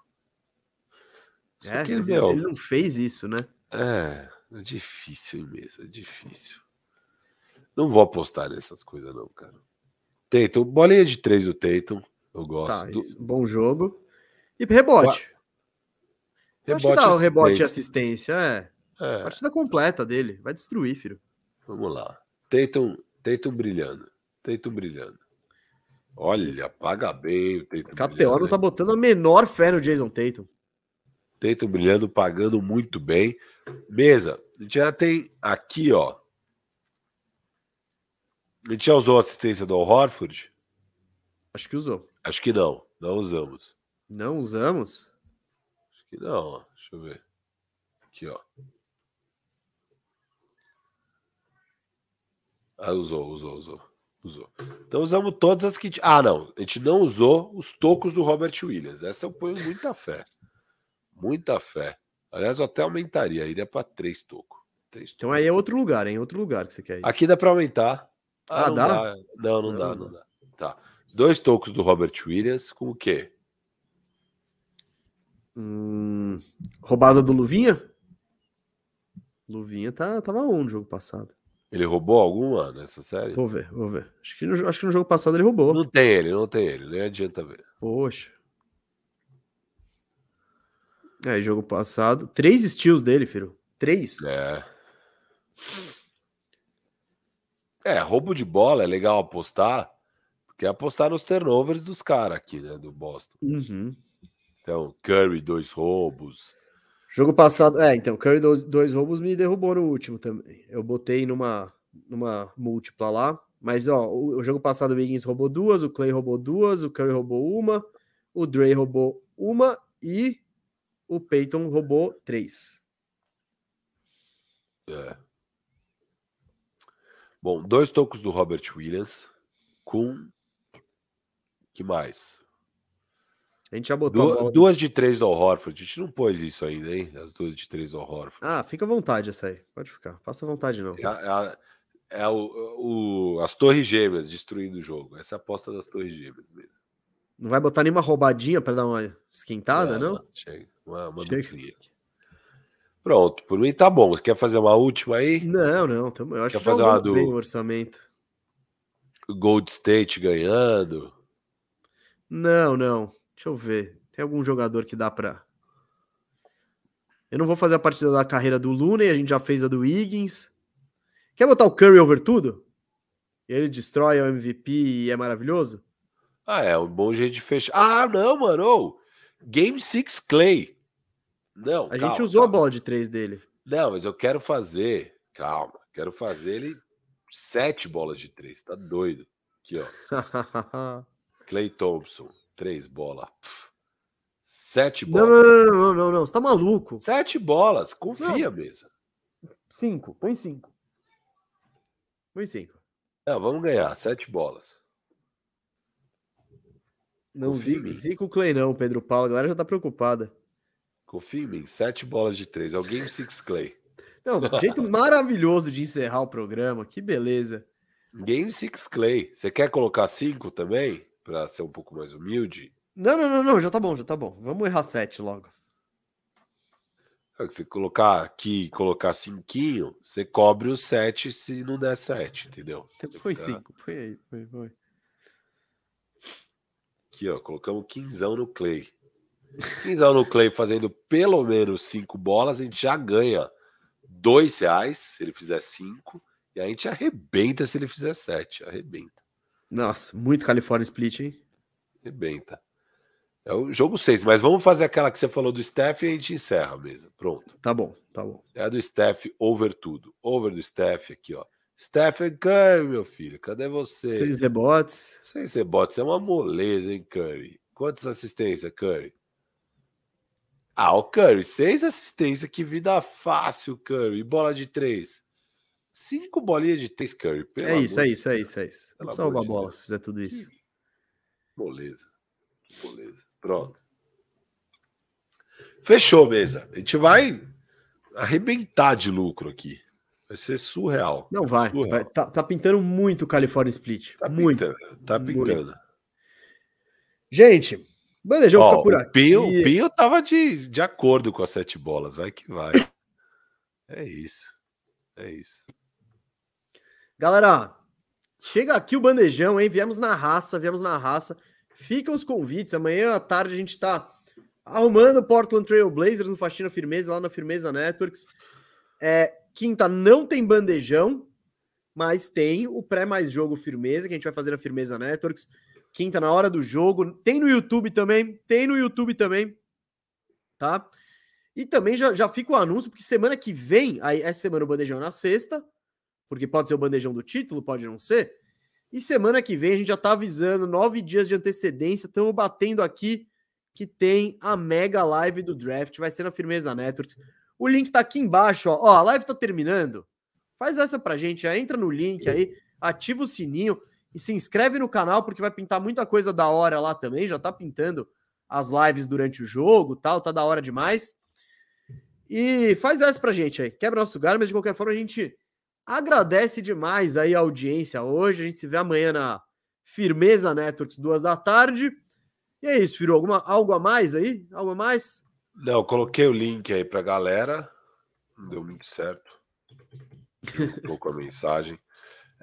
Só É, que, meu, ele não fez isso, né? É, é difícil mesmo, é difícil. Não vou apostar nessas coisas, não, cara. Tatum, bolinha de três do Tatum, eu gosto. Tá, do, bom jogo. E rebote. Eu acho que dá o rebote e assistência, é. É, Partida completa dele. Vai destruir, filho. vamos lá. Tatum, Tatum brilhando. Tatum brilhando. Olha, paga bem o Tatum não tá botando a menor fé no Jason Tatum. Tatum brilhando, pagando muito bem. Mesa, a gente já tem aqui, ó. A gente já usou a assistência do Al Horford? Acho que usou. Acho que não, não usamos. Não usamos? Que não, ó. deixa eu ver. Aqui, ó. Ah, usou, usou, usou. Usou. Então usamos todas as que. Ah, não. A gente não usou os tocos do Robert Williams. Essa eu ponho muita fé. Muita fé. Aliás, eu até aumentaria. Iria para três tocos. Três Então tocos. aí é outro lugar, hein? Outro lugar que você quer ir. Aqui dá para aumentar. Ah, não dá? Não, não, Não, dá, não dá. Tá. Dois tocos do Robert Williams com o quê? Hum, roubada do Luvinha? Luvinha tá, tava on no jogo passado. Ele roubou alguma nessa série? Vou ver, vou ver. Acho que no, acho que no jogo passado ele roubou. Não tem ele, não tem ele. Nem adianta ver. Poxa. É, jogo passado. Três steals dele, filho. Três? É. É, roubo de bola é legal apostar, porque é apostar nos turnovers dos caras aqui, né, do Boston. Uhum. Então, Curry, dois roubos. Jogo passado. É, então, Curry dois, dois roubos me derrubou no último também. Eu botei numa, numa múltipla lá. Mas, ó, o, o jogo passado o Wiggins roubou duas, o Clay roubou duas, o Curry roubou uma, o Dre roubou uma e o Peyton roubou três. É. Bom, dois tocos do Robert Williams com. que mais? A gente já botou Du- duas de três do Al Horford. A gente não pôs isso ainda, hein? As duas de três do Al Horford. Ah, fica à vontade essa aí. Pode ficar. Passa à vontade, não. É, a- é é o, o- as torres gêmeas destruindo o jogo. Essa é a aposta das torres gêmeas mesmo. Não vai botar nenhuma roubadinha para dar uma esquentada, não? Chega. Uma, uma Chega. Pronto, por mim tá bom. Você quer fazer uma última aí? Não, não. eu acho Quer que fazer uma do- bem o orçamento. Gold State ganhando. Não, não. Deixa eu ver. Tem algum jogador que dá pra. Eu não vou fazer a partida da carreira do Looney, a gente já fez a do Wiggins. Quer botar o Curry over tudo? E ele destrói o MVP e é maravilhoso? Ah, é um bom jeito de fechar. Ah, não, mano. ô, Game 6 Clay. Não, A calma, gente usou a calma. bola de três dele. Não, mas eu quero fazer. Calma. Quero fazer ele sete bolas de três. Tá doido. Aqui, ó. Clay Thompson. Três bolas. Sete não, bolas. não, não, não, não, não. Você tá maluco? Sete bolas. Confia mesmo. Cinco. Põe cinco. Põe cinco. Não, vamos ganhar. Sete bolas. Não, zica, zica o Clay não, Pedro Paulo. A galera já tá preocupada. Confia em mim. Sete bolas de três. É o Game 6 Clay. Não, jeito maravilhoso de encerrar o programa. Que beleza. Game 6 Clay. Você quer colocar cinco também? Pra ser um pouco mais humilde? Não, não, não, não, já tá bom, já tá bom. Vamos errar sete logo. É, Se colocar aqui, colocar cinquinho, você cobre os sete se não der sete, entendeu? Você Põe fica- cinco, põe aí, põe, põe. Aqui, ó, colocamos quinzão no Clay. Quinzão no Clay fazendo pelo menos cinco bolas, a gente já ganha dois reais se ele fizer cinco E a gente arrebenta se ele fizer 7. Arrebenta. Nossa, muito California Split, hein? Arrebenta. É o jogo 6, mas vamos fazer aquela que você falou do Steph e a gente encerra mesa. Pronto. Tá bom, tá bom. É a do Steph over tudo. Over do Steph aqui, ó. Stephen Curry, meu filho, cadê você? Seis rebotes. Seis rebotes, é uma moleza, hein, Curry? Quantas assistências, Curry? Ah, o Curry, seis assistências, que vida fácil, Curry. Bola de três. Cinco bolinhas de três, Curry. é isso, é isso, é isso, é isso. Não precisa roubar bola se fizer tudo isso. Que moleza. Que moleza. Pronto. Fechou, mesa. A gente vai arrebentar de lucro aqui. Vai ser surreal. Não vai. Surreal. vai tá, tá, pintando muito o California Split. Tá muito. Pintando, tá pintando. Muito. Gente, Bandejão Ó, fica por aqui. O Pinho, o Pinho tava de, de acordo com as sete bolas. Vai que vai. É isso. É isso. Galera, chega aqui o bandejão, hein? Viemos na raça, viemos na raça. Ficam os convites. Amanhã à tarde a gente tá arrumando o Portland Trail Blazers no Faxina Firmeza, lá na Firmeza Networks. É, quinta não tem bandejão, mas tem o pré mais jogo Firmeza, que a gente vai fazer na Firmeza Networks. Quinta na hora do jogo. Tem no YouTube também, tem no YouTube também, tá? E também já, já fica o anúncio, porque semana que vem, aí essa semana o bandejão é na sexta, porque pode ser o bandejão do título, pode não ser. E semana que vem a gente já tá avisando, nove dias de antecedência, estamos batendo aqui que tem a mega live do draft, vai ser na Firmeza Networks. O link tá aqui embaixo, ó. ó a live tá terminando. Faz essa pra gente, já entra no link aí, ativa o sininho e se inscreve no canal, porque vai pintar muita coisa da hora lá também. Já tá pintando as lives durante o jogo tal, tá da hora demais. E faz essa pra gente aí, quebra nosso lugar, mas de qualquer forma a gente agradece demais aí a audiência hoje. A gente se vê amanhã na Firmeza Networks, duas da tarde. E é isso, Firo. Alguma, algo a mais aí? Algo a mais? Não, coloquei o link aí pra galera. Não deu muito certo. Um pouco a mensagem.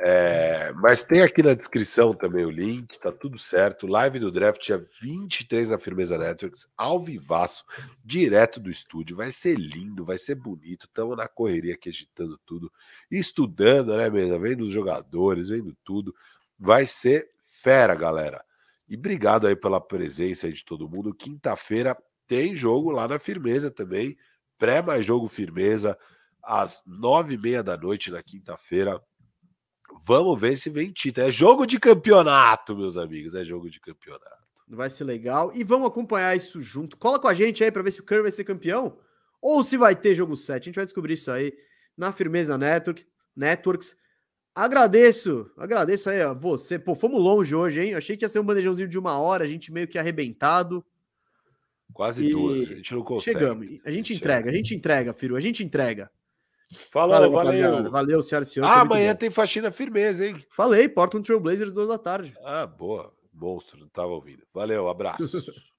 É, mas tem aqui na descrição também o link, tá tudo certo. Live do draft dia 23 na Firmeza Networks, ao vivaço, direto do estúdio. Vai ser lindo, vai ser bonito. Estamos na correria aqui agitando tudo, estudando, né, mesmo? Vendo os jogadores, vendo tudo. Vai ser fera, galera. E obrigado aí pela presença aí de todo mundo. Quinta-feira tem jogo lá na Firmeza também. Pré mais jogo Firmeza, às nove e meia da noite na quinta-feira Vamos ver se vem título. É jogo de campeonato, meus amigos. É jogo de campeonato. Vai ser legal. E vamos acompanhar isso junto. Cola com a gente aí para ver se o Curry vai ser campeão ou se vai ter jogo 7. A gente vai descobrir isso aí na Firmeza Network, Networks. Agradeço, agradeço aí a você. Pô, fomos longe hoje, hein? Achei que ia ser um bandejãozinho de uma hora, a gente meio que arrebentado. Quase e... duas, a gente não consegue. Chegamos, a gente entrega, a gente entrega, Firu, a gente entrega. Falou, valeu. Valeu, valeu senhoras e senhores. Ah, amanhã tem faxina firmeza, hein? Falei, Portland Trail Blazers, duas da tarde. Ah, boa. Monstro, não tava ouvindo. Valeu, abraço.